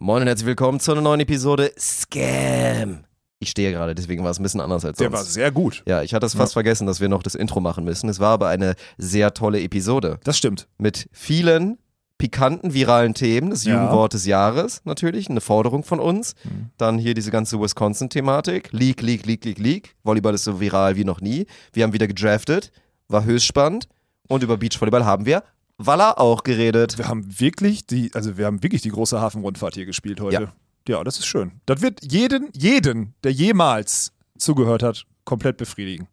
Moin und herzlich willkommen zu einer neuen Episode Scam. Ich stehe gerade, deswegen war es ein bisschen anders als Der sonst. war sehr gut. ja, ich hatte es fast vergessen, dass wir noch das Intro machen müssen. Es war aber eine sehr tolle Episode Das stimmt. mit vielen pikanten viralen Themen. Das Ja. Jugendwort des Jahres natürlich, eine Forderung von uns. Mhm. Dann hier diese ganze Wisconsin-Thematik. League, League, League, League, League. Volleyball ist so viral wie noch nie. Wir haben wieder gedraftet, war höchst spannend. Und über Beachvolleyball haben wir Walla auch geredet. Wir haben wirklich die, also wir haben wirklich die große Hafenrundfahrt hier gespielt heute. Ja, das ist schön. Das wird jeden, jeden, der jemals zugehört hat, komplett befriedigen.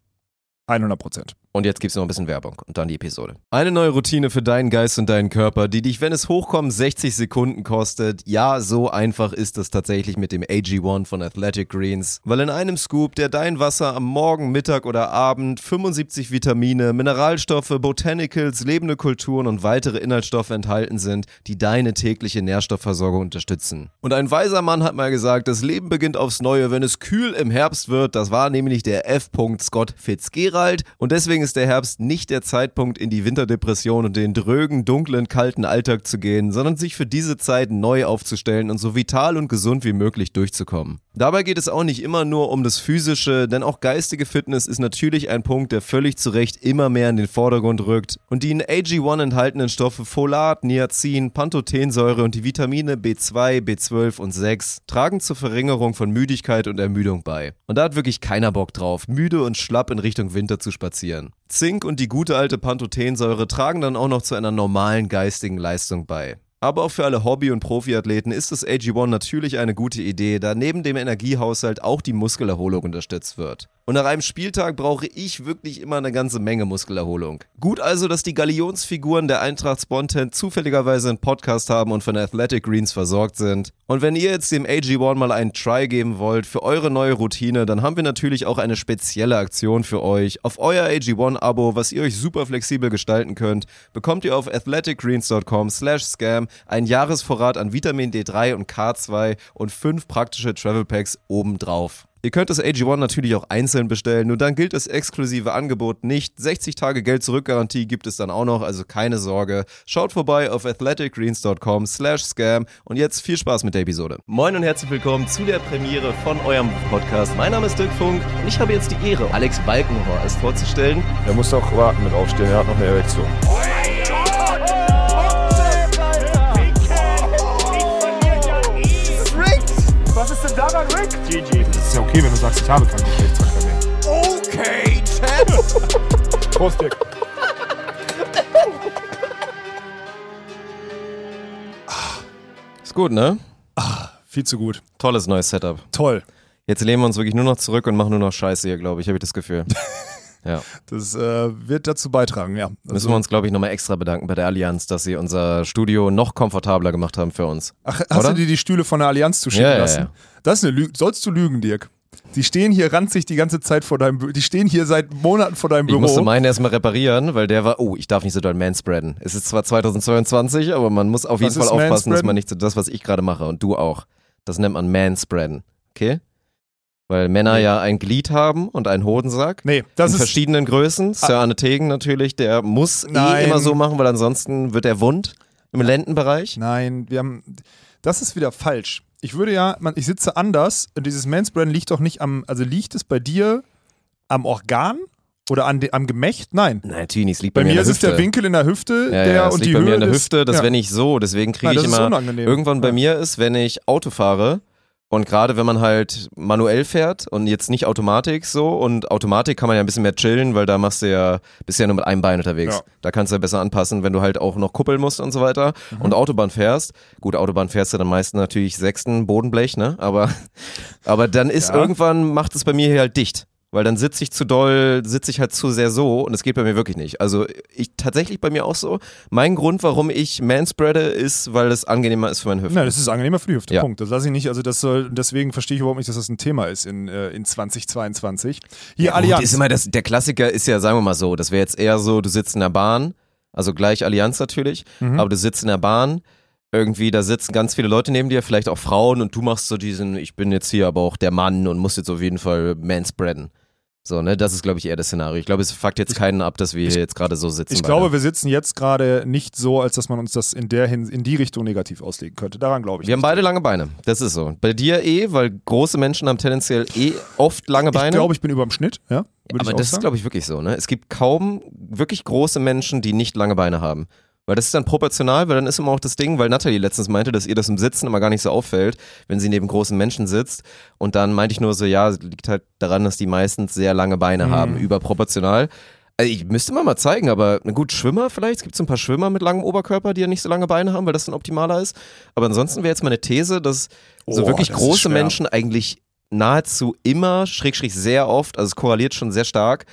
100 Prozent. Und jetzt gibt's noch ein bisschen Werbung und dann die Episode. Eine neue Routine für deinen Geist und deinen Körper, die dich, wenn es hochkommt, 60 Sekunden kostet. Ja, so einfach ist es tatsächlich mit dem AG1 von Athletic Greens. Weil in einem Scoop, der dein Wasser am Morgen, Mittag oder Abend 75 Vitamine, Mineralstoffe, Botanicals, lebende Kulturen und weitere Inhaltsstoffe enthalten sind, die deine tägliche Nährstoffversorgung unterstützen. Und ein weiser Mann hat mal gesagt, das Leben beginnt aufs Neue, wenn es kühl im Herbst wird. Das war nämlich der F. Scott Fitzgerald. Und deswegen ist der Herbst nicht der Zeitpunkt, in die Winterdepression und den drögen, dunklen, kalten Alltag zu gehen, sondern sich für diese Zeit neu aufzustellen und so vital und gesund wie möglich durchzukommen. Dabei geht es auch nicht immer nur um das Physische, denn auch geistige Fitness ist natürlich ein Punkt, der völlig zu Recht immer mehr in den Vordergrund rückt. Und die in AG1 enthaltenen Stoffe Folat, Niacin, Pantothensäure und die Vitamine B2, B12 und 6 tragen zur Verringerung von Müdigkeit und Ermüdung bei. Und da hat wirklich keiner Bock drauf, müde und schlapp in Richtung Winter zu spazieren. Zink und die gute alte Pantothensäure tragen dann auch noch zu einer normalen geistigen Leistung bei. Aber auch für alle Hobby- und Profiathleten ist das AG1 natürlich eine gute Idee, da neben dem Energiehaushalt auch die Muskelerholung unterstützt wird. Und nach einem Spieltag brauche ich wirklich immer eine ganze Menge Muskelerholung. Gut also, dass die Galionsfiguren der Eintracht Spontan zufälligerweise einen Podcast haben und von Athletic Greens versorgt sind. Und wenn ihr jetzt dem AG1 mal einen Try geben wollt für eure neue Routine, dann haben wir natürlich auch eine spezielle Aktion für euch. Auf euer AG1-Abo, was ihr euch super flexibel gestalten könnt, bekommt ihr auf athleticgreens.com slash scam einen Jahresvorrat an Vitamin D3 und K2 und fünf praktische Travel Packs obendrauf. Ihr könnt das AG1 natürlich auch einzeln bestellen, nur dann gilt das exklusive Angebot nicht. 60 Tage Geld-Zurück-Garantie gibt es dann auch noch, also keine Sorge. Schaut vorbei auf athleticgreens.com slash scam und jetzt viel Spaß mit der Episode. Moin und herzlich willkommen zu der Premiere von eurem Podcast. Mein Name ist Dirk Funk und ich habe jetzt die Ehre, Alex Balkenhorst vorzustellen. Er muss auch warten mit aufstehen, er hat noch eine Erektion. Okay, wenn du sagst, ich habe keinen Geschlechtsverkehr mehr. Okay, Chat. Prost, Dick. Ist gut, ne? Viel zu gut. Tolles neues Setup. Toll. Jetzt lehnen wir uns wirklich nur noch zurück und machen nur noch Scheiße hier, glaube ich, habe ich das Gefühl. ja. Das äh, wird dazu beitragen, ja. Also, Müssen wir uns, glaube ich, nochmal extra bedanken bei der Allianz, dass sie unser Studio noch komfortabler gemacht haben für uns. Ach, hast oder? du dir die Stühle von der Allianz zuschicken Ja, ja, lassen? ja. Das ist eine Lüge. Sollst du lügen, Dirk? Die stehen hier ranzig die ganze Zeit vor deinem Büro. Die stehen hier seit Monaten vor deinem Ich Büro. musste meinen erstmal reparieren, weil der war, oh, ich darf nicht so doll manspreaden. Es ist zwar 2022, aber man muss auf jeden Was Fall ist aufpassen, dass man nicht so das, was ich gerade mache und du auch. Das nennt man manspreaden. Okay? Weil Männer Nee. ja ein Glied haben und einen Hodensack. nee, das in ist. verschiedenen Größen. Sir Arne Tegen natürlich, der muss Nein. eh immer so machen, weil ansonsten wird er wund im Lendenbereich. Nein, wir haben. Das ist wieder falsch. Ich würde ja, man, ich sitze anders. Und dieses Manspreaden liegt doch nicht am. Also liegt es bei dir am Organ oder an de, am Gemächt? Nein. Nein, natürlich nicht. Es liegt bei, Bei, mir in ist es der. Winkel in der Hüfte, Ja, der ja, und liegt die bei Höhe mir in der Hüfte, das ja. wenn ich so, deswegen kriege ich immer unangenehm. irgendwann bei mir ist, wenn ich Auto fahre und gerade wenn man halt manuell fährt und jetzt nicht Automatik so und Automatik kann man ja ein bisschen mehr chillen, weil da machst du ja bist ja nur mit einem Bein unterwegs. Ja. Da kannst du ja besser anpassen, wenn du halt auch noch kuppeln musst und so weiter Mhm. und Autobahn fährst. Gut, Autobahn fährst du dann meistens natürlich sechsten Bodenblech, ne? Aber aber dann ist Ja. irgendwann macht es bei mir hier halt dicht. Weil dann sitze ich zu doll, sitze ich halt zu sehr so und es geht bei mir wirklich nicht. Also ich tatsächlich bei mir auch so. Mein Grund, warum ich manspreade, ist, weil es angenehmer ist für meine Hüfte. Nein, das ist angenehmer für die Hüfte. Ja. Punkt. Das lasse ich nicht. Also das soll, deswegen verstehe ich überhaupt nicht, dass das ein Thema ist in, äh, in 2022. Hier Gut, Allianz. ist immer das, der Klassiker ist ja, sagen wir mal so, das wäre jetzt eher so, du sitzt in der Bahn, also gleich Allianz natürlich, Mhm. aber du sitzt in der Bahn, irgendwie, da sitzen ganz viele Leute neben dir, vielleicht auch Frauen und du machst so diesen, ich bin jetzt hier aber auch der Mann und muss jetzt auf jeden Fall manspreaden. So, ne, das ist, glaube ich, eher das Szenario. Ich glaube, es fuckt jetzt keinen ab, dass wir hier jetzt gerade so sitzen. Ich glaube, wir sitzen jetzt gerade nicht so, als dass man uns das in, der Hin in die Richtung negativ auslegen könnte. Daran glaube ich. wir haben beide lange Beine. Das ist so. Bei dir eh, weil große Menschen haben tendenziell eh oft lange Beine. Ich glaube, ich bin über dem Schnitt, ja. Aber das ist, sagen. glaube ich, wirklich so. Ne? Es gibt kaum wirklich große Menschen, die nicht lange Beine haben. Weil das ist dann proportional, weil dann ist immer auch das Ding, weil Natalie letztens meinte, dass ihr das im Sitzen immer gar nicht so auffällt, wenn sie neben großen Menschen sitzt. Und dann meinte ich nur so, ja, liegt halt daran, dass die meistens sehr lange Beine Mhm. haben, überproportional. Also ich müsste mal mal zeigen, aber gut, Schwimmer vielleicht. Es gibt so ein paar Schwimmer mit langem Oberkörper, die ja nicht so lange Beine haben, weil das dann optimaler ist. Aber ansonsten wäre jetzt meine These, dass so Oh, wirklich das große. Menschen eigentlich nahezu immer, schräg, schräg sehr oft, also es korreliert schon sehr stark,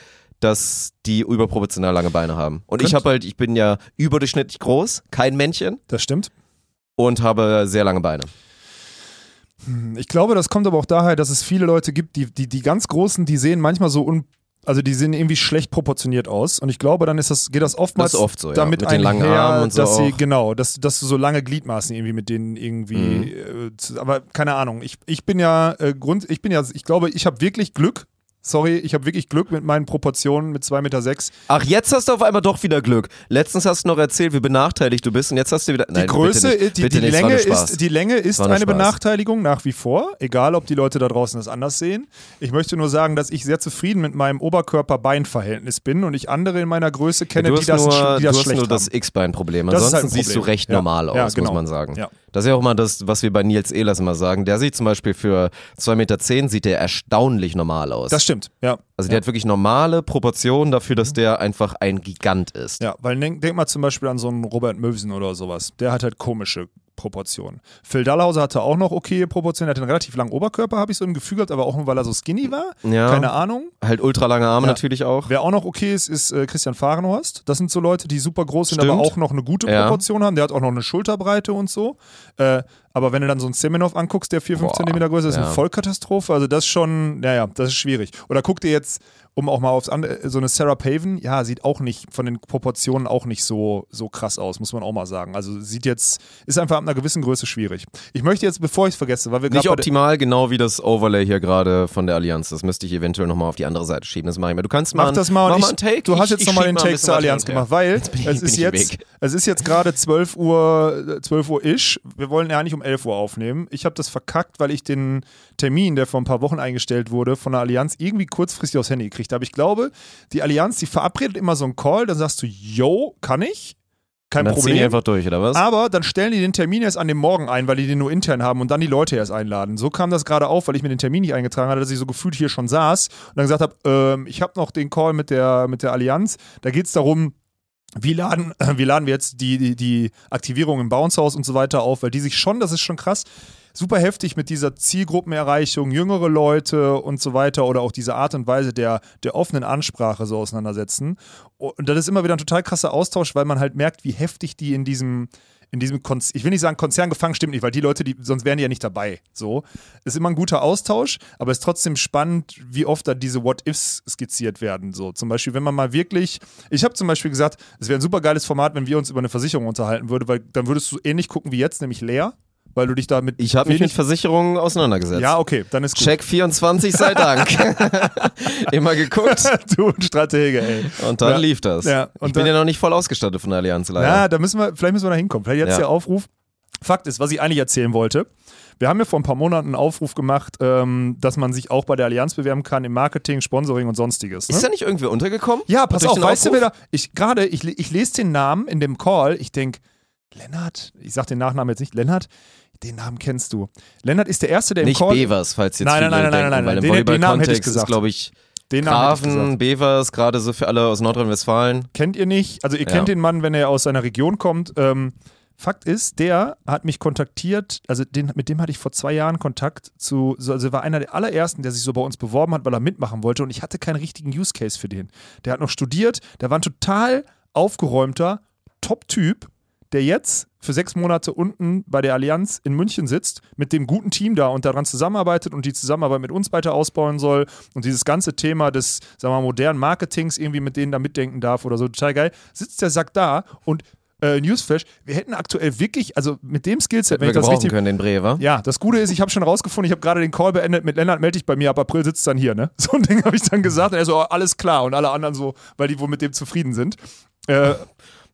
dass die überproportional lange Beine haben. Und ich Könnte. habe halt, ich bin ja überdurchschnittlich groß, kein Männchen Das stimmt. und habe sehr lange Beine. Ich glaube, das kommt aber auch daher, dass es viele Leute gibt, die, die, die ganz Großen, die sehen manchmal so un, also die sehen irgendwie schlecht proportioniert aus. Und ich glaube, dann ist das, geht das oftmals Das oft so, ja. damit Mit den langen einher, Armen und so dass sie, genau, dass, dass du so lange Gliedmaßen irgendwie mit denen irgendwie, Mhm. äh, aber keine Ahnung. Ich, ich bin ja äh, Grund, ich bin ja, ich glaube, ich habe wirklich Glück. Sorry, ich habe wirklich Glück mit meinen Proportionen mit 2,6 Meter. Sechs. Ach, jetzt hast du auf einmal doch wieder Glück. Letztens hast du noch erzählt, wie benachteiligt du bist und jetzt hast du wieder. Die Nein, Größe, die, bitte die, nicht, war Länge ist, die Länge ist eine Spaß. Benachteiligung nach wie vor, egal ob die Leute da draußen das anders sehen. Ich möchte nur sagen, dass ich sehr zufrieden mit meinem Oberkörper-Bein-Verhältnis bin und ich andere in meiner Größe kenne, du die das, nur, die das du hast schlecht nur das haben. X-Bein-Problem. Ist Ansonsten halt siehst du recht Ja. normal aus, Ja, muss genau. man sagen. Ja. Das ist ja auch mal das, was wir bei Nils Ehlers immer sagen. Der sieht zum Beispiel für 2,10 Meter sieht der erstaunlich normal aus. Das stimmt, ja. also der hat wirklich normale Proportionen dafür, dass der einfach ein Gigant ist. Ja, weil denk, denk mal zum Beispiel an so einen Robert Möwsen oder sowas. Der hat halt komische Proportionen. Phil Dallhauser hatte auch noch okay Proportionen. Er hatte einen relativ langen Oberkörper, habe ich so im Gefühl gehabt, aber auch nur, weil er so skinny war. Ja. Keine Ahnung. Halt ultralange Arme Ja. natürlich auch. Wer auch noch okay ist, ist äh, Christian Fahrenhorst. Das sind so Leute, die super groß sind, Stimmt. aber auch noch eine gute Ja. Proportion haben. Der hat auch noch eine Schulterbreite und so. Äh, aber wenn du dann so einen Semenov anguckst, der 4, 5 Boah, Zentimeter größer ist, ist ja. eine Vollkatastrophe. Also das ist schon, naja, das ist schwierig. Oder guck dir jetzt, um auch mal aufs andere, so eine Sarah Paven, ja, sieht auch nicht, von den Proportionen auch nicht so, so krass aus, muss man auch mal sagen. Also sieht jetzt, ist einfach ab einer gewissen Größe schwierig. Ich möchte jetzt, bevor ich es vergesse, weil wir Nicht gerade der- optimal, genau wie das Overlay hier gerade von der Allianz. Das müsste ich eventuell nochmal auf die andere Seite schieben. Das mache ich mal. Du kannst mal, Mach das mal mach ich, mal einen Take. Du hast Ich- jetzt nochmal den Take zur Allianz gemacht, weil es ist jetzt, Weg. Es ist jetzt gerade 12 Uhr, 12 Uhr ish. Wir wollen ja eigentlich um 11 Uhr aufnehmen. Ich habe das verkackt, weil ich den Termin, der vor ein paar Wochen eingestellt wurde, von der Allianz irgendwie kurzfristig aufs Handy gekriegt habe. Ich glaube, die Allianz, die verabredet immer so einen Call, dann sagst du, yo, kann ich? Kein dann ziehen die Problem. einfach durch, oder was? Aber dann stellen die den Termin erst an dem Morgen ein, weil die den nur intern haben und dann die Leute erst einladen. So kam das gerade auf, weil ich mir den Termin nicht eingetragen hatte, dass ich so gefühlt hier schon saß und dann gesagt habe, ähm, ich habe noch den Call mit der, mit der Allianz. Da geht es darum, wie laden, wie laden wir jetzt die, die, die Aktivierung im Bounce House und so weiter auf, weil die sich schon, das ist schon krass, super heftig mit dieser Zielgruppenerreichung, jüngere Leute und so weiter oder auch diese Art und Weise der, der offenen Ansprache so auseinandersetzen. Und das ist immer wieder ein total krasser Austausch, weil man halt merkt, wie heftig die in diesem, in diesem Konz ich will nicht sagen Konzern gefangen, stimmt nicht, weil die Leute, die, sonst wären die ja nicht dabei. So. Ist immer ein guter Austausch, aber es ist trotzdem spannend, wie oft da diese What-Ifs skizziert werden. So. Zum Beispiel, wenn man mal wirklich, ich habe zum Beispiel gesagt, es wäre ein super geiles Format, wenn wir uns über eine Versicherung unterhalten würden, weil dann würdest du ähnlich gucken wie jetzt, nämlich leer, weil du dich da mit ich habe mich mit Versicherungen auseinandergesetzt. Ja, okay, dann ist gut. Check 24 sei Dank. Immer geguckt du ein Stratege, ey. und dann Ja. lief das. Ja, ich und bin dann- ja noch nicht voll ausgestattet von der Allianz leider. Ja, da müssen wir, vielleicht müssen wir da hinkommen. Vielleicht jetzt Ja. der Aufruf. Fakt ist, was ich eigentlich erzählen wollte. Wir haben ja vor ein paar Monaten einen Aufruf gemacht, ähm, dass man sich auch bei der Allianz bewerben kann im Marketing, Sponsoring und sonstiges. Ne? Ist da nicht irgendwie untergekommen? ja, pass auf, weißt du, wer da, ich gerade, ich, ich lese den Namen in dem Call, ich denke, Lennart, ich sag den Nachnamen jetzt nicht, Lennart, den Namen kennst du. Lennart ist der Erste, der im Nicht Call, Bevers, falls jetzt Nein, viele nein, nein, nein, denken, nein, weil nein, im den- den Namen hätte ich Volleyball-Kontext ist, gesagt. glaube ich, den gesagt. Grafen, Bevers, gerade so für alle aus Nordrhein-Westfalen. Kennt ihr nicht? Also ihr Ja. kennt den Mann, wenn er aus seiner Region kommt. Ähm, Fakt ist, der hat mich kontaktiert, also den, mit dem hatte ich vor zwei Jahren Kontakt zu, so- also er war einer der allerersten, der sich so bei uns beworben hat, weil er mitmachen wollte und ich hatte keinen richtigen Use Case für den. Der hat noch studiert, der war ein total aufgeräumter Top-Typ, der jetzt für sechs Monate unten bei der Allianz in München sitzt, mit dem guten Team da und daran zusammenarbeitet und die Zusammenarbeit mit uns weiter ausbauen soll und dieses ganze Thema des, sagen wir mal, modernen Marketings irgendwie mit denen da mitdenken darf oder so, total geil, sitzt der Sack da und äh, Newsflash, wir hätten aktuell wirklich, also mit dem Skillset, wenn wir ich das richtig können, den Bre, wa? ja, das Gute ist, ich habe schon rausgefunden, ich habe gerade den Call beendet mit Lennart, melde dich bei mir, ab April sitzt dann hier, ne? So ein Ding habe ich dann gesagt und er so, oh, alles klar und alle anderen so, weil die wohl mit dem zufrieden sind. Äh,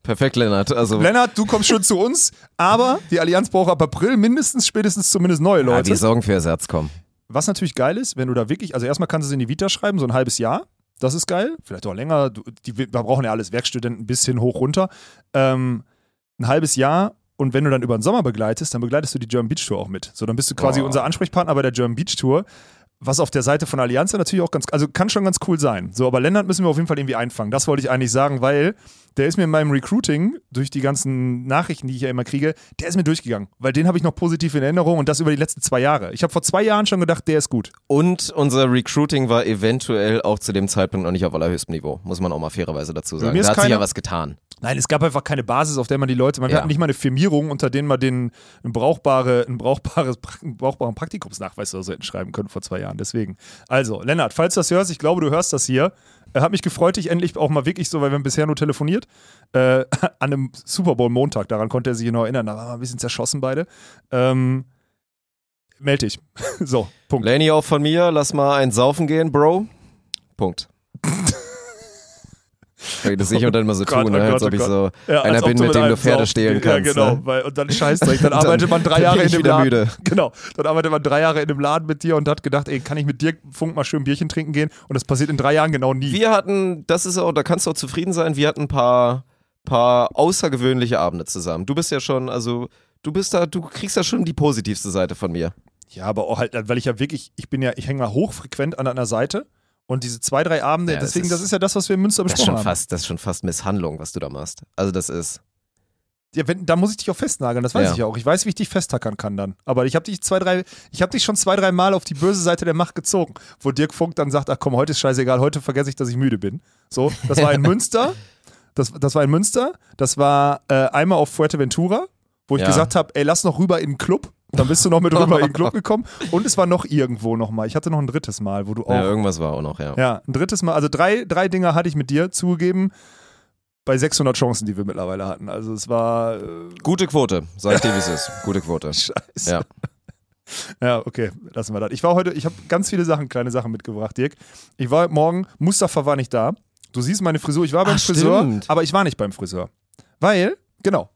Perfekt, Lennart. Also, Lennart, du kommst schon zu uns, aber die Allianz braucht ab April mindestens, spätestens zumindest neue ja, Leute. die sorgen für Ersatz, komm. Was natürlich geil ist, wenn du da wirklich, also erstmal kannst du es in die Vita schreiben, so ein halbes Jahr. Das ist geil. Vielleicht auch länger. Du, die, wir brauchen ja alles Werkstudenten bis hin hoch runter. Ähm, ein halbes Jahr und wenn du dann über den Sommer begleitest, dann begleitest du die German Beach Tour auch mit. So, dann bist du quasi Oh. unser Ansprechpartner bei der German Beach Tour. Was auf der Seite von Allianz ja natürlich auch ganz, also kann schon ganz cool sein. So, aber Lennart müssen wir auf jeden Fall irgendwie einfangen. Das wollte ich eigentlich sagen, weil der ist mir in meinem Recruiting durch die ganzen Nachrichten, die ich ja immer kriege, der ist mir durchgegangen. Weil den habe ich noch positiv in Erinnerung und das über die letzten zwei Jahre. Ich habe vor zwei Jahren schon gedacht, der ist gut. Und unser Recruiting war eventuell auch zu dem Zeitpunkt noch nicht auf allerhöchstem Niveau, muss man auch mal fairerweise dazu sagen. mir ist Da hat sich keine- ja was getan. Nein, es gab einfach keine Basis, auf der man die Leute, man Ja. hat nicht mal eine Firmierung, unter denen man den einen, brauchbare, einen, brauchbares, einen brauchbaren Praktikumsnachweis oder so hätten schreiben können vor zwei Jahren. Deswegen. Also, Lennart, falls du das hörst, ich glaube, du hörst das hier. Äh, Hat mich gefreut, dich endlich auch mal wirklich so, weil wir haben bisher nur telefoniert, äh, an einem Super Bowl Montag, daran konnte er sich noch erinnern, da waren wir ein bisschen zerschossen beide. Ähm, meld dich. so, Punkt. Laney auch von mir, lass mal ein Saufen gehen, Bro. Punkt. Das sehe ich und dann immer so Gott, tun, oh ne, als ob oh ich so Ja, einer bin, mit dem du Pferde stehlen kannst. Ja, genau, Ne? weil, und dann Scheißdreck, dann Dann- arbeitet man drei Jahre in dem Laden. müde. Genau, dann arbeitet man drei Jahre in dem Laden mit dir und hat gedacht, ey, kann ich mit dir Funk mal schön ein Bierchen trinken gehen? Und das passiert in drei Jahren genau nie. Wir hatten, das ist auch, da kannst du auch zufrieden sein, wir hatten ein paar, paar außergewöhnliche Abende zusammen. Du bist ja schon, also, du bist da, du kriegst da schon die positivste Seite von mir. Ja, aber auch halt, weil ich ja wirklich, ich bin ja, ich hänge mal hochfrequent an einer Seite und diese zwei, drei Abende, Ja, das deswegen, ist- das ist ja das, was wir in Münster Das besprochen haben. fast, das ist schon fast Misshandlung, was du da machst. Also das ist, Ja, wenn, da muss ich dich auch festnageln, das weiß Ja. ich ja auch. Ich weiß, wie ich dich festtackern kann dann. Aber ich habe dich zwei, drei, ich habe dich schon zwei, drei Mal auf die böse Seite der Macht gezogen, wo Dirk Funk dann sagt, ach komm, heute ist scheißegal, heute vergesse ich, dass ich müde bin. So, das war in Münster, das, das war in Münster, das war äh, einmal auf Fuerteventura, wo ich Ja. gesagt habe, ey, lass noch rüber in den Club. Dann bist du noch mit rüber in den Club gekommen. Und es war noch irgendwo nochmal. Ich hatte noch ein drittes Mal, wo du auch ja, irgendwas war auch noch, ja. ja, ein drittes Mal. Also drei, drei Dinger hatte ich mit dir zugegeben bei 600 Chancen, die wir mittlerweile hatten. Also es war äh, Gute Quote, sag ich dir, wie es ist. Gute Quote. scheiße. Ja. Ja, okay, lassen wir das. Ich war heute, ich habe ganz viele Sachen, kleine Sachen mitgebracht, Dirk. Ich war heute Morgen, Mustafa war nicht da. Du siehst meine Frisur, ich war beim Ach, Friseur, stimmt. aber ich war nicht beim Friseur. Weil, genau,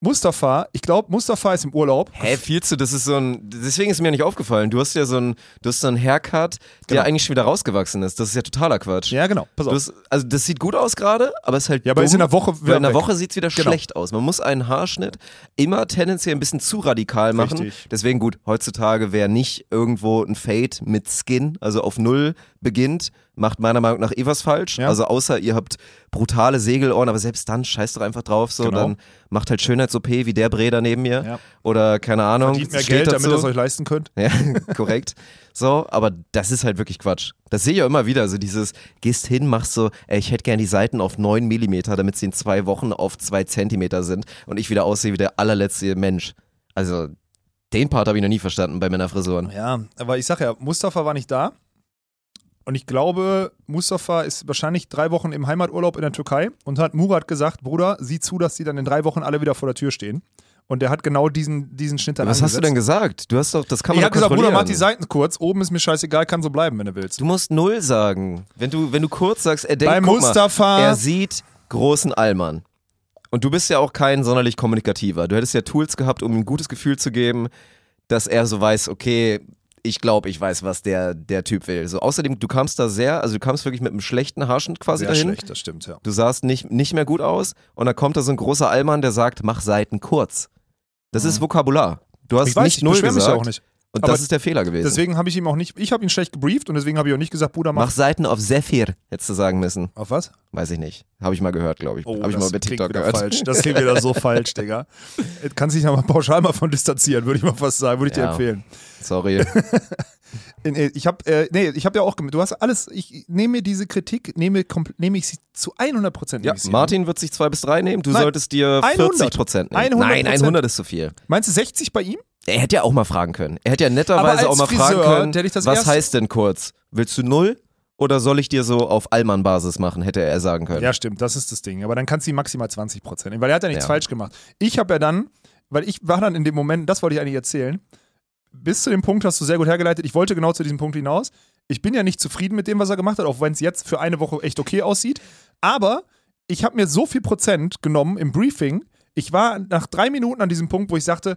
Mustafa, ich glaube, Mustafa ist im Urlaub. Hä, viel zu, das ist so ein, deswegen ist mir nicht aufgefallen. Du hast ja so ein, du hast so einen Haircut, der Genau. eigentlich schon wieder rausgewachsen ist. Das ist ja totaler Quatsch. Ja, genau, pass auf. hast, also das sieht gut aus gerade, aber es ist halt Ja, aber dumm, ist in der Woche wieder in der. Woche sieht es wieder Genau. schlecht aus. Man muss einen Haarschnitt immer tendenziell ein bisschen zu radikal machen. Richtig. Deswegen gut, heutzutage wer nicht irgendwo ein Fade mit Skin, also auf Null beginnt, macht meiner Meinung nach eh was falsch. Ja. Also außer ihr habt brutale Segelohren, aber selbst dann scheißt doch einfach drauf so, Genau. dann macht halt Schönheits-OP wie der Breder neben mir. Ja. Oder keine Ahnung. Verdient mehr Geld, damit dazu. ihr es euch leisten könnt. Ja, korrekt. So, aber das ist halt wirklich Quatsch. Das sehe ich ja immer wieder. Also dieses, gehst hin, machst so, ey, ich hätte gern die Seiten auf 9 Millimeter, damit sie in zwei Wochen auf 2 Zentimeter sind und ich wieder aussehe wie der allerletzte Mensch. Also, den Part habe ich noch nie verstanden bei Männerfrisuren. Ja, aber ich sag ja, Mustafa war nicht da. Und ich glaube, Mustafa ist wahrscheinlich drei Wochen im Heimaturlaub in der Türkei und hat Murat gesagt, Bruder, sieh zu, dass die dann in drei Wochen alle wieder vor der Tür stehen. Und der hat genau diesen, diesen Schnitt dann Was hast du denn angesetzt. gesagt? Du hast doch, das kann man Ich habe gesagt, Bruder, mach die Seiten kurz, oben ist mir scheißegal, kann so bleiben, wenn du willst. Du musst null sagen. Wenn du, wenn du kurz sagst, er denkt, Bei Mustafa- Mal, er sieht großen Allmann. Und du bist ja auch kein sonderlich kommunikativer. Du hättest ja Tools gehabt, um ihm ein gutes Gefühl zu geben, dass er so weiß, okay, ich glaube, ich weiß, was der, der Typ will. So, außerdem, du kamst da sehr, also du kamst wirklich mit einem schlechten Haarschnitt quasi Sehr dahin. schlecht, das stimmt, ja. Du sahst nicht, nicht mehr gut aus und dann kommt da so ein großer Allmann, der sagt, mach Seiten kurz. Das ist Vokabular. Du hast Mhm. Ich weiß, nicht ich null mich gesagt. ja auch nicht. Und Aber das ist der Fehler gewesen. Deswegen habe ich ihm auch nicht, ich habe ihn schlecht gebrieft und deswegen habe ich auch nicht gesagt, Bruder, mach. mach Seiten auf Sephir, hättest du sagen müssen. Auf was? Weiß ich nicht. Habe ich mal gehört, glaube ich. Oh, Habe ich mal bei TikTok gehört. falsch. Das klingt wieder so falsch, Digga. Kannst dich nochmal pauschal mal von distanzieren, würde ich mal fast sagen, würde ich dir Ja. empfehlen. Sorry. Äh, Ich habe, äh, nee, ich habe ja auch, gem- du hast alles, ich nehme diese Kritik, nehme, nehme ich sie zu 100 Prozent. Ja, Martin wird sich zwei bis drei nehmen. Du Nein, solltest dir 100. 40 Prozent nehmen. 100%. Nein, 100 ist zu viel. Meinst du 60 bei ihm? Er hätte ja auch mal fragen können. Er hätte ja netterweise auch mal Friseur, fragen können, was heißt denn kurz? Willst du null Oder soll ich dir so auf Allmann-Basis machen, hätte er sagen können. Ja, stimmt, das ist das Ding. Aber dann kannst du maximal 20 Prozent nehmen, weil er hat ja nichts Ja. falsch gemacht. Ich habe ja dann, weil ich war dann in dem Moment, das wollte ich eigentlich erzählen, bis zu dem Punkt hast du sehr gut hergeleitet. Ich wollte genau zu diesem Punkt hinaus. Ich bin ja nicht zufrieden mit dem, was er gemacht hat, auch wenn es jetzt für eine Woche echt okay aussieht. Aber ich habe mir so viel Prozent genommen im Briefing. Ich war nach drei Minuten an diesem Punkt, wo ich sagte,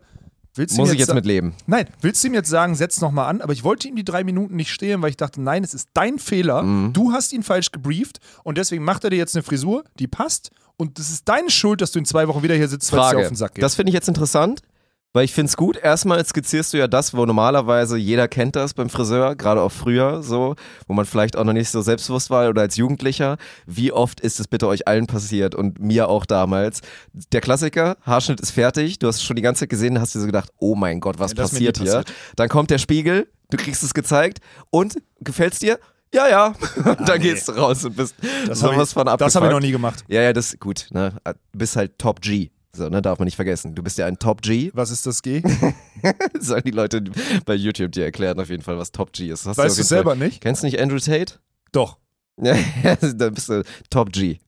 willst Muss ihm ich jetzt sa- mit leben? Nein, willst du ihm jetzt sagen, setz nochmal an? Aber ich wollte ihm die drei Minuten nicht stehlen, weil ich dachte, nein, es ist dein Fehler. Mhm. Du hast ihn falsch gebrieft und deswegen macht er dir jetzt eine Frisur, die passt. Und das ist deine Schuld, dass du in zwei Wochen wieder hier sitzt, weil es dir auf den Sack geht. Das finde ich jetzt interessant, weil ich finde es gut. Erstmal skizzierst du ja das, wo normalerweise jeder kennt das beim Friseur, gerade auch früher so, wo man vielleicht auch noch nicht so selbstbewusst war oder als Jugendlicher. Wie oft ist es bitte euch allen passiert und mir auch damals? Der Klassiker, Haarschnitt ist fertig, du hast es schon die ganze Zeit gesehen, hast dir so gedacht, oh mein Gott, was Ja, das passiert hier? passiert. Dann kommt der Spiegel, du kriegst es gezeigt und gefällt's dir? Ja, ja. Und dann nee. gehst du raus und bist das habe sowas ich, von das abgefuckt. hab ich noch nie gemacht. Ja, ja, das ist gut. Ne? Du bist halt Top G. So, ne, darf man nicht vergessen. Du bist ja ein Top G. Was ist das G? Sollen die Leute bei YouTube dir erklären auf jeden Fall, was Top G ist. Hast Weißt du selber Fall. nicht? Kennst du nicht Andrew Tate? Doch. Dann bist du Top G.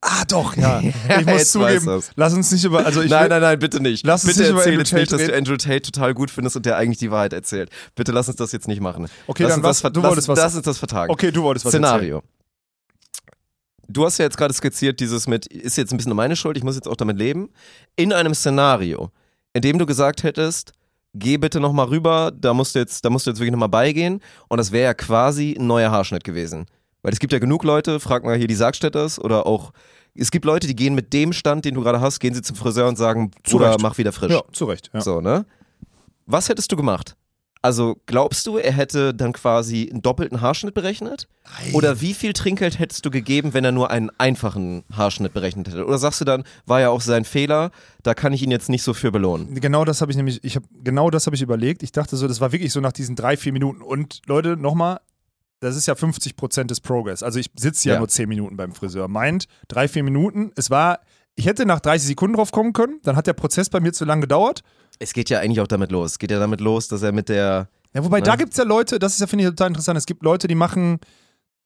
Ah, doch, ja. Ich muss zugeben, lass uns nicht über. Also ich nein, will, nein, nein, bitte nicht. Lass uns bitte nicht über erzähl jetzt nicht, dass du. Andrew Tate total gut findest und der eigentlich die Wahrheit erzählt. Bitte lass uns das jetzt nicht machen. Okay, lass dann uns was? das, Du wolltest was- Lass uns das vertagen. Okay, du wolltest was erzählen. Du hast ja jetzt gerade skizziert, dieses mit, ist jetzt ein bisschen meine Schuld, ich muss jetzt auch damit leben. In einem Szenario, in dem du gesagt hättest, geh bitte nochmal rüber, da musst du jetzt, da musst du jetzt wirklich nochmal beigehen. Und das wäre ja quasi ein neuer Haarschnitt gewesen. Weil es gibt ja genug Leute, frag mal hier die Sargstädters oder auch, es gibt Leute, die gehen mit dem Stand, den du gerade hast, gehen sie zum Friseur und sagen, Bruder, mach wieder frisch. Ja, zu Recht. Ja. So, ne? Was hättest du gemacht? Also glaubst du, er hätte dann quasi einen doppelten Haarschnitt berechnet? Oder wie viel Trinkgeld hättest du gegeben, wenn er nur einen einfachen Haarschnitt berechnet hätte? Oder sagst du dann, war ja auch sein Fehler, da kann ich ihn jetzt nicht so für belohnen? Genau das habe ich nämlich, ich habe genau das habe ich überlegt. Ich dachte so, das war wirklich so nach diesen drei, vier Minuten. Und Leute, nochmal, das ist ja 50 Prozent des Progress. Also ich sitze ja, Ja. nur 10 Minuten beim Friseur. Meint, drei, vier Minuten. Es war, ich hätte nach 30 Sekunden drauf kommen können. Dann hat der Prozess bei mir zu lange gedauert. Es geht ja eigentlich auch damit los. Es geht ja damit los, dass er mit der. Ja, wobei, Ja. da gibt es ja Leute, das ist ja, finde ich, total interessant. Es gibt Leute, die machen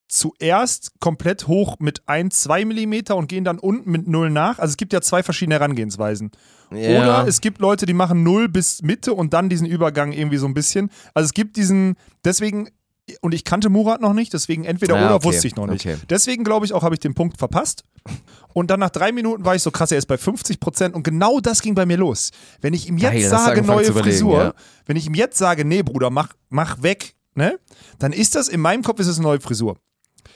zuerst komplett hoch mit 1, 2 Millimeter und gehen dann unten mit 0 nach. Also es gibt ja zwei verschiedene Herangehensweisen. Ja. Oder es gibt Leute, die machen 0 bis Mitte und dann diesen Übergang irgendwie so ein bisschen. Also es gibt diesen, deswegen, und ich kannte Murat noch nicht, deswegen entweder Ja, oder okay. wusste ich noch nicht. Okay. Deswegen glaube ich auch, habe ich den Punkt verpasst. Und dann nach drei Minuten war ich so krass, er ist bei 50 Prozent und genau das ging bei mir los. Wenn ich ihm jetzt Geil, sage, neue Frisur, ja. wenn ich ihm jetzt sage, nee, Bruder, mach, mach weg, ne? Dann ist das, in meinem Kopf ist es eine neue Frisur.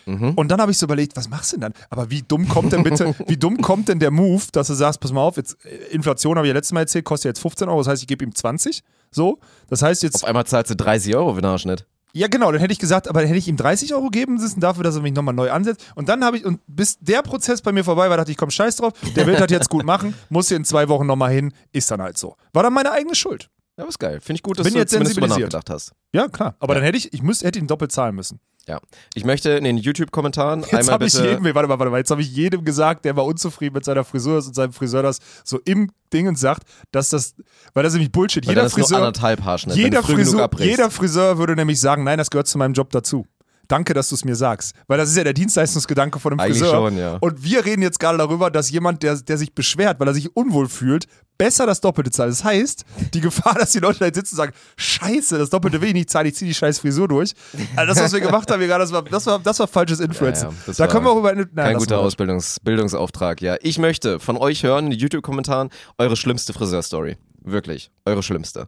Mhm. Und dann habe ich so überlegt, was machst du denn dann? Aber wie dumm kommt denn bitte, wie dumm kommt denn der Move, dass du sagst, pass mal auf, jetzt äh, Inflation habe ich ja letztes Mal erzählt, kostet jetzt 15 Euro, das heißt, ich gebe ihm 20. So, das heißt jetzt, Auf einmal zahlst du 30 Euro für den Haarschnitt. Ja genau, dann hätte ich gesagt, aber dann hätte ich ihm 30 Euro geben müssen dafür, dass er mich nochmal neu ansetzt. Und dann habe ich, und bis der Prozess bei mir vorbei war, dachte ich, komm, scheiß drauf, der will das jetzt gut machen, muss hier in zwei Wochen nochmal hin, ist dann halt so. War dann meine eigene Schuld. Ja, ist geil. Finde ich gut, dass Bin du jetzt zumindest drüber nachgedacht hast. Ja, klar. Aber Ja. dann hätte ich, ich müsste, hätte ihn doppelt zahlen müssen. Ja. Ich möchte in den YouTube-Kommentaren Jetzt einmal habe ich bitte. jedem, warte mal, warte mal, jetzt habe ich jedem gesagt, der war unzufrieden mit seiner Frisur ist und seinem Friseur das so im Dingen sagt, dass das, weil das ist nämlich Bullshit. weil Jeder nur Friseur, anderthalb Haarschnitt, jeder, Friseur, jeder Friseur würde nämlich sagen, nein, das gehört zu meinem Job dazu. Danke, dass du es mir sagst. Weil das ist ja der Dienstleistungsgedanke von einem Eigentlich Friseur. schon, ja. Und wir reden jetzt gerade darüber, dass jemand, der, der sich beschwert, weil er sich unwohl fühlt, besser das Doppelte zahlt. Das heißt, die Gefahr, dass die Leute da jetzt sitzen und sagen, scheiße, das Doppelte will ich nicht zahlen, ich ziehe die scheiß Frisur durch. Also das, was wir gemacht haben, gerade, das war, das war, das war falsches Influencing. Ja, ja, da können wir auch über eine, nein, Kein guter. Ausbildungs Bildungsauftrag, ja. Ich möchte von euch hören in den YouTube-Kommentaren eure schlimmste Friseurstory. Wirklich. Eure schlimmste.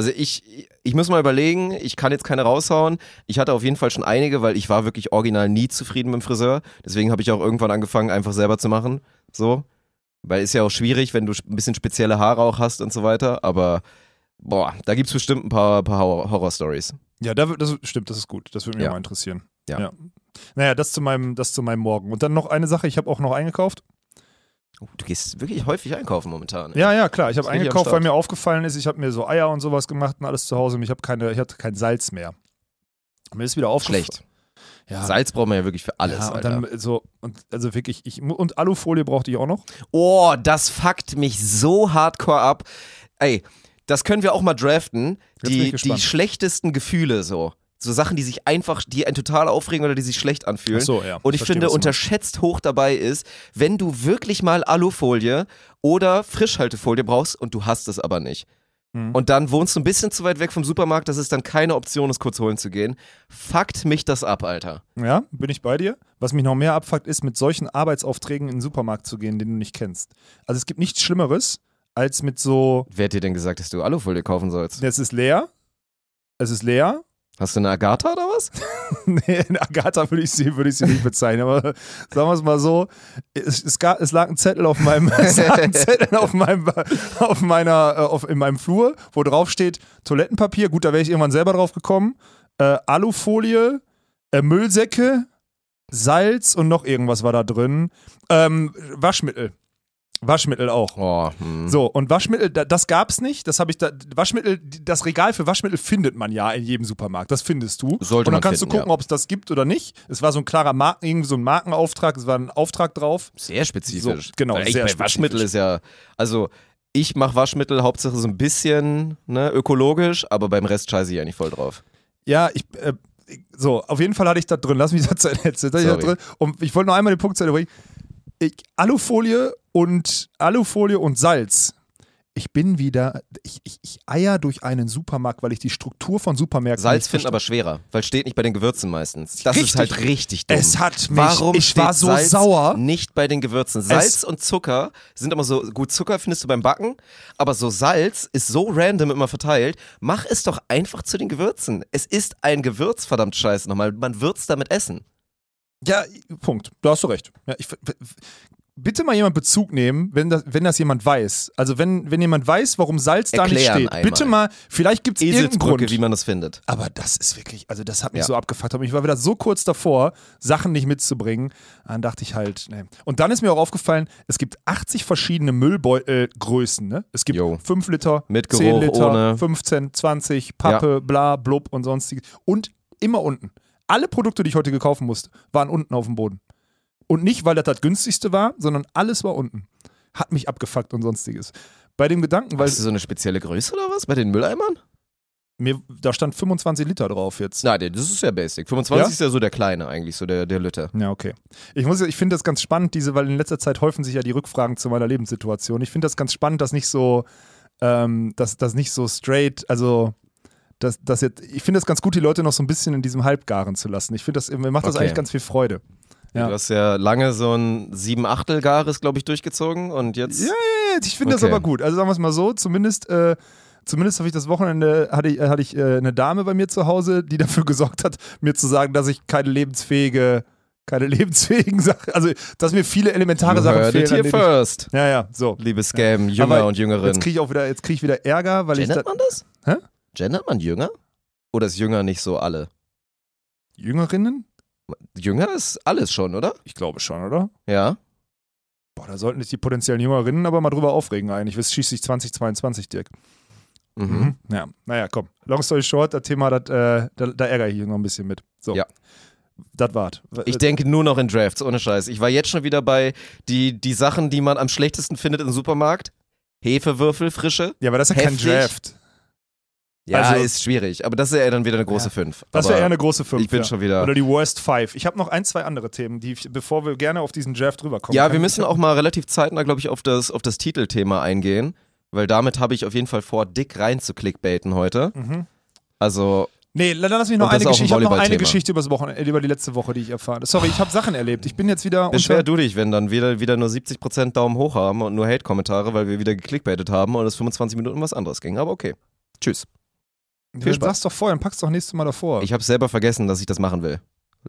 Also ich, ich muss mal überlegen, ich kann jetzt keine raushauen. Ich hatte auf jeden Fall schon einige, weil ich war wirklich original nie zufrieden mit dem Friseur. Deswegen habe ich auch irgendwann angefangen, einfach selber zu machen. So. Weil ist ja auch schwierig, wenn du ein bisschen spezielle Haare auch hast und so weiter. Aber boah, da gibt es bestimmt ein paar, paar Horror- Horror-Stories. Ja, da, das stimmt, das ist gut. Das würde mich Ja. mal interessieren. Ja. Naja, das zu meinem, das zu meinem Morgen. Und dann noch eine Sache, ich habe auch noch eingekauft. Oh, Du gehst wirklich häufig einkaufen momentan. Ja, ja, klar. Ich habe eingekauft, weil mir aufgefallen ist, ich habe mir so Eier und sowas gemacht und alles zu Hause. und Ich habe keine, ich hatte kein Salz mehr. Mir ist wieder aufgefallen. Schlecht. Ja. Salz braucht man ja wirklich für alles. ja, und dann so, und also wirklich, ich, und Alufolie brauchte ich auch noch. Oh, das fuckt mich so hardcore ab. Ey, das können wir auch mal draften. Jetzt Die, die schlechtesten Gefühle so. So Sachen, die sich einfach, die einen total aufregen oder die sich schlecht anfühlen. Ach so, ja. Und ich Verstehe, finde, unterschätzt hoch dabei ist, wenn du wirklich mal Alufolie oder Frischhaltefolie brauchst und du hast es aber nicht. Mhm. Und dann wohnst du ein bisschen zu weit weg vom Supermarkt, dass es dann keine Option ist, kurz holen zu gehen. Fuckt mich das ab, Alter. Ja, bin ich bei dir. Was mich noch mehr abfuckt, ist, mit solchen Arbeitsaufträgen in den Supermarkt zu gehen, den du nicht kennst. Also es gibt nichts Schlimmeres, als mit so, Wer hat dir denn gesagt, dass du Alufolie kaufen sollst? es ist leer, es ist leer. Hast du eine Agatha oder was? nee, in Agatha würde ich, sie, würde ich sie nicht bezeichnen, aber sagen wir es mal so, es, es, gab, es lag ein Zettel auf meinem, Zettel auf meinem, auf meiner, äh, auf, in meinem Flur, wo drauf steht Toilettenpapier, gut, da wäre ich irgendwann selber drauf gekommen, äh, Alufolie, äh, Müllsäcke, Salz und noch irgendwas war da drin. Ähm, Waschmittel. Waschmittel auch. Oh, hm. So, und Waschmittel, da- das gab's nicht. Das habe ich da. Waschmittel, das Regal für Waschmittel findet man ja in jedem Supermarkt. Das findest du. Sollte und dann kannst finden, du gucken, ja. ob es das gibt oder nicht. Es war so ein klarer Marken, irgendwie so ein Markenauftrag, es war ein Auftrag drauf. Sehr spezifisch. So, genau, Weil sehr spezifisch. Waschmittel ist ja, also ich mache Waschmittel Hauptsache so ein bisschen ne, ökologisch, aber beim Rest scheiße ich eigentlich voll drauf. Ja, ich. Äh, so, auf jeden Fall hatte ich da drin. Lass mich das zu Ende erzählen. Da drin. Und ich wollte noch einmal den Punkt zu Ende bringen. Ich, Alufolie und Alufolie und Salz. Ich bin wieder, ich, ich, ich eier durch einen Supermarkt, weil ich die Struktur von Supermärkten Salz finden aber schwerer, weil steht nicht bei den Gewürzen meistens. Das Richtig. ist halt richtig dumm. Es hat mich, Warum ich steht war so Salz sauer. nicht bei den Gewürzen? Salz und Zucker sind immer so, gut, Zucker findest du beim Backen, aber so Salz ist so random immer verteilt. Mach es doch einfach zu den Gewürzen. Es ist ein Gewürz, verdammt scheiße nochmal. Man wird's damit essen. Ja, Punkt. Da hast du recht. Ja, ich, bitte mal jemand Bezug nehmen, wenn das, wenn das jemand weiß. Also wenn, wenn jemand weiß, warum Salz da nicht steht. einmal. Bitte mal, vielleicht gibt es irgendeinen Grund. wie man das findet. Aber das ist wirklich, also das hat mich Ja. so abgefuckt. Ich war wieder so kurz davor, Sachen nicht mitzubringen. Dann dachte ich halt, nee. Und dann ist mir auch aufgefallen, es gibt 80 verschiedene Müllbeutelgrößen. Ne? Es gibt Jo. 5 Liter, Mit 10 Geruch, Liter, ohne. 15, 20, Pappe, bla, blub und sonstiges. Und immer unten. Alle Produkte, die ich heute gekaufen musste, waren unten auf dem Boden. Und nicht, weil das das günstigste war, sondern alles war unten. Hat mich abgefuckt und sonstiges. Bei dem Gedanken, weil Weißt du so eine spezielle Größe oder was bei den Mülleimern? mir, da stand 25 Liter drauf jetzt. Nein, das ist ja basic. 25 Ja? ist ja so der kleine eigentlich, so der, der Lütte. Ja, okay. Ich muss, ich finde das ganz spannend, diese, weil in letzter Zeit häufen sich ja die Rückfragen zu meiner Lebenssituation. Ich finde das ganz spannend, dass nicht so, ähm, dass das nicht so straight, also dass, dass jetzt, ich finde es ganz gut, die Leute noch so ein bisschen in diesem Halbgaren zu lassen. Ich finde das, mir macht das Okay. eigentlich ganz viel Freude. Ja. Du hast ja lange so ein sieben Achtel Gares, glaube ich, durchgezogen und jetzt. Ja, ja, ja, ich finde das Okay. aber gut. Also sagen wir es mal so, zumindest, äh, zumindest habe ich das Wochenende, hatte ich, äh, hatte ich äh, eine Dame bei mir zu Hause, die dafür gesorgt hat, mir zu sagen, dass ich keine lebensfähige, keine lebensfähigen Sachen, also dass mir viele elementare You Sachen it fehlen. here denen first. ich, ja, ja, so. Liebe Scam, Jünger Aber und Jüngerin. Jetzt kriege ich auch wieder, jetzt kriege ich wieder Ärger, weil ich Gendert da, man das? Hä? Gendert man Jünger? Oder ist Jünger nicht so alle? Jüngerinnen? Jünger ist alles schon, oder? Ich glaube schon, oder? Ja. Boah, da sollten sich die potenziellen Jüngerinnen aber mal drüber aufregen eigentlich. Was schießt sich 2022, Dirk? Mhm. Ja, naja, komm. Long story short, das Thema, das, äh, da, da ärgere ich mich noch ein bisschen mit. So. Ja. Das war's. Ich denke nur noch in Drafts, ohne Scheiß. Ich war jetzt schon wieder bei die, die Sachen, die man am schlechtesten findet im Supermarkt. Hefewürfel, frische. Ja, aber das ist ja kein. Draft. Ja, Also- ist schwierig. Aber das ist ja dann wieder eine große Ja. 5. Das wäre eher eine große 5. Ich bin ja. schon wieder. Oder die Worst Five. Ich habe noch ein, zwei andere Themen, die, bevor wir gerne auf diesen Draft rüberkommen. Ja, kann wir müssen auch mal relativ zeitnah, glaube ich, auf das, auf das Titelthema eingehen. Weil damit habe ich auf jeden Fall vor, dick rein zu clickbaiten heute. Mhm. Also, Nee, dann lass mich noch eine auch ein Geschichte. Ich habe noch eine. Geschichte übers Wochenende, über die letzte Woche, die ich erfahren. Sorry, ich habe Sachen erlebt. Ich bin jetzt wieder beschwer du dich, wenn dann wieder, wieder nur 70% Daumen hoch haben und nur Hate-Kommentare, weil wir wieder geklickbaitet haben und es 25 Minuten was anderes ging. Aber okay. Tschüss. Viel Spaß. Sag's doch vorher, dann pack's doch nächstes Mal davor. Ich habe selber vergessen, dass ich das machen will.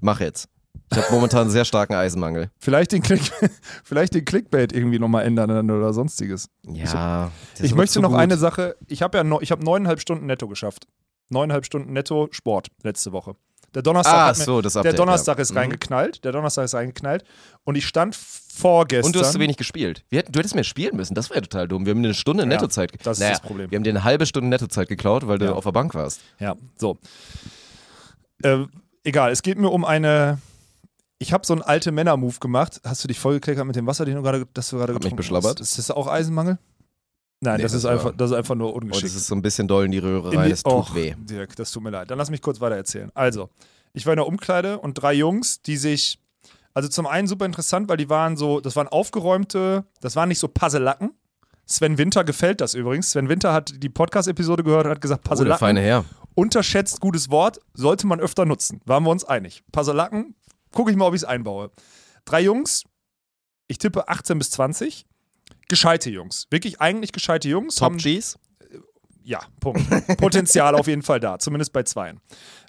Mach jetzt. Ich habe momentan einen sehr starken Eisenmangel. vielleicht, den Click, vielleicht den Clickbait irgendwie nochmal ändern oder sonstiges. Ja. ich wird möchte noch gut. eine Sache. Ich habe ja no, ich hab neuneinhalb Stunden netto geschafft. Neuneinhalb Stunden netto Sport letzte Woche. Der Donnerstag, Ah, hat mir, so, das der Update, Donnerstag ja. ist Mhm. reingeknallt. Der Donnerstag ist reingeknallt. Und ich stand vorgestern. Und du hast zu wenig gespielt. Wir hätten, du hättest mehr spielen müssen. Das wäre ja total dumm. Wir haben dir eine Stunde Ja, Nettozeit das ist naja, das Problem. Wir haben dir eine halbe Stunde Nettozeit geklaut, weil du Ja. auf der Bank warst. Ja, so. Äh, egal, es geht mir um eine. Ich habe so einen alte Männer-Move gemacht. Hast du dich vollgekleckert mit dem Wasser, den du gerade, das du gerade mich beschlabbert. hast? Ist das auch Eisenmangel? Nein, Nee, das, das ist war- einfach, das ist einfach nur Oh, ungeschickt. das ist so ein bisschen doll in die Röhre In rein, es tut Och, weh. Dirk, das tut mir leid. Dann lass mich kurz weiter erzählen. Also, ich war in der Umkleide und drei Jungs, die sich, also zum einen super interessant, weil die waren so, das waren aufgeräumte, das waren nicht so Puzzelacken. Sven Winter gefällt das übrigens. Sven Winter hat die Podcast-Episode gehört und hat gesagt, Oh, Puzzelacken, feine Herr. unterschätzt gutes Wort, sollte man öfter nutzen. Waren wir uns einig. Puzzelacken, gucke ich mal, ob ich es einbaue. Drei Jungs, ich tippe 18 bis 20. Gescheite Jungs. Wirklich eigentlich gescheite Jungs. Top haben- Gs? ja, Punkt. Potenzial auf jeden Fall da, zumindest bei zweien.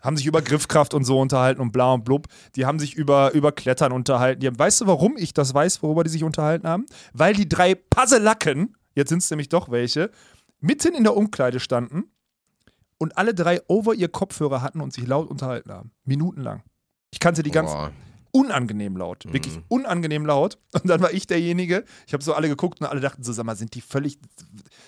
Haben sich über Griffkraft und so unterhalten und bla und blub. Die haben sich über, über Klettern unterhalten. Die haben, weißt du, warum ich das weiß, worüber die sich unterhalten haben? Weil die drei Puzzelacken, jetzt sind es nämlich doch welche, mitten in der Umkleide standen und alle drei over ihr Kopfhörer hatten und sich laut unterhalten haben. Minutenlang. Ich kannte die ganz Boah. Unangenehm laut. Wirklich Mhm. unangenehm laut. Und dann war ich derjenige, ich habe so alle geguckt und alle dachten so, sag mal, sind die völlig,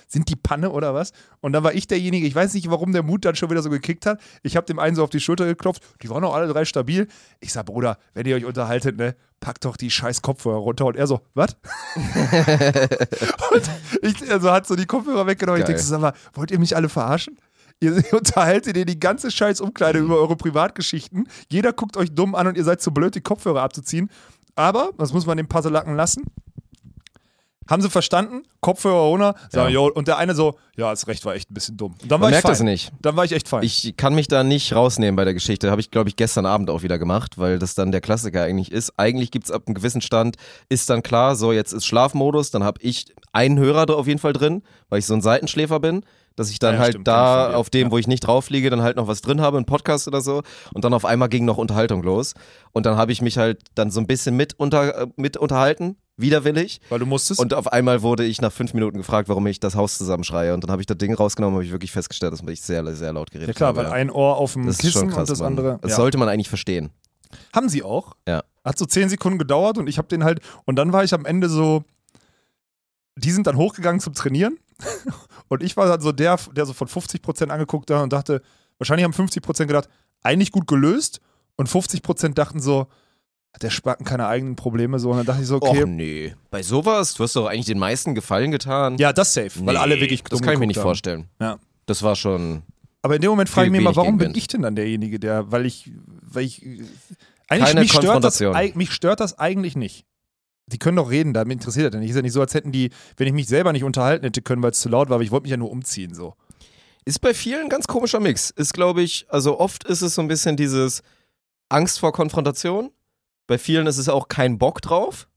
sind die Panne oder was? Und dann war ich derjenige, ich weiß nicht, warum der Mut dann schon wieder so gekickt hat. Ich habe dem einen so auf die Schulter geklopft, die waren auch alle drei stabil. Ich sag, Bruder, wenn ihr euch unterhaltet, ne, packt doch die scheiß Kopfhörer runter. Und er so, was? und ich, also hat so die Kopfhörer weggenommen. Ich Geil. denke so, sag mal, wollt ihr mich alle verarschen? Ihr unterhaltet ihr die ganze scheiß Umkleide über eure Privatgeschichten. Jeder guckt euch dumm an und ihr seid zu blöd, die Kopfhörer abzuziehen. Aber, das muss man dem Puzzleacken lassen. Haben sie verstanden? Kopfhörer runter. Sagen, Ja. Und der eine so, ja, ist recht, war echt ein bisschen dumm. Und dann war Man ich merkt fein. das nicht. Dann war ich echt fein. Ich kann mich da nicht rausnehmen bei der Geschichte. Habe ich, glaube ich, gestern Abend auch wieder gemacht, weil das dann der Klassiker eigentlich ist. Eigentlich gibt's ab einem gewissen Stand, ist dann klar, so jetzt ist Schlafmodus, dann habe ich einen Hörer da auf jeden Fall drin, weil ich so ein Seitenschläfer bin, dass ich dann Ja, halt stimmt, da auf dem, Ja. wo ich nicht drauf liege, dann halt noch was drin habe, einen Podcast oder so. Und dann auf einmal ging noch Unterhaltung los. Und dann habe ich mich halt dann so ein bisschen mit, unter, äh, mit unterhalten, widerwillig. Weil du musstest. Und auf einmal wurde ich nach fünf Minuten gefragt, warum ich das Haus zusammenschreie. Und dann habe ich das Ding rausgenommen und habe ich wirklich festgestellt, dass ich sehr, sehr laut geredet ja klar, habe. weil ein Ohr auf dem Das Kissen krass, und das Mann. andere. Das ja. sollte man eigentlich verstehen. Haben sie auch. Ja. Hat so zehn Sekunden gedauert und ich habe den halt. Und dann war ich am Ende so. Die sind dann hochgegangen zum Trainieren. Und ich war dann so der, der so von 50% angeguckt hat und dachte, wahrscheinlich haben 50% gedacht, eigentlich gut gelöst. Und 50% dachten so, hat der Spacken keine eigenen Probleme so. Und dann dachte ich so, okay. Och nee. Bei sowas, du hast doch eigentlich den meisten Gefallen getan. Ja, das safe, weil Nee, alle wirklich Das kann ich mir nicht haben. vorstellen. Ja. Das war schon. Aber in dem Moment frage ich mich mal, warum bin ich denn dann derjenige, der, weil ich, weil ich, eigentlich Keine mich stört, das, mich stört das eigentlich nicht. Die können doch reden, da interessiert das ja nicht. Ist ja nicht so, als hätten die, wenn ich mich selber nicht unterhalten hätte können, weil es zu laut war, aber ich wollte mich ja nur umziehen, so. Ist bei vielen ein ganz komischer Mix. Ist, glaube ich, also oft ist es so ein bisschen dieses Angst vor Konfrontation. Bei vielen ist es auch kein Bock drauf.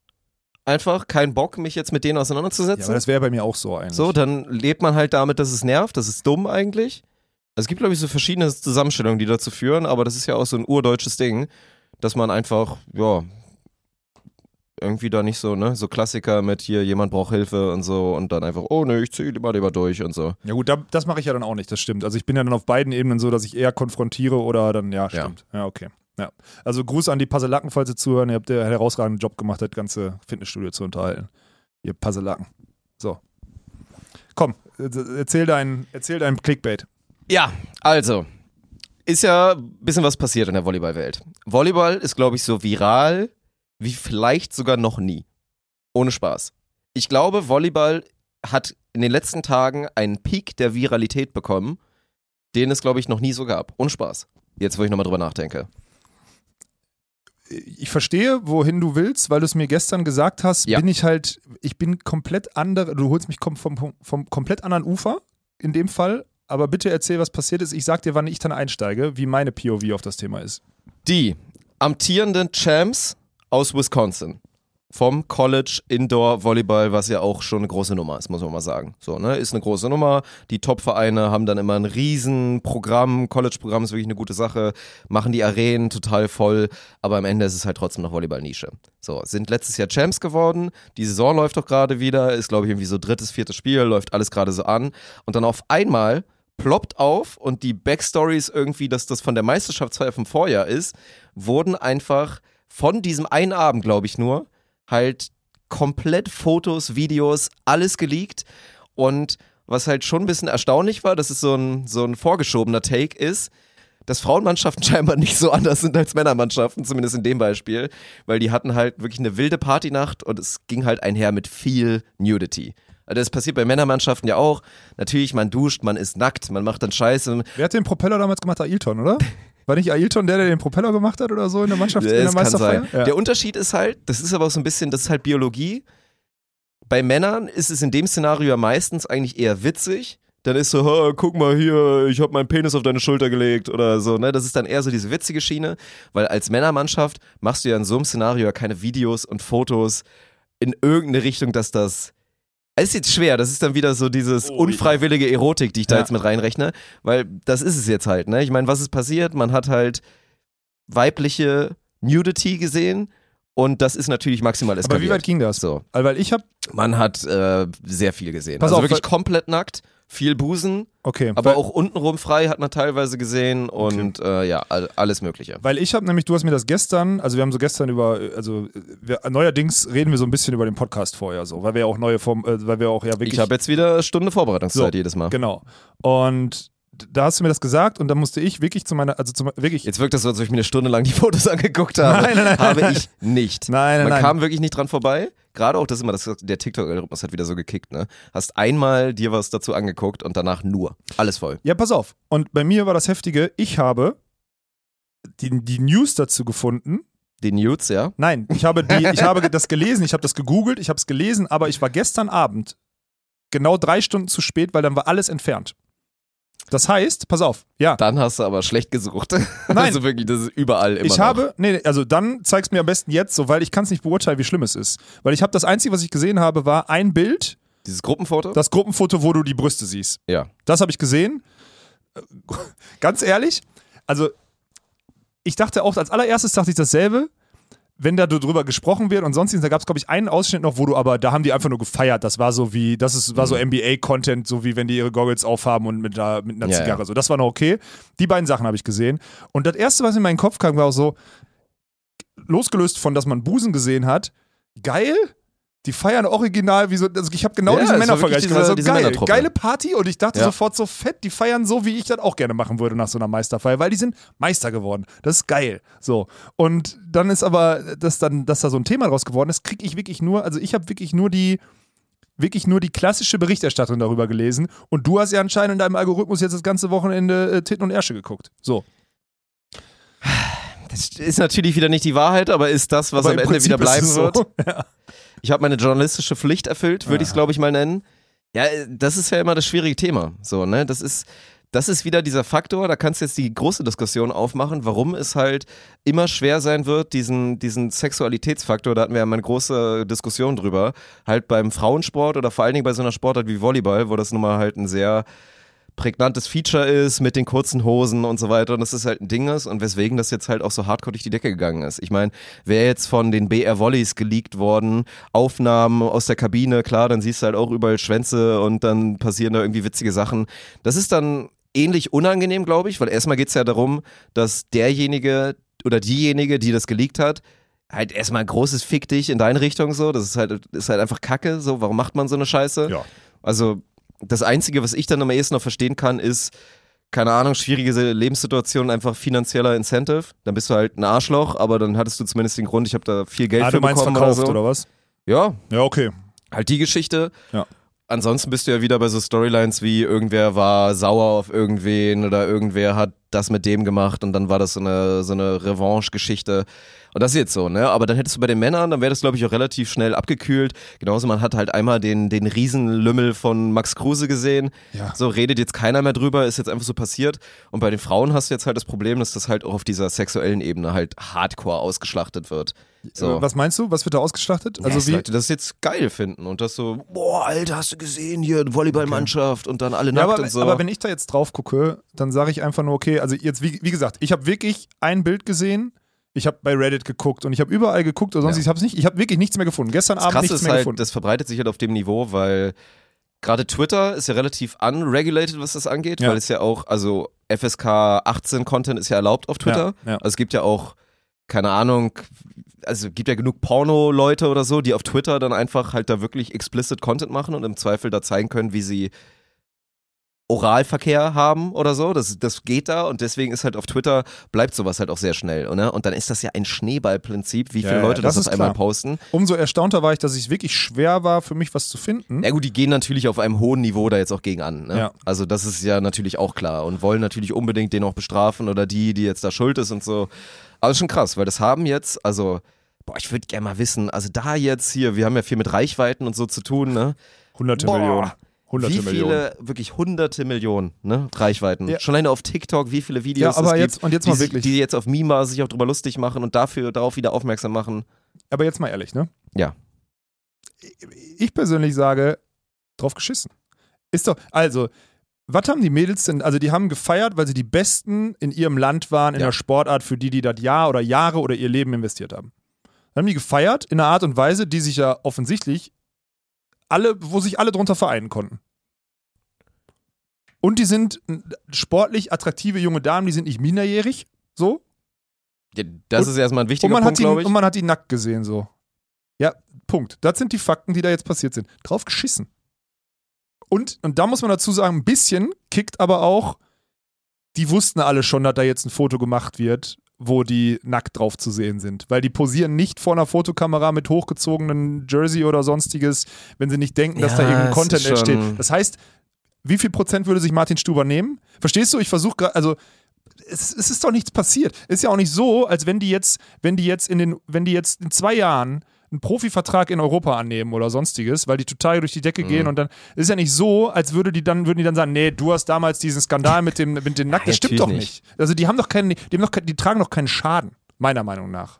Einfach kein Bock, mich jetzt mit denen Ja, auseinanderzusetzen. aber das wäre bei mir auch so eigentlich. So, dann lebt man halt damit, dass es nervt, das ist dumm eigentlich. Also es gibt, glaube ich, so verschiedene Zusammenstellungen, die dazu führen, aber das ist ja auch so ein urdeutsches Ding, dass man einfach, ja, irgendwie da nicht so, ne, so Klassiker mit hier, jemand braucht Hilfe und so und dann einfach, oh ne, ich ziehe lieber lieber durch und so. Ja gut, da, das mache ich ja dann auch nicht, das stimmt. Also ich bin ja dann auf beiden Ebenen so, dass ich eher konfrontiere oder dann, ja, Ja. stimmt. Ja, okay. Ja. Also Gruß an die Puzzleacken, falls ihr zuhören. Ihr habt einen herausragenden Job gemacht, das ganze Fitnessstudio zu unterhalten. Ihr Puzzleacken. So. Komm, äh, erzähl dein, erzähl dein Clickbait. Ja, also, ist ja ein bisschen was passiert in der Volleyballwelt. Volleyball ist, glaube ich, so viral wie vielleicht sogar noch nie. Ohne Spaß. Ich glaube, Volleyball hat in den letzten Tagen einen Peak der Viralität bekommen, den es, glaube ich, noch nie so gab. Ohne Spaß. Jetzt, wo ich nochmal drüber nachdenke. Ich verstehe, wohin du willst, weil du es mir gestern gesagt hast, Ja. bin ich halt, ich bin komplett andere, du holst mich vom, vom, vom komplett anderen Ufer in dem Fall, aber bitte erzähl, was passiert ist. Ich sag dir, wann ich dann einsteige, wie meine POV auf das Thema ist. Die amtierenden Champs aus Wisconsin vom College Indoor Volleyball, was ja auch schon eine große Nummer ist, muss man mal sagen. So, ne, ist eine große Nummer. Die Top-Vereine haben dann immer ein riesen Programm. College-Programm ist wirklich eine gute Sache. Machen die Arenen total voll. Aber am Ende ist es halt trotzdem noch Volleyball-Nische. So, sind letztes Jahr Champs geworden. Die Saison läuft doch gerade wieder. Ist, glaube ich, irgendwie so drittes, viertes Spiel. Läuft alles gerade so an. Und dann auf einmal ploppt auf und die Backstories irgendwie, dass das von der Meisterschaftsfeier vom Vorjahr ist, wurden einfach von diesem einen Abend, glaube ich nur, halt komplett Fotos, Videos, alles geleakt. Und was halt schon ein bisschen erstaunlich war, dass es so ein, so ein vorgeschobener Take ist, dass Frauenmannschaften scheinbar nicht so anders sind als Männermannschaften, zumindest in dem Beispiel, weil die hatten halt wirklich eine wilde Partynacht und es ging halt einher mit viel Nudity. Also Das passiert bei Männermannschaften ja auch. Natürlich, man duscht, man ist nackt, man macht dann Scheiße. Wer hat den Propeller damals gemacht? Ailton, oder? War nicht Ailton der, der den Propeller gemacht hat oder so in der Mannschaft, in der Das Meisterfeier? Ja. Der Unterschied ist halt, das ist aber auch so ein bisschen, das ist halt Biologie. Bei Männern ist es in dem Szenario ja meistens eigentlich eher witzig. Dann ist so, "Ha, guck mal hier, ich habe meinen Penis auf deine Schulter gelegt oder so. Ne? Das ist dann eher so diese witzige Schiene, weil als Männermannschaft machst du ja in so einem Szenario ja keine Videos und Fotos in irgendeine Richtung, dass das. Es ist jetzt schwer, das ist dann wieder so dieses unfreiwillige Erotik, die ich da Ja. jetzt mit reinrechne, weil das ist es jetzt halt, ne? Ich meine, was ist passiert? Man hat halt weibliche Nudity gesehen und das ist natürlich maximal Aber eskaliert. wie weit ging das? So, Also, weil ich habe, man hat äh, sehr viel gesehen. Pass also auf, wirklich komplett nackt, viel Busen, okay, aber auch untenrum frei hat man teilweise gesehen und äh, ja, all, alles mögliche. weil ich habe nämlich, du hast mir das gestern, also wir haben so gestern über, also wir, neuerdings reden wir so ein bisschen über den Podcast vorher so, weil wir ja auch neue Form, äh, weil wir auch ja wirklich Ich habe jetzt wieder Stunde Vorbereitungszeit So, jedes Mal. Genau. Und da hast du mir das gesagt und dann musste ich wirklich zu meiner, also zu, wirklich. Jetzt wirkt das so, als ob ich mir eine Stunde lang die Fotos angeguckt habe. Nein, nein, nein. Habe ich nicht. Nein, nein, Man nein. kam wirklich nicht dran vorbei. Gerade auch, das ist immer das, der TikTok-Algorithmus hat wieder so gekickt, ne? Hast einmal dir was dazu angeguckt und danach nur. Alles voll. Ja, pass auf. Und bei mir war das Heftige, ich habe die, die News dazu gefunden. Die Nudes, ja. Nein, ich habe, die, ich habe das gelesen, ich habe das gegoogelt, ich habe es gelesen, aber ich war gestern Abend genau drei Stunden zu spät, weil dann war alles entfernt. Das heißt, pass auf, ja. Dann hast du aber schlecht gesucht. Nein. Also wirklich, das ist überall immer Ich noch. habe, nee, also dann zeig's mir am besten jetzt, so, weil ich kann es nicht beurteilen, wie schlimm es ist. Weil ich habe das Einzige, was ich gesehen habe, war ein Bild, Dieses Gruppenfoto? das Gruppenfoto, wo du die Brüste siehst. ja. Das habe ich gesehen. Äh, Ganz ehrlich, also ich dachte auch, als allererstes dachte ich dasselbe, wenn da drüber gesprochen wird und sonstiges, da gab es, glaube ich, einen Ausschnitt noch, wo du aber, da haben die einfach nur gefeiert. Das war so wie, das ist, war so NBA-Content, so wie wenn die ihre Goggles aufhaben und mit, da, mit einer Ja, Zigarre. ja. So, das war noch okay. Die beiden Sachen habe ich gesehen. Und das erste, was in meinen Kopf kam, war auch so, losgelöst von, dass man Busen gesehen hat, geil. Die feiern original wie so, also ich habe genau Ja, diesen Männervergleich wirklich gemacht. diese- So diese geil, geile Party und ich dachte Ja. sofort so fett, die feiern so, wie ich das auch gerne machen würde nach so einer Meisterfeier, weil die sind Meister geworden. Das ist geil. So. Und dann ist aber, dass dann, dass da so ein Thema draus geworden ist, kriege ich wirklich nur, also ich habe wirklich nur die, wirklich nur die klassische Berichterstattung darüber gelesen und du hast ja anscheinend in deinem Algorithmus jetzt das ganze Wochenende äh, Titten und Ärsche geguckt. So. Ist natürlich wieder nicht die Wahrheit, aber ist das, was Aber am Ende Prinzip wieder bleiben so. wird. Ich habe meine journalistische Pflicht erfüllt, würde ich es, glaube ich, mal nennen. Ja, das ist ja immer das schwierige Thema. So, ne? Das ist, das ist wieder dieser Faktor, da kannst du jetzt die große Diskussion aufmachen, warum es halt immer schwer sein wird, diesen, diesen Sexualitätsfaktor, da hatten wir ja mal eine große Diskussion drüber, halt beim Frauensport oder vor allen Dingen bei so einer Sportart wie Volleyball, wo das nun mal halt ein sehr prägnantes Feature ist mit den kurzen Hosen und so weiter und das ist halt ein Ding ist und weswegen das jetzt halt auch so hardcore durch die Decke gegangen ist. Ich meine, wäre jetzt von den BR Volleys geleakt worden, Aufnahmen aus der Kabine, klar, dann siehst du halt auch überall Schwänze und dann passieren da irgendwie witzige Sachen. Das ist dann ähnlich unangenehm, glaube ich, weil erstmal geht es ja darum, dass derjenige oder diejenige, die das geleakt hat, halt erstmal ein großes Fick dich in deine Richtung so, das ist halt, ist halt einfach Kacke, so, warum macht man so eine Scheiße? Ja. Also das Einzige, was ich dann am ehesten noch verstehen kann, ist, keine Ahnung, schwierige Lebenssituation, einfach finanzieller Incentive. Dann bist du halt ein Arschloch, aber dann hattest du zumindest den Grund, ich habe da viel Geld Ah, für du meinst bekommen verkauft oder so. oder was? Ja, Ja, okay. halt die Geschichte. Ja. Ansonsten bist du ja wieder bei so Storylines wie irgendwer war sauer auf irgendwen oder irgendwer hat das mit dem gemacht und dann war das so eine, so eine Revanche-Geschichte. Und das ist jetzt so, ne? Aber dann hättest du bei den Männern, dann wäre das, glaube ich, auch relativ schnell abgekühlt. Genauso, man hat halt einmal den, den Riesenlümmel von Max Kruse gesehen. Ja. So redet jetzt keiner mehr drüber, ist jetzt einfach so passiert. Und bei den Frauen hast du jetzt halt das Problem, dass das halt auch auf dieser sexuellen Ebene halt hardcore ausgeschlachtet wird. So. Äh, Was meinst du? Was wird da ausgeschlachtet? Also Also wie? Leute das jetzt geil finden und das so, boah, Alter, hast du gesehen hier, Volleyballmannschaft und dann alle Ja, nackt aber, und so. aber wenn ich da jetzt drauf gucke, dann sage ich einfach nur, okay, also jetzt, wie, wie gesagt, ich habe wirklich ein Bild gesehen, ich habe bei Reddit geguckt und ich habe überall geguckt oder sonst, Ja. ich habe nicht, ich habe wirklich nichts mehr gefunden. Gestern das Abend nichts ist mehr halt, gefunden. das verbreitet sich halt auf dem Niveau, weil gerade Twitter ist ja relativ unregulated, was das angeht, Ja. weil es ja auch, also FSK 18 Content ist ja erlaubt auf Twitter. Ja. Also es gibt ja auch, keine Ahnung, also gibt ja genug Porno-Leute oder so, die auf Twitter dann einfach halt da wirklich explicit Content machen und im Zweifel da zeigen können, wie sie Oralverkehr haben oder so. Das, das geht da und deswegen ist halt auf Twitter bleibt sowas halt auch sehr schnell. Ne? Und dann ist das ja ein Schneeballprinzip, wie viele Ja, ja, Leute das, das auf einmal klar. posten. Umso erstaunter war ich, dass es wirklich schwer war, für mich was zu finden. Ja gut, die gehen natürlich auf einem hohen Niveau da jetzt auch gegen an. Ne? Ja. Also das ist ja natürlich auch klar und wollen natürlich unbedingt den auch bestrafen oder die, die jetzt da schuld ist und so. Aber ist schon krass, weil das haben jetzt, also, boah, ich würde gerne mal wissen, also da jetzt hier, wir haben ja viel mit Reichweiten und so zu tun, ne? Hunderte Boah, Millionen. Hunderte wie viele, Millionen. wirklich hunderte Millionen, ne? Reichweiten. Ja. Schon alleine auf TikTok, wie viele Videos Ja, aber es jetzt- gibt, und jetzt die, mal sich- wirklich. die jetzt auf Mima sich auch drüber lustig machen und dafür darauf wieder aufmerksam machen. Aber jetzt mal ehrlich, ne? Ja. Ich persönlich sage, drauf geschissen. Ist doch, also, was haben die Mädels denn? Also, die haben gefeiert, weil sie die Besten in ihrem Land waren, in Ja. der Sportart, für die die das Jahr oder Jahre oder ihr Leben investiert haben. Dann haben die gefeiert in einer Art und Weise, die sich ja offensichtlich alle, wo sich alle drunter vereinen konnten. Und die sind sportlich attraktive junge Damen, die sind nicht minderjährig, so. Ja, Das Und- ist erstmal ein wichtiger Und man, Punkt, glaube ich. und man hat die nackt gesehen, so. Ja, Punkt. Das sind die Fakten, die da jetzt passiert sind. Drauf geschissen. Und, und da muss man dazu sagen, ein bisschen kickt aber auch, die wussten alle schon, dass da jetzt ein Foto gemacht wird, wo die nackt drauf zu sehen sind. Weil die posieren nicht vor einer Fotokamera mit hochgezogenen Jersey oder sonstiges, wenn sie nicht denken, dass da Ja, irgendein Content entsteht. Das heißt, wie viel Prozent würde sich Martin Stuber nehmen? Verstehst du? Ich versuche gerade, also es, es ist doch nichts passiert. Ist ja auch nicht so, als wenn die jetzt, wenn die jetzt in den, wenn die jetzt in zwei Jahren einen Profivertrag in Europa annehmen oder sonstiges, weil die total durch die Decke Mhm. gehen und dann ist ja nicht so, als würde die dann würden die dann sagen, nee, du hast damals diesen Skandal mit dem mit den Nacken, das stimmt doch natürlich nicht. Also die haben doch keinen, die haben doch, die tragen doch keinen Schaden, meiner Meinung nach.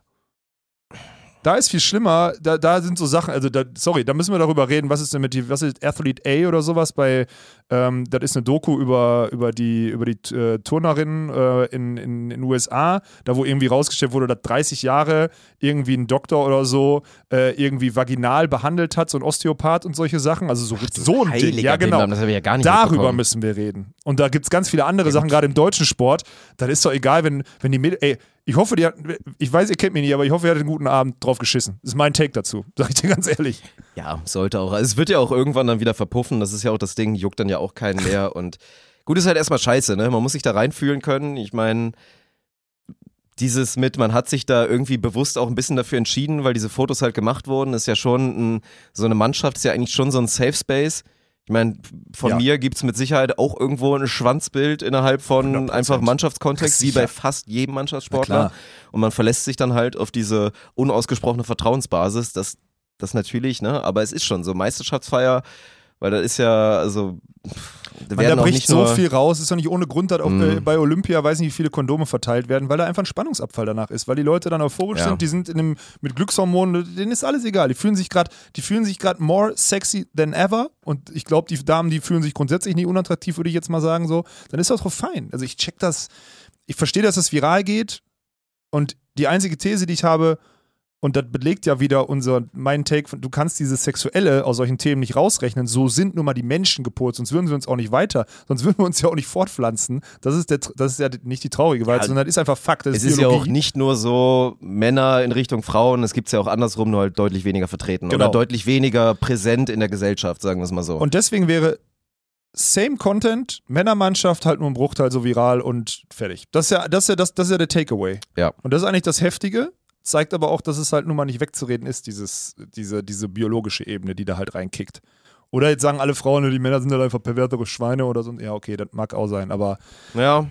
Da ist viel schlimmer, da, da sind so Sachen, also da, sorry, da müssen wir darüber reden, was ist denn mit die, was ist Athlete A oder sowas bei, ähm, das ist eine Doku über, über die, über die äh, Turnerinnen äh, in, in, in den USA, da wo irgendwie rausgestellt wurde, dass 30 Jahre irgendwie ein Doktor oder so äh, irgendwie vaginal behandelt hat, so ein Osteopath und solche Sachen, also so, so ein Ding, ja genau. Ja gar nicht Darüber müssen wir reden. Und da gibt es ganz viele andere Sachen, gerade im deutschen Sport. Dann ist doch egal, wenn, wenn die Mädels. Ey, ich hoffe, die hat, ich weiß, ihr kennt mich nicht, aber ich hoffe, ihr hattet einen guten Abend drauf geschissen. Das ist mein Take dazu, sag ich dir ganz ehrlich. Ja, sollte auch. Also es wird ja auch irgendwann dann wieder verpuffen. Das ist ja auch das Ding, juckt dann ja auch keinen mehr. Und gut ist halt erstmal scheiße, ne? Man muss sich da reinfühlen können. Ich meine, dieses mit, man hat sich da irgendwie bewusst auch ein bisschen dafür entschieden, weil diese Fotos halt gemacht wurden, ist ja schon ein, so eine Mannschaft, ist ja eigentlich schon so ein Safe Space. Ich meine, von Ja. mir gibt's mit Sicherheit auch irgendwo ein Schwanzbild innerhalb von 100%. einfach Mannschaftskontext, wie bei fast jedem Mannschaftssportler. Und man verlässt sich dann halt auf diese unausgesprochene Vertrauensbasis, dass das natürlich, ne, aber es ist schon so Meisterschaftsfeier, weil da ist ja, also, da Man, da bricht so viel raus, ist doch nicht ohne Grund, dass auch, äh, bei Olympia, weiß nicht, wie viele Kondome verteilt werden, weil da einfach ein Spannungsabfall danach ist, weil die Leute dann euphorisch Ja. sind, die sind in einem, mit Glückshormonen, denen ist alles egal. Die fühlen sich gerade, die fühlen sich gerade more sexy than ever und ich glaube, die Damen, die fühlen sich grundsätzlich nicht unattraktiv, würde ich jetzt mal sagen so. Dann ist das doch fein. Also ich check das, ich verstehe, dass das viral geht und die einzige These, die ich habe, und das belegt ja wieder unser, mein Take, von, du kannst dieses Sexuelle aus solchen Themen nicht rausrechnen. So sind nun mal die Menschen gepurt, sonst würden wir uns auch nicht weiter, sonst würden wir uns ja auch nicht fortpflanzen. Das ist, der, das ist ja nicht die traurige Wahrheit, Ja, sondern das ist einfach Fakt. Es ist ist ja Biologie. auch nicht nur so Männer in Richtung Frauen, es gibt's ja auch andersrum, nur halt deutlich weniger vertreten Genau. oder deutlich weniger präsent in der Gesellschaft, sagen wir es mal so. Und deswegen wäre same Content, Männermannschaft halt nur ein Bruchteil so viral und fertig. Das ist ja, das ist ja, das, das ist ja der Takeaway. Ja. Und das ist eigentlich das Heftige, zeigt aber auch, dass es halt nun mal nicht wegzureden ist, dieses, diese, diese biologische Ebene, die da halt reinkickt. Oder jetzt sagen alle Frauen, die Männer sind halt einfach pervertere Schweine oder so. Ja, okay, das mag auch sein, aber ja,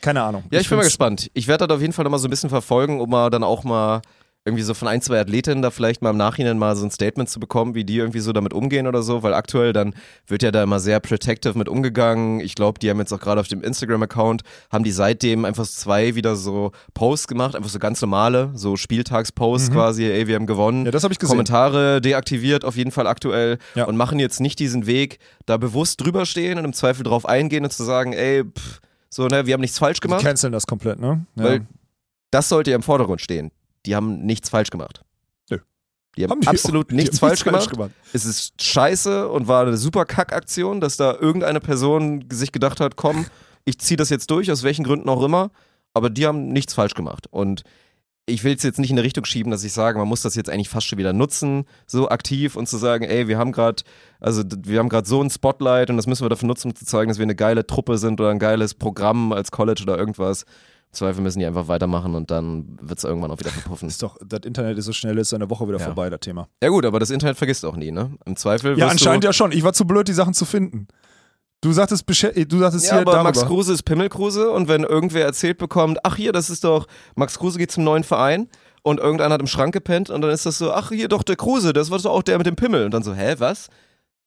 keine Ahnung. Ja, ich, bin mal gespannt. Ich werde das auf jeden Fall nochmal so ein bisschen verfolgen, um mal dann auch mal irgendwie so von ein, zwei Athletinnen da vielleicht mal im Nachhinein mal so ein Statement zu bekommen, wie die irgendwie so damit umgehen oder so, weil aktuell dann wird ja da immer sehr protective mit umgegangen. Ich glaube, die haben jetzt auch gerade auf dem Instagram-Account, haben die seitdem einfach zwei wieder so Posts gemacht, einfach so ganz normale, so Spieltagsposts quasi, ey, wir haben gewonnen. Mhm. Ja, das habe ich gesehen. Kommentare deaktiviert, auf jeden Fall aktuell Ja. und machen jetzt nicht diesen Weg, da bewusst drüber stehen und im Zweifel drauf eingehen und zu sagen, ey, pff, so, ne, wir haben nichts falsch Die gemacht. canceln das komplett, ne? Ja. Weil das sollte ja im Vordergrund stehen. Die haben nichts falsch gemacht. Nö. Die haben, Haben die absolut auch- die nichts haben falsch gemacht. Es ist scheiße und war eine super Kackaktion, dass da irgendeine Person sich gedacht hat, komm, ich ziehe das jetzt durch, aus welchen Gründen auch immer. Aber die haben nichts falsch gemacht. Und ich will es jetzt nicht in eine Richtung schieben, dass ich sage, man muss das jetzt eigentlich fast schon wieder nutzen, so aktiv und zu sagen, ey, wir haben gerade, also wir haben gerade so ein Spotlight und das müssen wir dafür nutzen, um zu zeigen, dass wir eine geile Truppe sind oder ein geiles Programm als College oder irgendwas. Im Zweifel müssen die einfach weitermachen und dann wird es irgendwann auch wieder verpuffen. Ist doch, das Internet ist so schnell, ist in der Woche wieder Ja. vorbei, das Thema. Ja gut, aber das Internet vergisst auch nie, ne? Im Zweifel Ja, anscheinend ja schon. Ich war zu blöd, die Sachen zu finden. Du sagtest, beschä- du sagtest Ja, hier aber darüber. Max Kruse ist Pimmelkruse und wenn irgendwer erzählt bekommt, ach hier, das ist doch, Max Kruse geht zum neuen Verein und irgendeiner hat im Schrank gepennt und dann ist das so, ach hier doch der Kruse, das war doch auch der mit dem Pimmel und dann so, hä, was?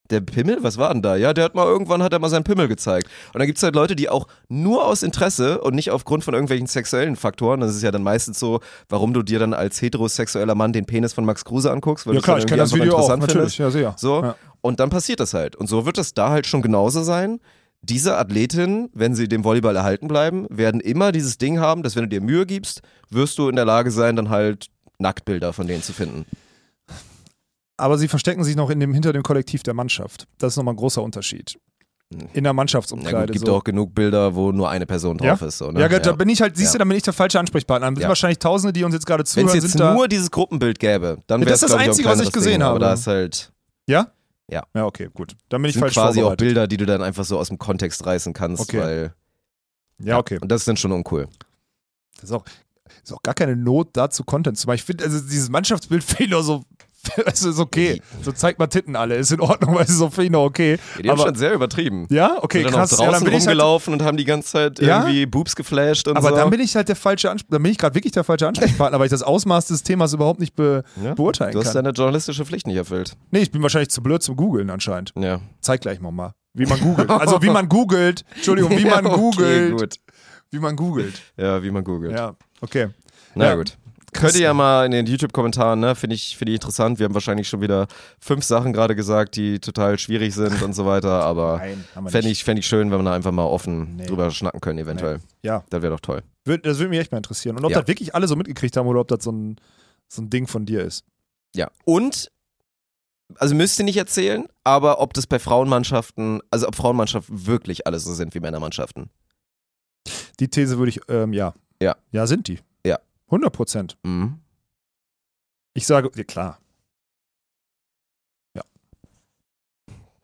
Der Pimmel? Was war denn da? Ja, der hat mal irgendwann hat er mal seinen Pimmel gezeigt. Und dann gibt's halt Leute, die auch nur aus Interesse und nicht aufgrund von irgendwelchen sexuellen Faktoren, das ist ja dann meistens so, warum du dir dann als heterosexueller Mann den Penis von Max Kruse anguckst, weil ja klar, ich kenne das Video auch, natürlich. findest. Ja, sehr. So. Ja. Und dann passiert das halt. Und so wird das da halt schon genauso sein. Diese Athletinnen, wenn sie dem Volleyball erhalten bleiben, werden immer dieses Ding haben, dass wenn du dir Mühe gibst, wirst du in der Lage sein, dann halt Nacktbilder von denen zu finden. Aber sie verstecken sich noch in dem, hinter dem Kollektiv der Mannschaft. Das ist nochmal ein großer Unterschied. In der Mannschaftsumkleide. gut, gibt so. auch genug Bilder, wo nur eine Person drauf ist. So, ne? Ja, gut, da bin ich halt, siehst du, Ja. da bin ich der falsche Ansprechpartner. Dann sind Ja. wahrscheinlich Tausende, die uns jetzt gerade Wenn zuhören, es jetzt sind da. nur dieses Gruppenbild gäbe, dann Ja, wäre das es ist das Einzige, was ich gesehen habe. Aber da ist halt ja? Ja. Ja, okay, gut. Dann bin ich sind falsch quasi auch. Bilder, die du dann einfach so aus dem Kontext reißen kannst, Okay. weil Ja, okay. und das ist dann schon uncool. Das ist auch, ist auch gar keine Not, dazu Content zu machen. Ich finde, also dieses Mannschaftsbild ich nur so. Es ist okay. So zeigt mal Titten alle. Ist in Ordnung, weil es ist so finde ich noch okay. Ja, die haben Aber- schon sehr übertrieben. Ja, okay, sind dann krass. auch Ja, draußen dann bin ich halt, rumgelaufen und haben die ganze Zeit Ja? irgendwie Boobs geflasht und aber so. dann bin ich halt der falsche Ansprechpartner. Dann bin ich gerade wirklich der falsche Ansprechpartner, weil ich das Ausmaß des Themas überhaupt nicht be Ja, beurteilen Du hast kann. deine journalistische Pflicht nicht erfüllt. Nee, ich bin wahrscheinlich zu blöd zum Googeln anscheinend. Ja. Zeig gleich mal mal. Wie man googelt. Also wie man googelt. Entschuldigung, wie man Ja, okay, googelt. Gut. Wie man googelt. Ja, wie man googelt. Ja, okay. Na Ja. gut. Könnt ihr ja mal in den YouTube-Kommentaren, ne, finde ich, finde ich interessant. Wir haben wahrscheinlich schon wieder fünf Sachen gerade gesagt, die total schwierig sind und so weiter, aber fände ich, fänd ich schön, wenn wir da einfach mal offen Nee. drüber schnacken können, eventuell. Ja, Das wäre doch toll. das würde mich echt mal interessieren. Und ob Ja. das wirklich alle so mitgekriegt haben oder ob das so ein, so ein Ding von dir ist. Ja. Und, also müsst ihr nicht erzählen, aber ob das bei Frauenmannschaften, also ob Frauenmannschaften wirklich alle so sind wie Männermannschaften. Die These würde ich, ähm, ja. Ja. Ja, sind die. Ja. 100 Prozent. Mhm. Ich sage, ja, klar. Ja.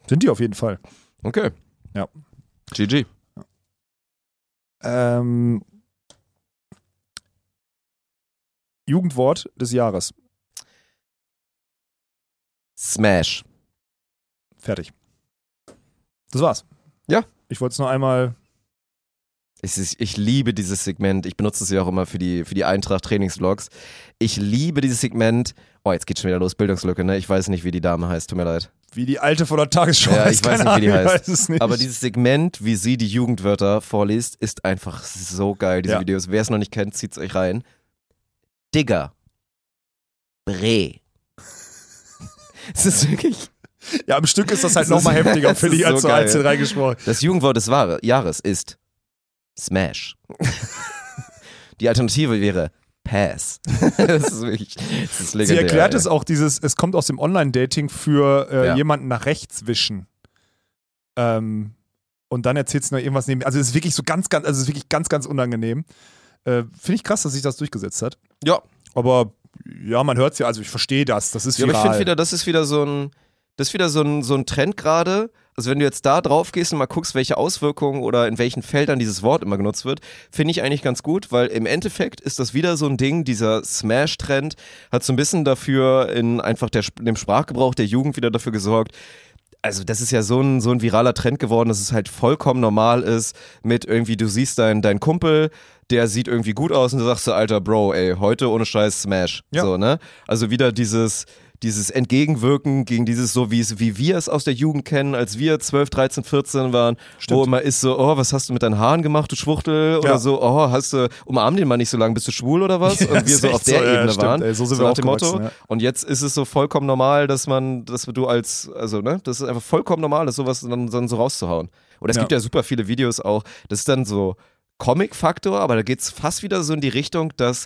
Sind die auf jeden Fall. Okay. Ja. GG. Ähm, Jugendwort des Jahres. Smash. Fertig. Das war's. Ja. Ich wollte es nur einmal. Es ist, ich liebe dieses Segment. Ich benutze es ja auch immer für die, für die Eintracht-Trainingsvlogs. Ich liebe dieses Segment. Oh, jetzt geht's schon wieder los. Bildungslücke, ne? Ich weiß nicht, wie die Dame heißt. Tut mir leid. Wie die alte von der Tagesschau Ja, ich weiß nicht, wie die Ahnung, heißt. Es. Aber dieses Segment, wie sie die Jugendwörter vorliest, ist einfach so geil, diese Ja. Videos. Wer es noch nicht kennt, zieht's euch rein. Digger. Bre. Es ist wirklich. ja, im Stück ist das halt nochmal heftiger, finde ich, als so einzeln reingesprochen. Das Jugendwort des Jahres ist Smash. Die Alternative wäre Pass. das ist wirklich. Das ist Sie legendär. erklärt ey. es auch, dieses, es kommt aus dem Online-Dating für äh, Ja. jemanden nach rechts wischen. Ähm, und dann erzählt sie noch irgendwas neben. Also es ist wirklich so ganz, ganz, also es ist wirklich ganz, ganz unangenehm. Äh, Finde ich krass, dass sich das durchgesetzt hat. Ja, Aber ja, man hört es ja, also ich verstehe das. Das ist Ja, aber ich finde wieder, das ist wieder so ein, das ist wieder so ein, so ein Trend gerade. Also wenn du jetzt da drauf gehst und mal guckst, welche Auswirkungen oder in welchen Feldern dieses Wort immer genutzt wird, finde ich eigentlich ganz gut, weil im Endeffekt ist das wieder so ein Ding, dieser Smash-Trend hat so ein bisschen dafür in einfach der, in dem Sprachgebrauch der Jugend wieder dafür gesorgt, also das ist ja so ein, so ein viraler Trend geworden, dass es halt vollkommen normal ist mit irgendwie, du siehst deinen dein Kumpel, der sieht irgendwie gut aus und du sagst so, alter Bro, ey, heute ohne Scheiß Smash. Ja. So, ne? Also wieder dieses, dieses Entgegenwirken gegen dieses so, wie, es- wie wir es aus der Jugend kennen, als wir 12, 13, 14 waren, Stimmt. wo immer ist so, oh, was hast du mit deinen Haaren gemacht, du Schwuchtel? Oder Ja. so, oh, hast du, umarm den mal nicht so lange, bist du schwul oder was? Ja, und wir so auf der so, ja, Ebene stimmt, waren. ey, so sind so wir nach dem Motto. ja. Und jetzt ist es so vollkommen normal, dass man, dass du als, also, ne, das ist einfach vollkommen normal, ist sowas dann, dann so rauszuhauen. Oder es Ja. gibt ja super viele Videos auch, das ist dann so Comic-Faktor, aber da geht es fast wieder so in die Richtung, dass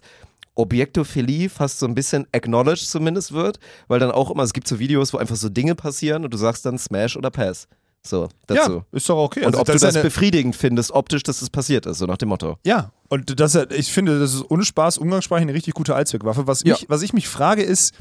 Objektophilie fast so ein bisschen acknowledged zumindest wird, weil dann auch immer, es gibt so Videos, wo einfach so Dinge passieren und du sagst dann Smash oder Pass. So, dazu. Ja, ist doch okay. Und Also ob du ist das befriedigend findest, optisch, dass es passiert ist, so nach dem Motto. Ja, Und das, ich finde, das ist ohne Spaß umgangssprachlich eine richtig gute Allzweckwaffe. Was, Ja. mich, was ich mich frage ist,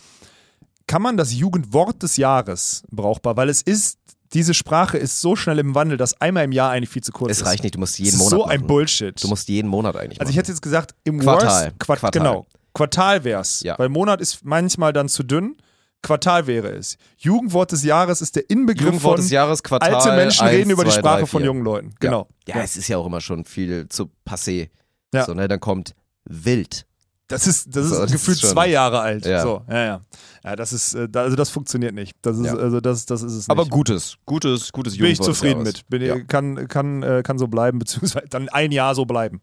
kann man das Jugendwort des Jahres brauchbar? Weil es ist, diese Sprache ist so schnell im Wandel, dass einmal im Jahr eigentlich viel zu kurz Es ist. reicht nicht, du musst jeden Monat so machen. ein Bullshit. Du musst jeden Monat eigentlich also ich machen. hätte jetzt gesagt, im Quartal. Worst, Quart Quartal. genau, Quartal wär's. Ja. Weil Monat ist manchmal dann zu dünn. Quartal wäre es. Jugendwort des Jahres ist der Inbegriff Jugendwort von des Jahres, Quartal. alte Menschen eins, reden über die zwei, Sprache drei, von jungen Leuten. Genau. Ja, ja, es ist ja auch immer schon viel zu passé. Ja. So, ne, dann kommt wild. Das ist, das ist So, das gefühlt ist zwei Jahre alt. Ja. So, ja, ja. Ja, das ist, äh, also das funktioniert nicht. Das ist, Ja. also das, das ist es nicht. Aber gutes, gutes, gutes bin ich zufrieden mit. Bin, Ja. kann, kann, äh, kann so bleiben, beziehungsweise dann ein Jahr so bleiben.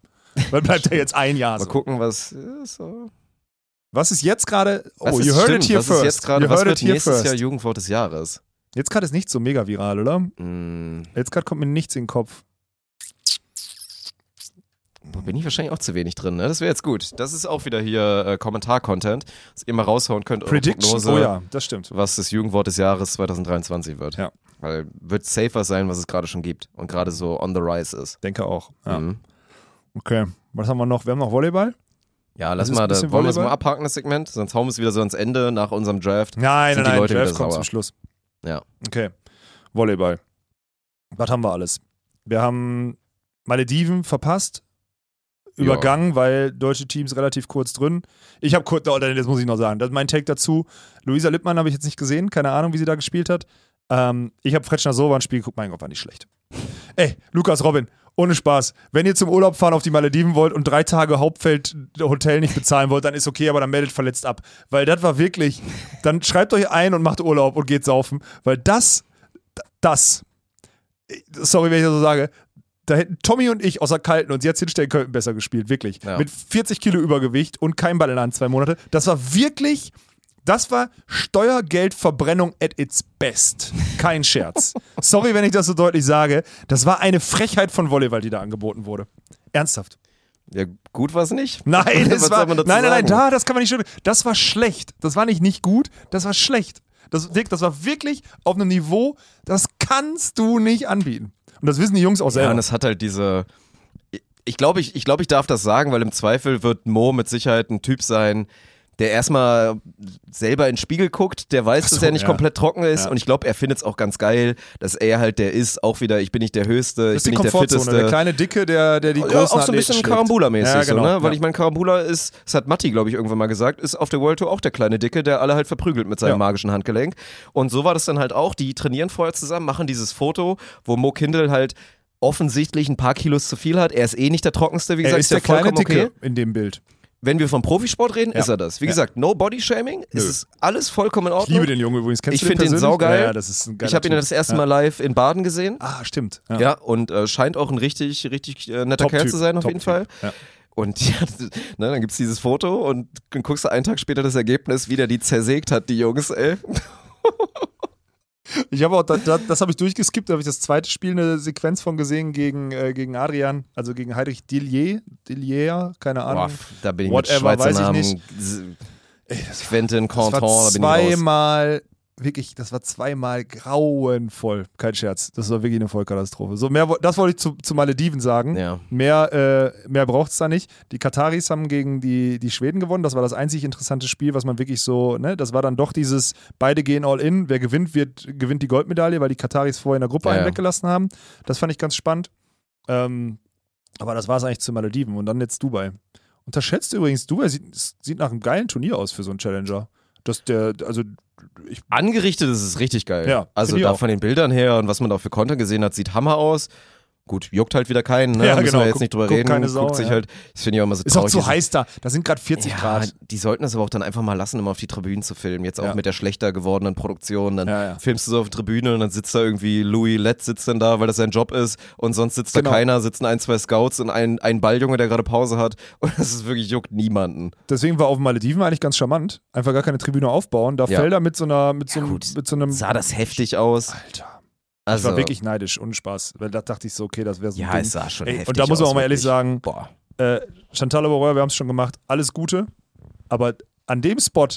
Weil bleibt ja jetzt ein Jahr Mal so. gucken, was so. Was ist jetzt gerade? Oh, you heard stimmt, it here was first. ist jetzt gerade, you was wird nächstes first. Jahr Jugendwort des Jahres? Jetzt gerade ist nicht so mega viral, oder? Hm, Jetzt gerade kommt mir nichts in den Kopf. Da bin ich wahrscheinlich auch zu wenig drin, ne? Das wäre jetzt gut. Das ist auch wieder hier äh, Kommentar-Content, dass ihr mal raushauen könnt, Prediction? Prognose, Oh ja, das stimmt. was das Jugendwort des Jahres 2023 wird. Ja. Weil wird safer sein, was es gerade schon gibt und gerade so on the rise ist. Denke auch. Ja. Mhm. Okay. Was haben wir noch? Wir haben noch Volleyball? Ja, lass mal, da, wollen wir das mal abhaken, das Segment? Sonst hauen wir es wieder so ans Ende nach unserem Draft. Nein, nein, nein. Leute Draft kommt zum Schluss. Ja. Okay. Volleyball. Was haben wir alles? Wir haben Malediven verpasst. Übergangen, weil deutsche Teams relativ kurz drin. Ich habe kurz, oh, das muss ich noch sagen, das ist mein Take dazu. Luisa Lippmann habe ich jetzt nicht gesehen, keine Ahnung, wie sie da gespielt hat. Ähm, ich habe Fretschner Sova ein Spiel geguckt, mein Gott, war nicht schlecht. Ey, Lukas Robin, ohne Spaß. Wenn ihr zum Urlaub fahren auf die Malediven wollt und drei Tage Hauptfeld Hotel nicht bezahlen wollt, dann ist okay, aber dann meldet verletzt ab. Weil das war wirklich, dann schreibt euch ein und macht Urlaub und geht saufen. Weil das, das, sorry, wenn ich das so sage, da hätten Tommy und ich außer Kalten uns jetzt hinstellen könnten, besser gespielt, wirklich. Ja. Mit 40 Kilo Übergewicht und kein Ball in Hand, zwei Monate. Das war wirklich, das war Steuergeldverbrennung at its best. Kein Scherz. Sorry, wenn ich das so deutlich sage. Das war eine Frechheit von Volleyball, die da angeboten wurde. Ernsthaft. Ja, gut war es nicht. Nein, es war, nein, nein, nein, da, das kann man nicht schon. Das war schlecht. Das war nicht nicht gut, das war schlecht. Das, Dick, das war wirklich auf einem Niveau, das kannst du nicht anbieten. Und das wissen die Jungs auch Ja, selber. und es hat halt diese. Ich glaube, ich, ich, glaub, ich darf das sagen, weil im Zweifel wird Mo mit Sicherheit ein Typ sein, der erstmal selber in den Spiegel guckt, der weiß, so, dass er nicht ja. komplett trocken ist Ja. und ich glaube, er findet es auch ganz geil, dass er halt der ist, auch wieder, ich bin nicht der Höchste, das ich bin die nicht der. Fitteste. Der kleine Dicke, der, der die ja, großen auch so ein bisschen. Karambula-mäßig, Ja, genau, so, ne? Weil ich meine, Karambula ist, das hat Matti, glaube ich, irgendwann mal gesagt, ist auf der World Tour auch der kleine Dicke, der alle halt verprügelt mit seinem magischen Handgelenk. Und so war das dann halt auch. Die trainieren vorher zusammen, machen dieses Foto, wo Mo Kindle halt offensichtlich ein paar Kilos zu viel hat. Er ist eh nicht der trockenste, wie Er gesagt, ist der kleine vollkommen Dicke okay. in dem Bild. Wenn wir vom Profisport reden, Ja. ist er das. Wie Ja. gesagt, no Body Shaming, es ist alles vollkommen in Ich Ordnung. liebe den Jungen übrigens. Kennst Ich du den den saugeil. Ja, das ist ein ich habe ihn Typ. das erste. Mal live in Baden gesehen. Ah, stimmt. Ja, und äh, scheint auch ein richtig, richtig äh, netter Kerl Top-Typ, zu sein, auf jeden Fall. Top-Typ. Ja. Und ja, ne, dann gibt's dieses Foto und dann guckst du einen Tag später das Ergebnis, wie der die zersägt hat, die Jungs, ey. Ich habe auch, das, das, habe ich durchgeskippt, da habe ich das zweite Spiel eine Sequenz von gesehen gegen, äh, gegen Adrian, also gegen Heinrich Dillier, Dillier, keine Ahnung. Boah, da bin ich Whatever, mit Schweizer weiß ich Namen. nicht. Quentin, Canton, war da bin ich raus. zweimal, wirklich, das war zweimal grauenvoll. Kein Scherz. Das war wirklich eine Vollkatastrophe. So, mehr, das wollte ich zu, zu Malediven sagen. Ja. Mehr, äh, mehr braucht es da nicht. Die Kataris haben gegen die, die Schweden gewonnen. Das war das einzig interessante Spiel, was man wirklich so, ne, das war dann doch dieses, beide gehen all in. Wer gewinnt, wird, gewinnt die Goldmedaille, weil die Kataris vorher in der Gruppe Ja, einen ja. weggelassen haben. Das fand ich ganz spannend. Ähm, aber das war es eigentlich zu Malediven und dann jetzt Dubai. Unterschätzt übrigens, Dubai sieht, sieht nach einem geilen Turnier aus für so einen Challenger. Dass der, also ich, Angerichtet ist es richtig geil. Ja, also da auch. von den Bildern her und was man da für Content gesehen hat, sieht Hammer aus. Gut, juckt halt wieder keinen, ne? Ja, Müssen genau, wir jetzt nicht drüber guckt reden. keine Sau, Guckt sich ja. halt, das finde ich auch immer so ist auch traurig. zu dieses- heiß da. Da sind gerade 40 ja, Grad. Die sollten es aber auch dann einfach mal lassen, immer auf die Tribünen zu filmen. Jetzt auch Ja. mit der schlechter gewordenen Produktion. Dann filmst du so auf der Tribüne und dann sitzt da irgendwie Louis Lett sitzt dann da, weil das sein Job ist. Und sonst sitzt Genau. da keiner, sitzen ein, zwei Scouts und ein, ein Balljunge, der gerade Pause hat. Und das ist wirklich juckt niemanden. Deswegen war auf den Malediven eigentlich ganz charmant. Einfach gar keine Tribüne aufbauen. Da. Felder mit so einer, mit so, einem, gut. mit so einem. Sah das heftig aus? Alter. Also, Ich war wirklich neidisch, ohne Spaß. Weil da dachte ich so, okay, das wäre so ein ja, Ding. es sah schon Ey, heftig und da muss man aus, auch mal ehrlich wirklich. sagen, Boah. äh, Chantal Leroy, wir haben es schon gemacht, alles Gute. Aber an dem Spot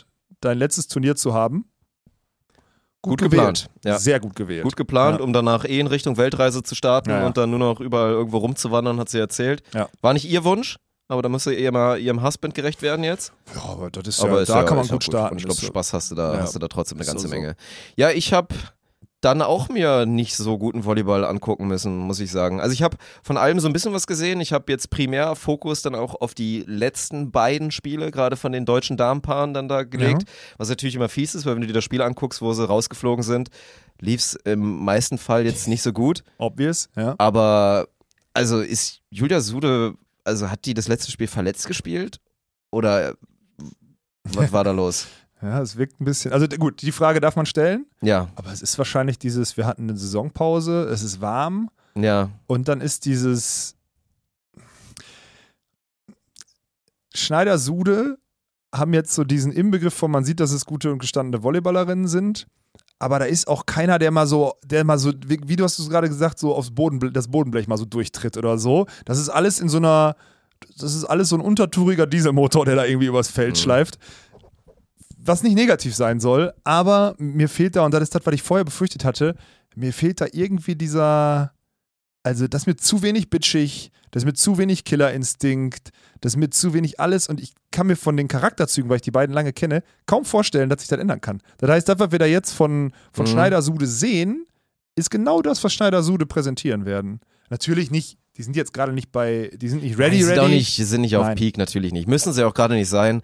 dein letztes Turnier zu haben, Gut gewählt. geplant. Ja. Sehr gut gewählt. Gut geplant, Ja. um danach eh in Richtung Weltreise zu starten Ja, ja. und dann nur noch überall irgendwo rumzuwandern, hat sie erzählt. Ja. War nicht ihr Wunsch, aber da musst du eher mal ihrem Husband gerecht werden jetzt. Ja, aber das ist Aber ja, ist da ja, kann man gut starten. Und ich glaube, Spaß hast du da, Ja. hast du da trotzdem eine ganze so, so. Menge. Ja, ich habe dann auch mir nicht so guten Volleyball angucken müssen, muss ich sagen. Also ich habe von allem so ein bisschen was gesehen. Ich habe jetzt primär Fokus dann auch auf die letzten beiden Spiele, gerade von den deutschen Damenpaaren dann da gelegt. Was natürlich immer fies ist, weil wenn du dir das Spiel anguckst, wo sie rausgeflogen sind, lief es im meisten Fall jetzt nicht so gut. Obvious, ja. Aber also ist Julia Sude, also hat die das letzte Spiel verletzt gespielt? Oder was war da los? Ja, es wirkt ein bisschen. Also gut, die Frage darf man stellen, Ja, aber es ist wahrscheinlich dieses, wir hatten eine Saisonpause, es ist warm ja. und dann ist dieses Schneider-Sude haben jetzt so diesen Inbegriff von, man sieht, dass es gute und gestandene Volleyballerinnen sind, aber da ist auch keiner, der mal so, der mal so, wie, wie du hast es gerade gesagt, so aufs Boden, das Bodenblech mal so durchtritt oder so. Das ist alles in so einer, das ist alles so ein untertouriger Dieselmotor, der da irgendwie übers Feld Mhm. schleift. Was nicht negativ sein soll, aber mir fehlt da, und das ist das, was ich vorher befürchtet hatte, mir fehlt da irgendwie dieser, also das ist mir zu wenig bitchig, das ist mir zu wenig Killerinstinkt, das ist mir zu wenig alles und ich kann mir von den Charakterzügen, weil ich die beiden lange kenne, kaum vorstellen, dass sich das ändern kann. Das heißt, das, was wir da jetzt von, von Mhm. Schneider-Sude sehen, ist genau das, was Schneider-Sude präsentieren werden. Natürlich nicht, die sind jetzt gerade nicht bei, die sind nicht ready, die sind ready. auch nicht, die sind nicht auf Nein. Peak, natürlich nicht. Müssen sie auch gerade nicht sein.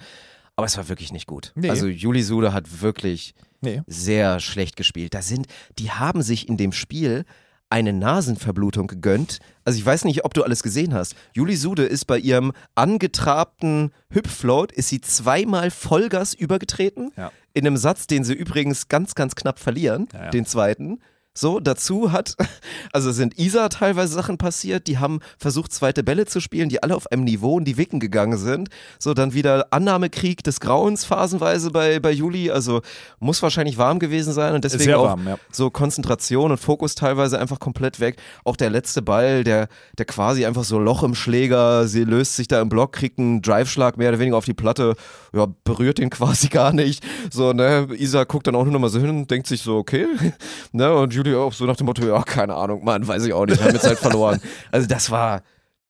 Aber es war wirklich nicht gut. Nee. Also Juli Sude hat wirklich Nee. sehr schlecht gespielt. Da sind, die haben sich in dem Spiel eine Nasenverblutung gegönnt. Also ich weiß nicht, ob du alles gesehen hast. Juli Sude ist bei ihrem angetrabten Hüpffloat, ist sie zweimal Vollgas übergetreten. Ja. In einem Satz, den sie übrigens ganz, ganz knapp verlieren, Ja, ja. den zweiten. So, dazu hat, also sind Isa teilweise Sachen passiert, die haben versucht, zweite Bälle zu spielen, die alle auf einem Niveau in die Wicken gegangen sind. So, dann wieder Annahmekrieg des Grauens phasenweise bei, bei Juli. Also muss wahrscheinlich warm gewesen sein und deswegen Sehr auch warm, ja. so Konzentration und Fokus teilweise einfach komplett weg. Auch der letzte Ball, der, der quasi einfach so Loch im Schläger, sie löst sich da im Block, kriegt einen Driveschlag mehr oder weniger auf die Platte, ja, berührt den quasi gar nicht. So, ne, Isa guckt dann auch nur noch mal so hin und denkt sich so, okay, ne, und Julia auch so nach dem Motto, ja, keine Ahnung, Mann, weiß ich auch nicht, haben jetzt halt verloren. Also das war,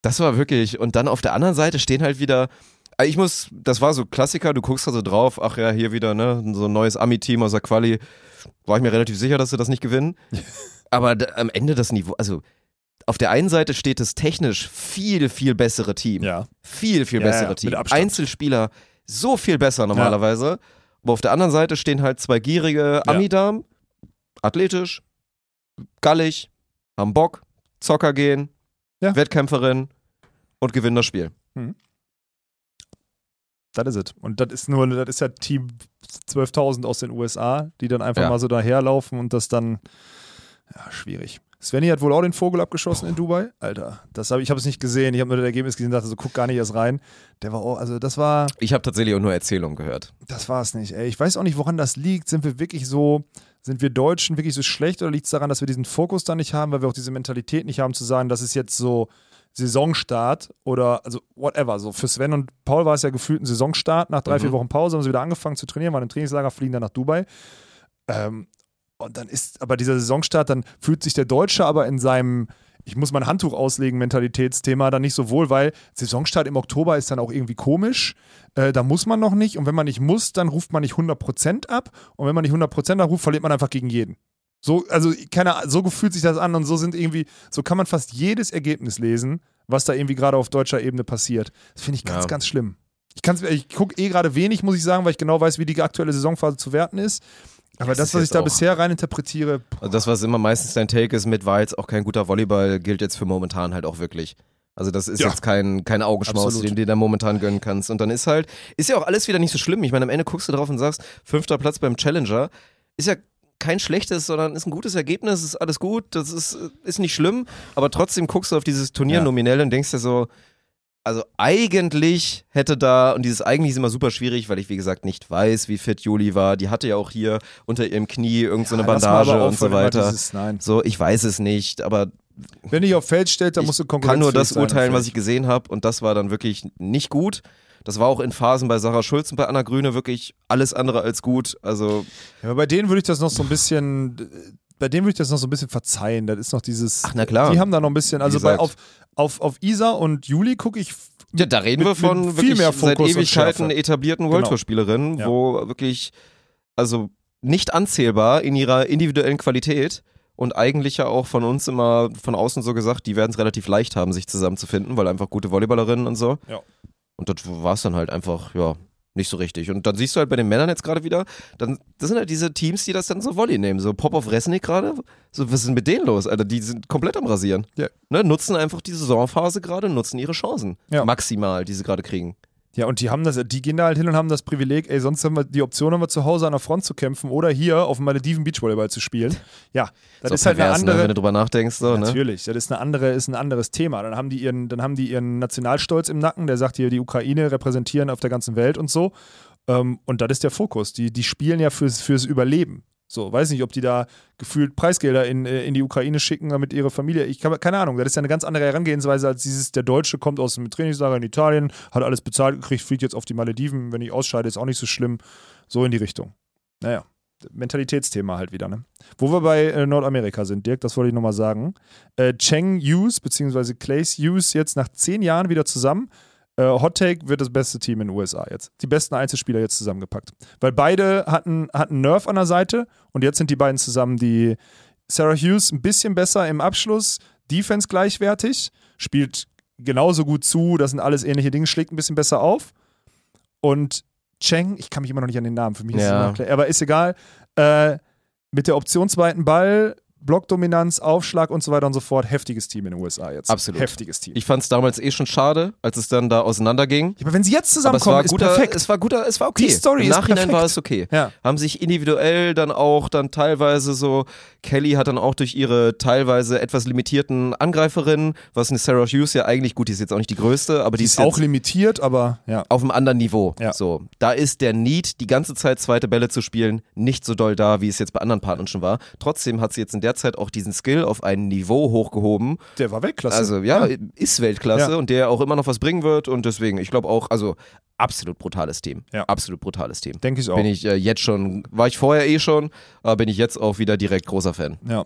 das war wirklich, und dann auf der anderen Seite stehen halt wieder, also ich muss, das war so Klassiker, du guckst da so drauf, ach ja, hier wieder, ne, so ein neues Ami-Team aus der Quali, war ich mir relativ sicher, dass sie das nicht gewinnen. Aber am Ende das Niveau, also auf der einen Seite steht das technisch viel, viel bessere Team. Ja. Viel, viel Ja, ja, bessere mit Team. Einzelspieler so viel besser normalerweise. Aber auf der anderen Seite stehen halt zwei gierige Ja. Amidamen, athletisch, gallig, haben Bock, Zocker gehen, Ja. Wettkämpferin und gewinnen das Spiel. Das ist es. Und das ist nur, das ist ja Team 12.000 aus den USA, die dann einfach Ja. mal so daherlaufen und das dann, ja, schwierig. Svenny hat wohl auch den Vogel abgeschossen in Dubai. Alter, das hab, ich habe es nicht gesehen. Ich habe nur das Ergebnis gesehen und dachte so, guck gar nicht erst rein. Der war auch, also das war, Ich habe tatsächlich auch nur Erzählungen gehört. das war es nicht. Ey. Ich weiß auch nicht, woran das liegt. Sind wir wirklich so, sind wir Deutschen wirklich so schlecht oder liegt es daran, dass wir diesen Fokus da nicht haben, weil wir auch diese Mentalität nicht haben, zu sagen, das ist jetzt so Saisonstart oder, also whatever. So für Sven und Paul war es ja gefühlt ein Saisonstart. Nach drei, Mhm. vier Wochen Pause haben sie wieder angefangen zu trainieren, waren im Trainingslager, fliegen dann nach Dubai. Ähm, und dann ist aber dieser Saisonstart, dann fühlt sich der Deutsche aber in seinem ich muss mein Handtuch auslegen, Mentalitätsthema dann nicht so wohl, weil Saisonstart im Oktober ist dann auch irgendwie komisch. Äh, da muss man noch nicht. Und wenn man nicht muss, dann ruft man nicht 100% ab. Und wenn man nicht 100% abruft, verliert man einfach gegen jeden. So, also, keine, Ahnung, so fühlt sich das an und so sind irgendwie, so kann man fast jedes Ergebnis lesen, was da irgendwie gerade auf deutscher Ebene passiert. Das finde ich ganz, Ja. ganz schlimm. Ich, ich gucke eh gerade wenig, muss ich sagen, weil ich genau weiß, wie die aktuelle Saisonphase zu werten ist. Aber Das das, was ich da bisher rein interpretiere, Also das, was immer meistens dein Take ist mit, war jetzt auch kein guter Volleyball, gilt jetzt für momentan halt auch wirklich. Also das ist Ja. jetzt kein, kein Augenschmaus, Absolut. den du dir da momentan gönnen kannst. Und dann ist halt, ist ja auch alles wieder nicht so schlimm. Ich meine, am Ende guckst du drauf und sagst, fünfter Platz beim Challenger, ist ja kein schlechtes, sondern ist ein gutes Ergebnis, ist alles gut, das ist, ist nicht schlimm, aber trotzdem guckst du auf dieses Turnier Ja. nominell und denkst dir so, also eigentlich hätte da, und dieses eigentlich ist immer super schwierig, weil ich wie gesagt nicht weiß, wie fit Juli war. Die hatte ja auch hier unter ihrem Knie irgendeine Ja, Bandage und so weiter. Dieses, nein. So, ich weiß es nicht, aber Wenn dich auf Feld stellt, dann ich musst du kann konkurrenzfähig nur das urteilen, was ich gesehen habe und das war dann wirklich nicht gut. Das war auch in Phasen bei Sarah Schulz und bei Anna Grüne wirklich alles andere als gut. Also, Ja, aber bei denen würde ich das noch so ein bisschen, bei denen würde ich das noch so ein bisschen verzeihen. Das ist noch dieses. Ach, na klar. Die haben da noch ein bisschen, also bei, auf, auf, auf Isa und Juli gucke ich, Ja, da reden mit- wir von viel wirklich mehr seit Fokus und Ewigkeiten etablierten Genau. World Tour Spielerinnen, Ja. wo wirklich, also nicht anzählbar in ihrer individuellen Qualität und eigentlich ja auch von uns immer von außen so gesagt, die werden es relativ leicht haben, sich zusammenzufinden, weil einfach gute Volleyballerinnen und so. Ja. Und das war es dann halt einfach, ja, nicht so richtig. Und dann siehst du halt bei den Männern jetzt gerade wieder, dann, das sind halt diese Teams, die das dann so Volley nehmen. So Pop of Resnick gerade, so, was ist denn mit denen los, Alter? Die sind komplett am Rasieren. Ja. Ne, nutzen einfach die Saisonphase gerade, nutzen ihre Chancen. Ja. Maximal, die sie gerade kriegen. Ja, und die haben das, die gehen da halt hin und haben das Privileg, ey, sonst haben wir die Option, haben wir zu Hause an der Front zu kämpfen oder hier auf dem Malediven Beachvolleyball zu spielen. Ja, das ist, auch halt eine andere. Ne, wenn du drüber nachdenkst, so, ne? Natürlich, das ist, eine andere, ist ein anderes Thema. Dann haben, die ihren, dann haben die ihren Nationalstolz im Nacken, der sagt hier, die Ukraine repräsentieren auf der ganzen Welt und so. Ähm, und das ist der Fokus. Die, die spielen ja fürs, fürs Überleben. So, weiß nicht, ob die da gefühlt Preisgelder in, äh, in die Ukraine schicken, damit ihre Familie. Ich habe keine Ahnung, das ist ja eine ganz andere Herangehensweise als dieses, der Deutsche kommt aus dem Trainingslager in Italien, hat alles bezahlt gekriegt, fliegt jetzt auf die Malediven, wenn ich ausscheide, ist auch nicht so schlimm. So in die Richtung. Naja, Mentalitätsthema halt wieder, ne? Wo wir bei äh, Nordamerika sind, Dirk, das wollte ich nochmal sagen. Äh, Cheng Hughes bzw. Clays Hughes jetzt nach zehn Jahren wieder zusammen. Äh, Hot Take wird das beste Team in den USA jetzt. Die besten Einzelspieler jetzt zusammengepackt. Weil beide hatten, hatten Nerf an der Seite und jetzt sind die beiden zusammen die Sarah Hughes ein bisschen besser im Abschluss, Defense gleichwertig, spielt genauso gut zu, das sind alles ähnliche Dinge, schlägt ein bisschen besser auf. Und Cheng, ich kann mich immer noch nicht an den Namen, für mich ist es Ja. immer klar, aber ist egal, äh, mit der Option zweiten Ball, Blockdominanz, Aufschlag und so weiter und so fort, heftiges Team in den USA jetzt. Absolut. Heftiges Team. Ich fand es damals eh schon schade, als es dann da auseinanderging. Ja, aber wenn sie jetzt Aber es zusammenkommen, war ist guter, perfekt. es war guter, es war okay. Die Story Im Nachhinein war perfekt. es okay. Ja. Haben sich individuell dann auch dann teilweise so, Kelly hat dann auch durch ihre teilweise etwas limitierten Angreiferinnen, was eine Sarah Hughes ja eigentlich, gut, die ist jetzt auch nicht die größte, aber die, die ist ist auch limitiert, aber ja. auf einem anderen Niveau. Ja. So, da ist der Need, die ganze Zeit zweite Bälle zu spielen, nicht so doll da, wie es jetzt bei anderen Partnern schon war. Trotzdem hat sie jetzt in der Zeit auch diesen Skill auf ein Niveau hochgehoben. Der war Weltklasse. Also ja, ist Weltklasse Ja. und der auch immer noch was bringen wird und deswegen, ich glaube auch, also absolut brutales Team. Ja. Absolut brutales Team. Denke ich auch. Bin ich äh, jetzt schon, war ich vorher eh schon, aber bin ich jetzt auch wieder direkt großer Fan. Ja.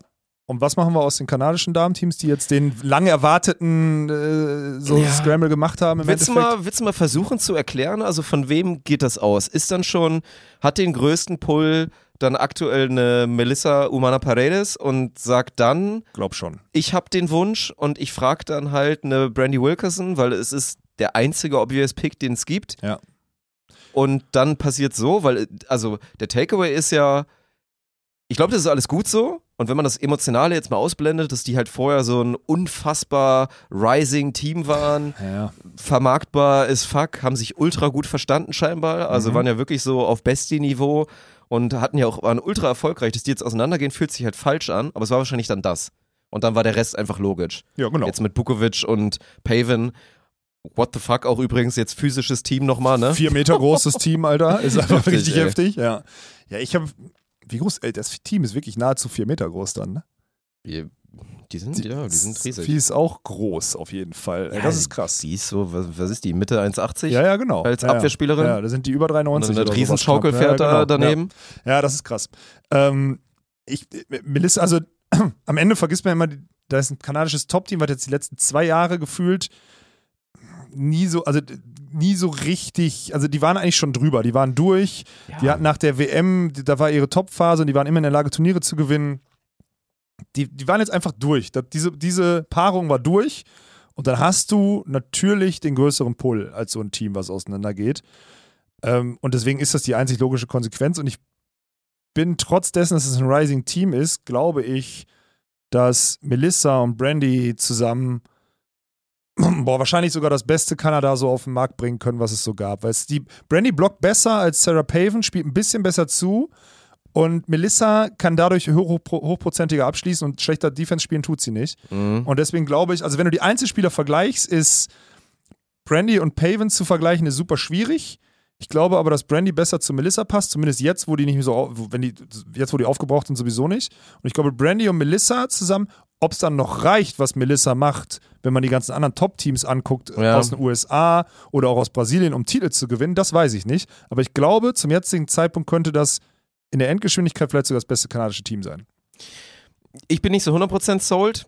Und was machen wir aus den kanadischen Damenteams, die jetzt den lang erwarteten äh, so Ja. Scramble gemacht haben? Im Willst du, mal, willst du mal versuchen zu erklären, also von wem geht das aus? Ist dann schon, hat den größten Pull dann aktuell eine Melissa Umana Paredes und sagt dann, Glaub schon. ich habe den Wunsch und ich frage dann halt eine Brandy Wilkerson, weil es ist der einzige obvious Pick, den es gibt. Ja. Und dann passiert so, weil, also der Takeaway ist ja, ich glaube, das ist alles gut so. Und wenn man das Emotionale jetzt mal ausblendet, dass die halt vorher so ein unfassbar rising Team waren, Ja. vermarktbar ist fuck, haben sich ultra gut verstanden scheinbar. Also Mhm. waren ja wirklich so auf Bestie-Niveau und hatten ja auch, waren ultra erfolgreich. Dass die jetzt auseinandergehen, fühlt sich halt falsch an, aber es war wahrscheinlich dann das. Und dann war der Rest einfach logisch. ja, genau. Jetzt mit Bukovic und Paven. What the fuck, auch übrigens jetzt physisches Team nochmal, ne? Vier Meter großes Team, Alter. Ist einfach Heftig, richtig ey. heftig. Ja, ja ich habe. Wie groß? Ey, das Team ist wirklich nahezu vier Meter groß dann. Ne? Die, die sind, ja, die sind riesig. Die ist auch groß auf jeden Fall. Ja, das ist krass. Die ist so, was, was ist die, Mitte 1,80? Ja, ja, genau. Als ja, Abwehrspielerin? Ja, da sind die über 3,90. Und ein knapp. ja, da genau. daneben. Ja. ja, das ist krass. Ähm, ich, Melissa, also am Ende vergisst man immer, die- da ist ein kanadisches Top-Team, was jetzt die letzten zwei Jahre gefühlt nie so, also nie so richtig, also die waren eigentlich schon drüber, die waren durch, die hatten nach der WM, die- da war ihre Top-Phase und die waren immer in der Lage, Turniere zu gewinnen. Die, die waren jetzt einfach durch. Da, diese, diese Paarung war durch und dann hast du natürlich den größeren Pull als so ein Team, was auseinandergeht. Ähm, und deswegen ist das die einzig logische Konsequenz und ich bin trotz dessen, dass es ein Rising Team ist, glaube ich, dass Melissa und Brandy zusammen boah, wahrscheinlich sogar das beste Kanada so auf den Markt bringen können, was es so gab. Weil die Brandy blockt besser als Sarah Paven, spielt ein bisschen besser zu und Melissa kann dadurch hoch, hoch, hochprozentiger abschließen und schlechter Defense spielen tut sie nicht. Mhm. Und deswegen glaube ich, also wenn du die Einzelspieler vergleichst, ist Brandy und Paven zu vergleichen, ist super schwierig. Ich glaube aber, dass Brandy besser zu Melissa passt, zumindest jetzt, wo die nicht mehr so, wenn die, jetzt, wo die aufgebraucht sind, sowieso nicht. Und ich glaube, Brandy und Melissa zusammen, ob es dann noch reicht, was Melissa macht, wenn man die ganzen anderen Top-Teams anguckt, Ja. aus den USA oder auch aus Brasilien, um Titel zu gewinnen, das weiß ich nicht. Aber ich glaube, zum jetzigen Zeitpunkt könnte das in der Endgeschwindigkeit vielleicht sogar das beste kanadische Team sein. Ich bin nicht so 100% sold.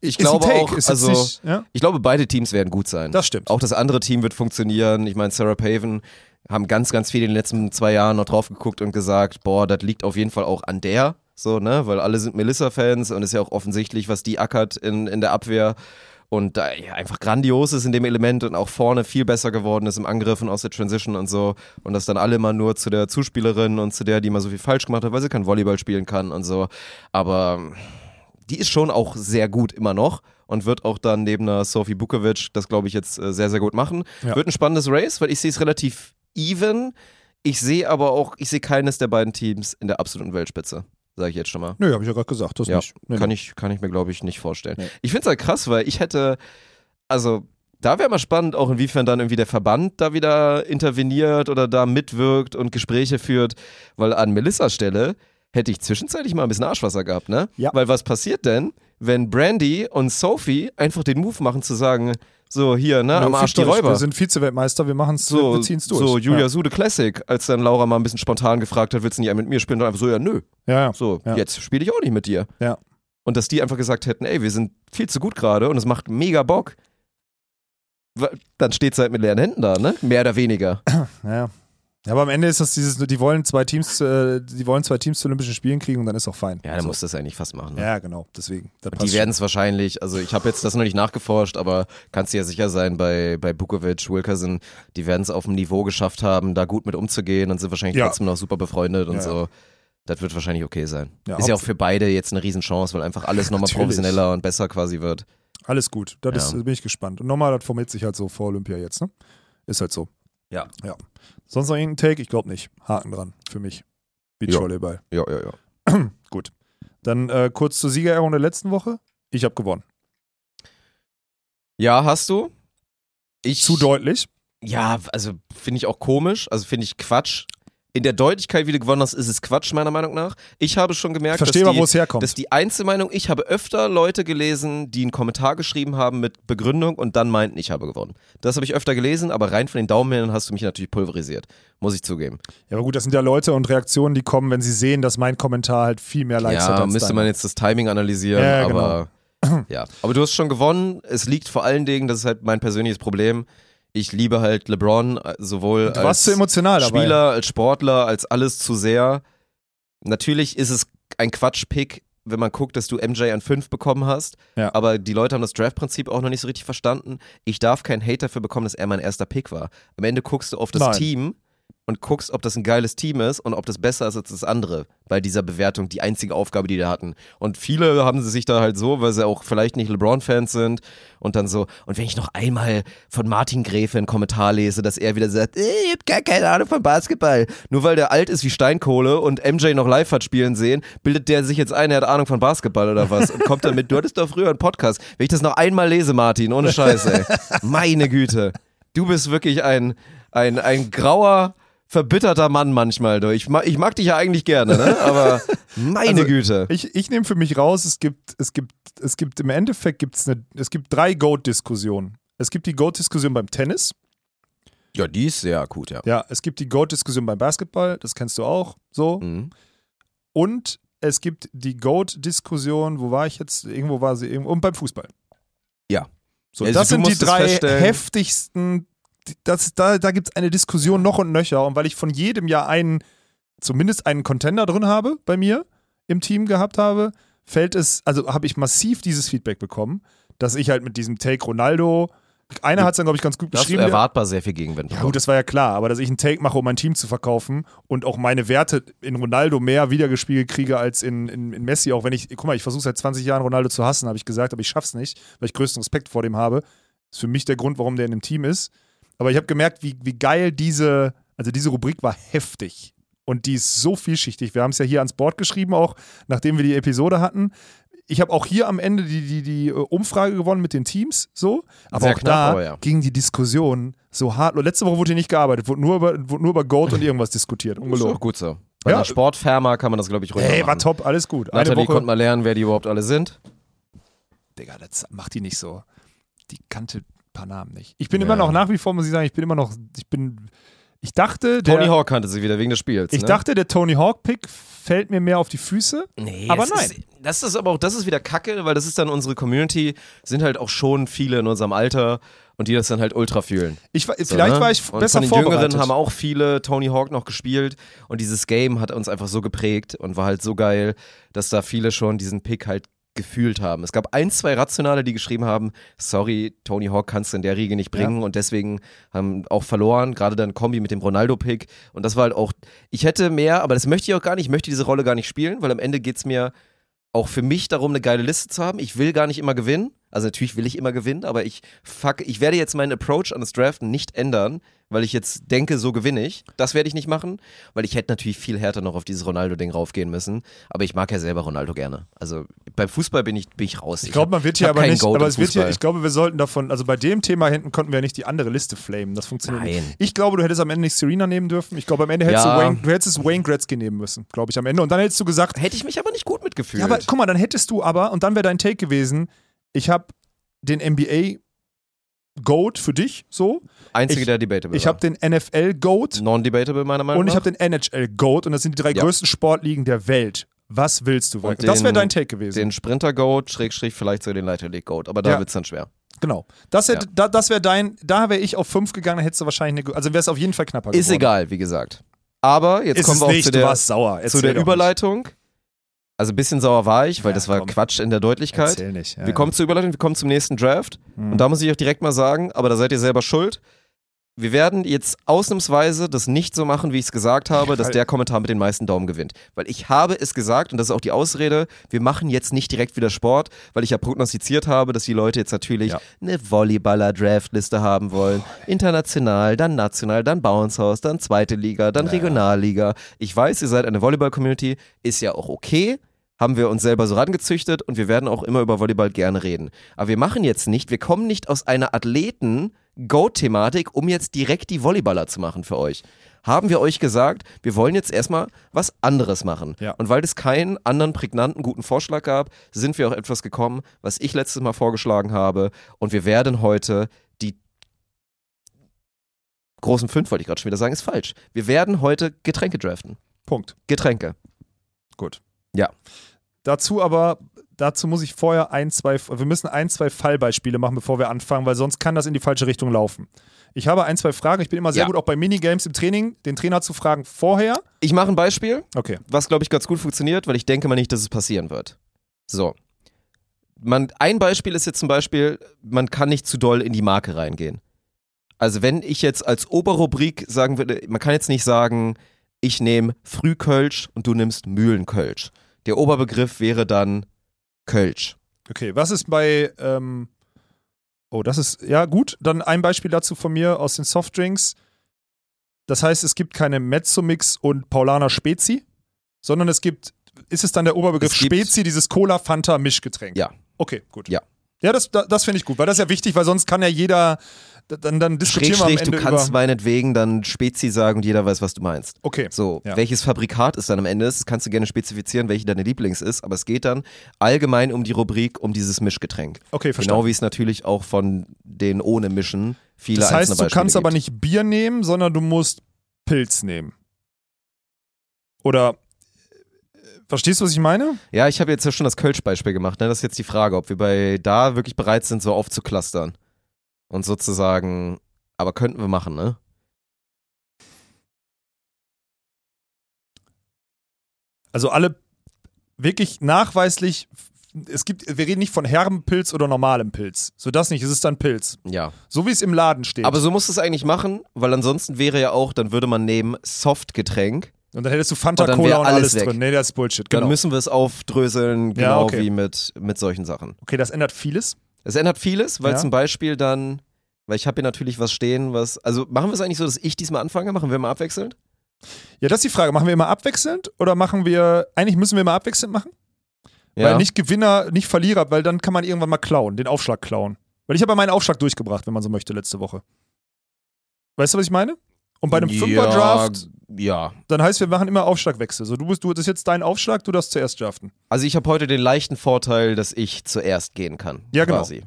Ich Ist glaube auch, also nicht, ja? ich glaube, beide Teams werden gut sein. Das stimmt. Auch das andere Team wird funktionieren. Ich meine, Sarah Paven haben ganz, ganz viel in den letzten zwei Jahren noch drauf geguckt und gesagt, boah, das liegt auf jeden Fall auch an der, so, ne, weil alle sind Melissa-Fans und ist ja auch offensichtlich, was die ackert in, in der Abwehr und da ja, einfach grandios ist in dem Element und auch vorne viel besser geworden ist im Angriff und aus der Transition und so und das dann alle immer nur zu der Zuspielerin und zu der, die mal so viel falsch gemacht hat, weil sie kein Volleyball spielen kann und so, aber die ist schon auch sehr gut immer noch und wird auch dann neben einer Sophie Bukovic das, glaube ich, jetzt äh, sehr, sehr gut machen. Ja. Wird ein spannendes Race, weil ich sehe es relativ even. Ich sehe aber auch, ich sehe keines der beiden Teams in der absoluten Weltspitze. Sage ich jetzt schon mal. Nö, habe ich ja gerade gesagt, das Ja, nicht. Nee, kann, nee. ich, kann ich mir, glaube ich, nicht vorstellen. Nee. Ich finde es halt krass, weil ich hätte, also da wäre mal spannend, auch inwiefern dann irgendwie der Verband da wieder interveniert oder da mitwirkt und Gespräche führt, weil an Melissas Stelle hätte ich zwischenzeitlich mal ein bisschen Arschwasser gehabt, ne? Ja. Weil was passiert denn, wenn Brandy und Sophie einfach den Move machen zu sagen, so hier, ne, am Arsch die Räuber. Wir sind Vize-Weltmeister, wir machen es, so, wir durch. so Julia ja. Sude Classic, als dann Laura mal ein bisschen spontan gefragt hat, willst du nicht mit mir spielen? Und einfach so, ja, nö. Ja. So, Ja. jetzt spiele ich auch nicht mit dir. Ja. Und dass die einfach gesagt hätten, ey, wir sind viel zu gut gerade und es macht mega Bock. Dann steht es halt mit leeren Händen da, ne? Mehr oder weniger. Ja. Ja, aber am Ende ist das dieses, die wollen zwei Teams, äh, die wollen zwei Teams zu Olympischen Spielen kriegen und dann ist auch fein. Ja, dann so. muss das eigentlich fast machen. Ne? Ja, genau, deswegen. Die werden es wahrscheinlich, also ich habe jetzt das noch nicht nachgeforscht, aber kannst dir ja sicher sein, bei, bei Bukovic, Wilkerson, die werden es auf dem Niveau geschafft haben, da gut mit umzugehen und sind wahrscheinlich Ja. trotzdem noch super befreundet und Ja. so. Das wird wahrscheinlich okay sein. Ja, ist ja auch für beide jetzt eine Riesenchance, weil einfach alles nochmal professioneller und besser quasi wird. Alles gut, das Ja. ist, bin ich gespannt. Und nochmal, das formiert sich halt so vor Olympia jetzt, ne? Ist halt so. Ja. Ja. Sonst noch irgendein Take? Ich glaube nicht. Haken dran, für mich. Ja. Beachvolleyball. Ja, ja, ja. Gut. Dann äh, kurz zur Siegerehrung der letzten Woche. Ich habe gewonnen. Ja, hast du? Ich, Zu deutlich. Ja, also finde ich auch komisch, also finde ich Quatsch. In der Deutlichkeit, wie du gewonnen hast, ist es Quatsch, meiner Meinung nach. Ich habe schon gemerkt, verstehe dass die, wo es herkommt. dass die Einzelmeinung, ich habe öfter Leute gelesen, die einen Kommentar geschrieben haben mit Begründung und dann meinten, ich habe gewonnen. Das habe ich öfter gelesen, aber rein von den Daumen hast du mich natürlich pulverisiert. Muss ich zugeben. ja, aber gut, das sind ja Leute und Reaktionen, die kommen, wenn sie sehen, dass mein Kommentar halt viel mehr Likes hat ja, müsste man jetzt das Timing analysieren, Ja, genau. aber ja. Aber du hast schon gewonnen. Es liegt vor allen Dingen, das ist halt mein persönliches Problem. Ich liebe halt LeBron, äh, sowohl als zu emotional dabei. Spieler, als Sportler, als alles zu sehr. Natürlich ist es ein Quatsch-Pick, wenn man guckt, dass du MJ an 5 bekommen hast. Ja. Aber die Leute haben das Draft-Prinzip auch noch nicht so richtig verstanden. Ich darf keinen Hate dafür bekommen, dass er mein erster Pick war. Am Ende guckst du auf das Nein. Team und guckst, ob das ein geiles Team ist und ob das besser ist als das andere bei dieser Bewertung, die einzige Aufgabe, die die hatten. Und viele haben sie sich da halt so, weil sie auch vielleicht nicht LeBron-Fans sind und dann so, und wenn ich noch einmal von Martin Gräfe einen Kommentar lese, dass er wieder sagt, "Ey, ich hab gar keine Ahnung von Basketball. Nur weil der alt ist wie Steinkohle und MJ noch live hat spielen sehen, bildet der sich jetzt ein, er hat Ahnung von Basketball oder was und kommt damit, du hattest doch früher einen Podcast. Wenn ich das noch einmal lese, Martin, ohne Scheiß, ey. Meine Güte. Du bist wirklich ein, ein, ein grauer, verbitterter Mann manchmal. Du. Ich, mag, ich mag dich ja eigentlich gerne, ne? aber meine Also, Güte. Ich, ich nehme für mich raus, es gibt, es gibt, es gibt im Endeffekt gibt's eine, es gibt drei Goat-Diskussionen. Es gibt die Goat-Diskussion beim Tennis, Ja, die ist sehr akut, ja. ja, es gibt die Goat-Diskussion beim Basketball, das kennst du auch, so. Mhm. Und es gibt die Goat-Diskussion, wo war ich jetzt? Irgendwo war sie irgendwo, und beim Fußball. Ja. So, Also das sind die drei heftigsten, das, da, da gibt es eine Diskussion noch und nöcher. Und weil ich von jedem Jahr einen, zumindest einen Contender drin habe, bei mir im Team gehabt habe, fällt es, also habe ich massiv dieses Feedback bekommen, dass ich halt mit diesem Take Ronaldo, einer hat es dann, glaube ich, ganz gut Da hast du beschrieben. erwartbar sehr viel Gegenwind ja gut, das war ja klar, aber dass ich einen Take mache, um mein Team zu verkaufen und auch meine Werte in Ronaldo mehr wiedergespiegelt kriege als in, in, in Messi, auch wenn ich, guck mal, ich versuche seit 20 Jahren Ronaldo zu hassen, habe ich gesagt, aber ich schaff's nicht, weil ich größten Respekt vor dem habe. Ist für mich der Grund, warum der in dem Team ist. Aber ich habe gemerkt, wie, wie geil diese, also diese Rubrik war heftig. Und die ist so vielschichtig. Wir haben es ja hier ans Board geschrieben, auch nachdem wir die Episode hatten. Ich habe auch hier am Ende die, die, die äh, Umfrage gewonnen mit den Teams, so. Aber Sehr auch knapp, da aber ja. ging die Diskussion so hart. Letzte Woche wurde hier nicht gearbeitet, wurde nur über, wurde nur über Goat und irgendwas diskutiert. ist Ungelogen. auch gut so. Bei Ja. einer Sportfirma kann man das, glaube ich, ruhig Hey, war top, alles gut. Eine Nathalie Woche. konnte mal lernen, wer die überhaupt alle sind. Digga, das macht die nicht so. Die kannte paar Namen nicht. Ich bin Ja. immer noch nach wie vor, muss ich sagen, ich bin immer noch, ich bin, Ich dachte, der, Tony Hawk kannte sie wieder wegen des Spiels. ich ne? dachte, der Tony Hawk-Pick fällt mir mehr auf die Füße. Nee, Aber das nein. Ist, das ist aber auch, das ist wieder Kacke, weil das ist dann unsere Community, sind halt auch schon viele in unserem Alter und die das dann halt ultra fühlen. Ich, war- So, vielleicht ne? war ich und besser von den vorbereitet. Jüngeren haben auch viele Tony Hawk noch gespielt und dieses Game hat uns einfach so geprägt und war halt so geil, dass da viele schon diesen Pick halt gefühlt haben. Es gab ein, zwei Rationale, die geschrieben haben, sorry, Tony Hawk kannst du in der Riege nicht bringen und deswegen haben auch verloren, gerade dann Kombi mit dem Ronaldo-Pick und das war halt auch, ich hätte mehr, aber das möchte ich auch gar nicht, ich möchte diese Rolle gar nicht spielen, weil am Ende geht es mir auch für mich darum, eine geile Liste zu haben. Ich will gar nicht immer gewinnen. Also natürlich will ich immer gewinnen, aber ich fuck, ich werde jetzt meinen Approach an das Draften nicht ändern, weil ich jetzt denke, so gewinne ich. Das werde ich nicht machen, weil ich hätte natürlich viel härter noch auf dieses Ronaldo-Ding raufgehen müssen. Aber ich mag ja selber Ronaldo gerne. Also beim Fußball bin ich, bin ich raus. Ich glaube, man wird hier aber nicht, Goat aber es wird hier, ich glaube, wir sollten davon, also bei dem Thema hinten konnten wir ja nicht die andere Liste flamen. Das funktioniert Nein. nicht. Ich glaube, du hättest am Ende nicht Serena nehmen dürfen. Ich glaube, am Ende hättest Ja. du Wayne, du hättest Wayne Gretzky nehmen müssen, glaube ich, am Ende. Und dann hättest du gesagt, Hätte ich mich aber nicht gut mitgefühlt. ja, aber guck mal, dann hättest du aber, und dann wäre dein Take gewesen, ich habe den NBA Goat für dich, so. Einzige, ich- der debatable Ich habe den NFL Goat Non-debatable meiner Meinung und ich nach. habe den NHL Goat und das sind die drei Ja. größten Sportligen der Welt. Was willst du? Und das wäre dein Take gewesen. den Sprinter-Goat, Schrägstrich vielleicht sogar den Leiter League Goat. Aber da Ja. wird es dann schwer. genau. Das, hätte, Ja. da, das wäre dein, da wäre ich auf fünf gegangen, dann hättest du wahrscheinlich eine, also wäre es auf jeden Fall knapper Ist geworden. egal, wie gesagt. Aber jetzt Ist kommen es wir auch nicht, zu der, zu der doch nicht. Also ein bisschen sauer war ich, weil Ja, das war komm. Quatsch in der Deutlichkeit. Erzähl nicht. Ja, wir kommen zur Überleitung, wir kommen zum nächsten Draft. Hm. Und da muss ich euch direkt mal sagen, aber da seid ihr selber schuld. Wir werden jetzt ausnahmsweise das nicht so machen, wie ich es gesagt habe, dass der Kommentar mit den meisten Daumen gewinnt. Weil ich habe es gesagt, und das ist auch die Ausrede, wir machen jetzt nicht direkt wieder Sport, weil ich ja prognostiziert habe, dass die Leute jetzt natürlich Ja. eine Volleyballer-Draftliste haben wollen. International, dann national, dann House, dann zweite Liga, dann Regionalliga. Ich weiß, ihr seid eine Volleyball-Community, ist ja auch okay haben wir uns selber so rangezüchtet und wir werden auch immer über Volleyball gerne reden. Aber wir machen jetzt nicht, wir kommen nicht aus einer Athleten-Go-Thematik, um jetzt direkt die Volleyballer zu machen für euch. Haben wir euch gesagt, wir wollen jetzt erstmal was anderes machen. Ja. Und weil es keinen anderen prägnanten, guten Vorschlag gab, sind wir auch etwas gekommen, was ich letztes Mal vorgeschlagen habe. Und wir werden heute die großen fünf, wollte ich gerade schon wieder sagen, ist falsch. Wir werden heute Getränke draften. Punkt. Getränke. Gut. Ja. Dazu aber, dazu muss ich vorher ein, zwei, wir müssen ein, zwei Fallbeispiele machen, bevor wir anfangen, weil sonst kann das in die falsche Richtung laufen. Ich habe ein, zwei Fragen. Ich bin immer sehr Ja. gut auch bei Minigames im Training, den Trainer zu fragen vorher. Ich mache ein Beispiel. Okay. was glaube ich ganz gut funktioniert, weil ich denke mal nicht, dass es passieren wird. So. Man, ein Beispiel ist jetzt zum Beispiel, man kann nicht zu doll in die Marke reingehen. Also wenn ich jetzt als Oberrubrik sagen würde, man kann jetzt nicht sagen, ich nehme Frühkölsch und du nimmst Mühlenkölsch. Der Oberbegriff wäre dann Kölsch. Okay, was ist bei, ähm, oh, das ist, ja gut, dann ein Beispiel dazu von mir aus den Softdrinks. Das heißt, es gibt keine Mezzomix und Paulaner Spezi, sondern es gibt, ist es dann der Oberbegriff Spezi, dieses Cola-Fanta-Mischgetränk? Ja. Okay, gut. Ja. Ja, das, das, das finde ich gut, weil das ist ja wichtig, weil sonst kann ja jeder, dann, dann diskutieren wir am Schrägstrich, Ende du kannst über, meinetwegen dann Spezi sagen und jeder weiß, was du meinst. Okay, So, Ja. welches Fabrikat es dann am Ende ist, das kannst du gerne spezifizieren, welche deine Lieblings ist, aber es geht dann allgemein um die Rubrik, um dieses Mischgetränk. okay, verstanden. Genau wie es natürlich auch von den ohne Mischen viele das heißt, du Beispiele kannst aber gibt. nicht Bier nehmen, sondern du musst Pilz nehmen. Oder, äh, verstehst du, was ich meine? Ja, ich habe jetzt ja schon das Kölsch-Beispiel gemacht, ne? Das ist jetzt die Frage, ob wir bei da wirklich bereit sind, so aufzuklustern. Und sozusagen, aber könnten wir machen, ne? Also alle wirklich nachweislich, es gibt, wir reden nicht von herben Pilz oder normalem Pilz. So das nicht, es ist dann Pilz. Ja. So wie es im Laden steht. Aber so musst du es eigentlich machen, weil ansonsten wäre ja auch, dann würde man nehmen Softgetränk, und dann hättest du Fanta Und dann Cola und alles alles drin. Nee, das ist Bullshit. dann Genau. müssen wir es aufdröseln, Ja, genau okay. wie mit, mit solchen Sachen. Okay, das ändert vieles. Es ändert vieles, weil Ja. zum Beispiel dann, weil ich habe hier natürlich was stehen, was, also machen wir es eigentlich so, dass ich diesmal anfange, machen wir mal abwechselnd? Ja, das ist die Frage. Machen wir immer abwechselnd oder machen wir, eigentlich müssen wir immer abwechselnd machen? Ja. Weil nicht Gewinner, nicht Verlierer, weil dann kann man irgendwann mal klauen, den Aufschlag klauen. Weil ich habe ja meinen Aufschlag durchgebracht, wenn man so möchte, letzte Woche. Weißt du, was ich meine? Und bei einem Fünfer-Draft, Ja. dann heißt, wir machen immer Aufschlagwechsel. So, du bist, du, das ist jetzt dein Aufschlag, du darfst zuerst draften. Also ich habe heute den leichten Vorteil, dass ich zuerst gehen kann. Ja, genau. Quasi.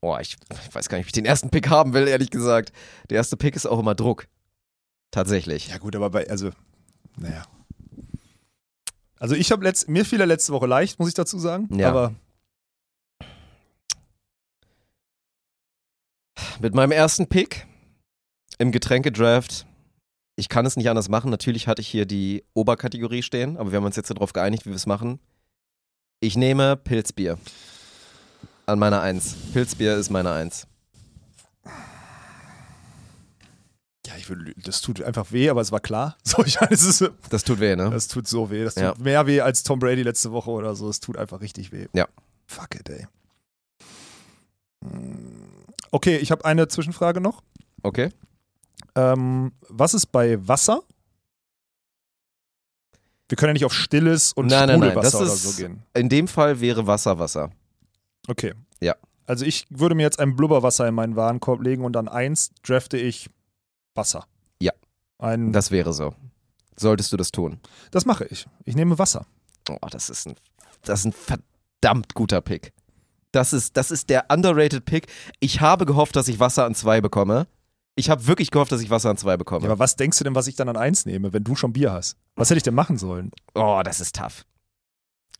Oh, ich, ich weiß gar nicht, ob ich den ersten Pick haben will, ehrlich gesagt. Der erste Pick ist auch immer Druck. Tatsächlich. Ja, gut, aber bei, also, naja. Also ich habe letzt, mir fiel er letzte Woche leicht, muss ich dazu sagen. Ja. Aber Mit meinem ersten Pick im Getränkedraft, ich kann es nicht anders machen. Natürlich hatte ich hier die Oberkategorie stehen, aber wir haben uns jetzt darauf geeinigt, wie wir es machen. Ich nehme Pilzbier. An meiner Eins. Pilzbier ist meine Eins. ja, ich will, das tut einfach weh, aber es war klar. So, ich meine, es ist, Das tut weh, ne? das tut so weh. Das tut Ja. mehr weh als Tom Brady letzte Woche oder so. Es tut einfach richtig weh. Ja. Fuck it, ey. Hm. Okay, ich habe eine Zwischenfrage noch. Okay. Ähm, was ist bei Wasser? Wir können ja nicht auf stilles und Nein, nein, nein, Sprudelwasser das oder ist- so gehen. In dem Fall wäre Wasser Wasser. Okay. Ja. Also ich würde mir jetzt ein Blubberwasser in meinen Warenkorb legen und an eins drafte ich Wasser. Ja. Ein, das, Das wäre so. Solltest du das tun. das mache ich. Ich nehme Wasser. Oh, das ist ein, das ist ein verdammt guter Pick. Das ist, das ist der underrated Pick. Ich habe gehofft, dass ich Wasser an zwei bekomme. Ich habe wirklich gehofft, dass ich Wasser an zwei bekomme. Ja, aber was denkst du denn, was ich dann an eins nehme, wenn du schon Bier hast? Was hätte ich denn machen sollen? Oh, das ist tough.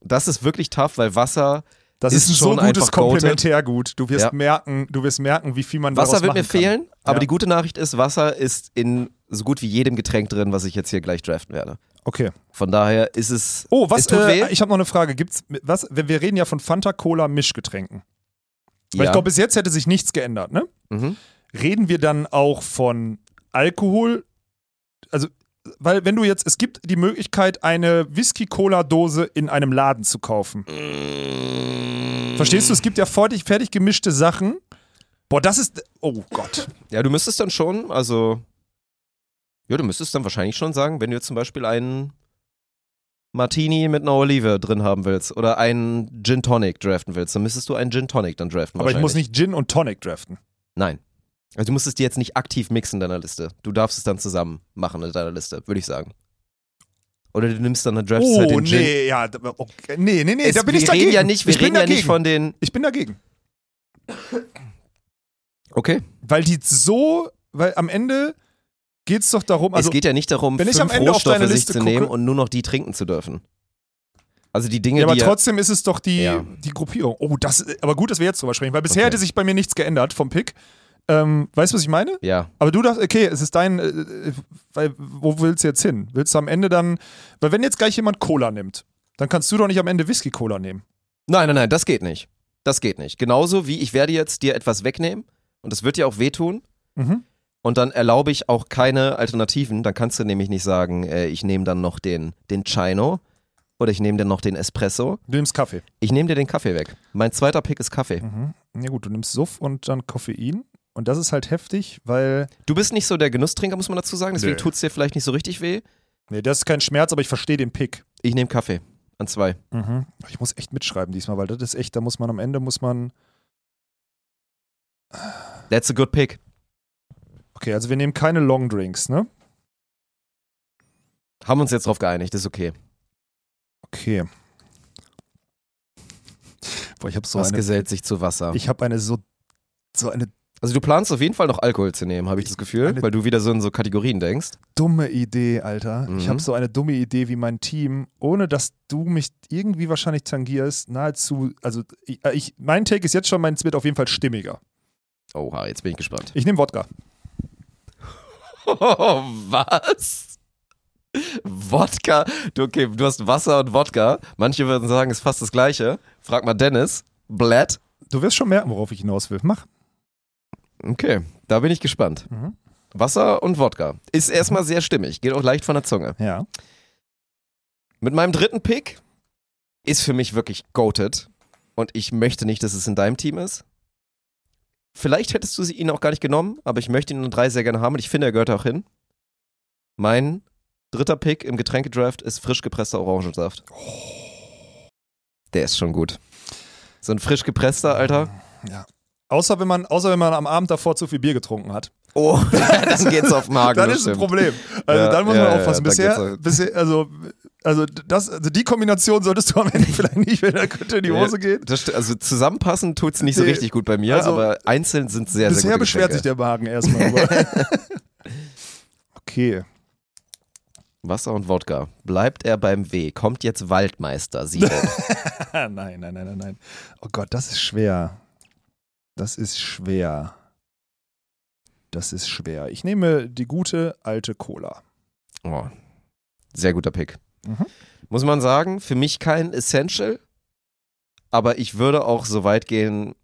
Das ist wirklich tough, weil Wasser, Das Ist ist, ein so schon gutes. Komplementärgut. Du wirst Ja. merken, du wirst merken, wie viel man Wasser wird mir kann. fehlen, aber Ja. die gute Nachricht ist, Wasser ist in so gut wie jedem Getränk drin, was ich jetzt hier gleich draften werde. Okay. Von daher ist es. Oh, was? Es. Äh, ich habe noch eine Frage. Gibt's was? Wir reden ja von Fanta Cola Mischgetränken. Weil ich ja. glaube, bis jetzt hätte sich nichts geändert, ne? mhm. Reden wir dann auch von Alkohol? Also, weil wenn du jetzt, es gibt die Möglichkeit, eine Whisky-Cola-Dose in einem Laden zu kaufen. Verstehst du? Es gibt ja fertig, fertig gemischte Sachen. Boah, das ist. Oh Gott. Ja, du müsstest dann schon, also. Ja, du müsstest dann wahrscheinlich schon sagen, wenn du jetzt zum Beispiel einen Martini mit einer Olive drin haben willst oder einen Gin Tonic draften willst, dann müsstest du einen Gin Tonic dann draften. Aber ich muss nicht Gin und Tonic draften. Nein. Also du musst es dir jetzt nicht aktiv mixen in deiner Liste. Du darfst es dann zusammen machen in deiner Liste, würde ich sagen. Oder du nimmst dann, dann draftest halt Oh, den Gin. nee, ja. da- Okay, nee, nee, nee, Es- da bin ich dagegen. reden ja nicht, wir ich bin reden ja dagegen. nicht von den. Ich bin dagegen. Okay. Weil die so, weil am Ende geht es doch darum, also es geht ja nicht darum, wenn ich fünf am Ende auf Rohstoffe deine sich Liste zu nehmen und nur noch die trinken zu dürfen. Also die Dinge, ja, aber die trotzdem ist es doch die, Ja. die Gruppierung. Oh, das, aber gut, dass wir jetzt drüber sprechen, weil bisher Okay. hätte sich bei mir nichts geändert vom Pick. Ähm, weißt du, was ich meine? ja, Aber du dachtest, okay, es ist dein, äh, weil, wo willst du jetzt hin? Willst du am Ende dann, weil wenn jetzt gleich jemand Cola nimmt, dann kannst du doch nicht am Ende Whisky-Cola nehmen. Nein, nein, nein, das geht nicht. Das geht nicht. Genauso wie ich werde jetzt dir etwas wegnehmen und das wird dir auch wehtun Mhm. und dann erlaube ich auch keine Alternativen. Dann kannst du nämlich nicht sagen, äh, ich nehme dann noch den, den Chino oder ich nehme dann noch den Espresso. Du nimmst Kaffee. Ich nehme dir den Kaffee weg. Mein zweiter Pick ist Kaffee. Mhm. Ja gut, du nimmst Suff und dann Koffein. Und das ist halt heftig, weil, Du bist nicht so der Genusstrinker, muss man dazu sagen, deswegen Nee. tut es dir vielleicht nicht so richtig weh. nee, das ist kein Schmerz, aber ich verstehe den Pick. Ich nehme Kaffee an zwei. Mhm. Ich muss echt mitschreiben diesmal, weil das ist echt, da muss man am Ende, muss man, That's a good pick. okay, also wir nehmen keine Long Drinks, ne? Haben uns jetzt drauf geeinigt, ist okay. Okay. Boah, ich habe so Was eine, gesellt sich zu Wasser? ich habe eine so, so eine also du planst auf jeden Fall noch Alkohol zu nehmen, habe ich das Gefühl, Eine- weil du wieder so in so Kategorien denkst. dumme Idee, Alter. Ich Mhm. habe so eine dumme Idee wie mein Team, ohne dass du mich irgendwie wahrscheinlich tangierst, nahezu, also ich, äh, ich, mein Take ist jetzt schon, meins wird auf jeden Fall stimmiger. Oha, jetzt bin ich gespannt. Ich nehme Wodka. Oh, was? Wodka? Du, okay, du hast Wasser und Wodka. Manche würden sagen, ist fast das gleiche. Frag mal Dennis. Blatt. Du wirst schon merken, worauf ich hinaus will. Mach. Okay, da bin ich gespannt. Mhm. Wasser und Wodka. Ist erstmal sehr stimmig, geht auch leicht von der Zunge. Ja. Mit meinem dritten Pick ist für mich wirklich goated. Und ich möchte nicht, dass es in deinem Team ist. Vielleicht hättest du sie ihn auch gar nicht genommen, aber ich möchte ihn in drei sehr gerne haben und ich finde, er gehört auch hin. Mein dritter Pick im Getränkedraft ist frisch gepresster Orangensaft. Der ist schon gut. So ein frisch gepresster, Alter. Ja. Außer wenn man, außer wenn man am Abend davor zu viel Bier getrunken hat. Oh, dann geht's auf Magen. dann das ist ein. Problem. Also Ja, dann muss man ja, aufpassen. da bisher, auch- bisher, also, also, das, also die Kombination solltest du am Ende vielleicht nicht, wenn er könnte in die Hose gehen. Das, also zusammenpassen tut's nicht so richtig gut bei mir, also aber einzeln sind sehr, sehr Bisher gute beschwert sich der Magen erstmal. Okay. Wasser und Wodka. Bleibt er beim W? Kommt jetzt Waldmeister? Sieben. nein, nein, nein, nein, nein. Oh Gott, das ist schwer. Das ist schwer. Das ist schwer. Ich nehme die gute alte Cola. oh. Sehr guter Pick. Mhm. Muss man sagen, für mich kein Essential, aber ich würde auch so weit gehen,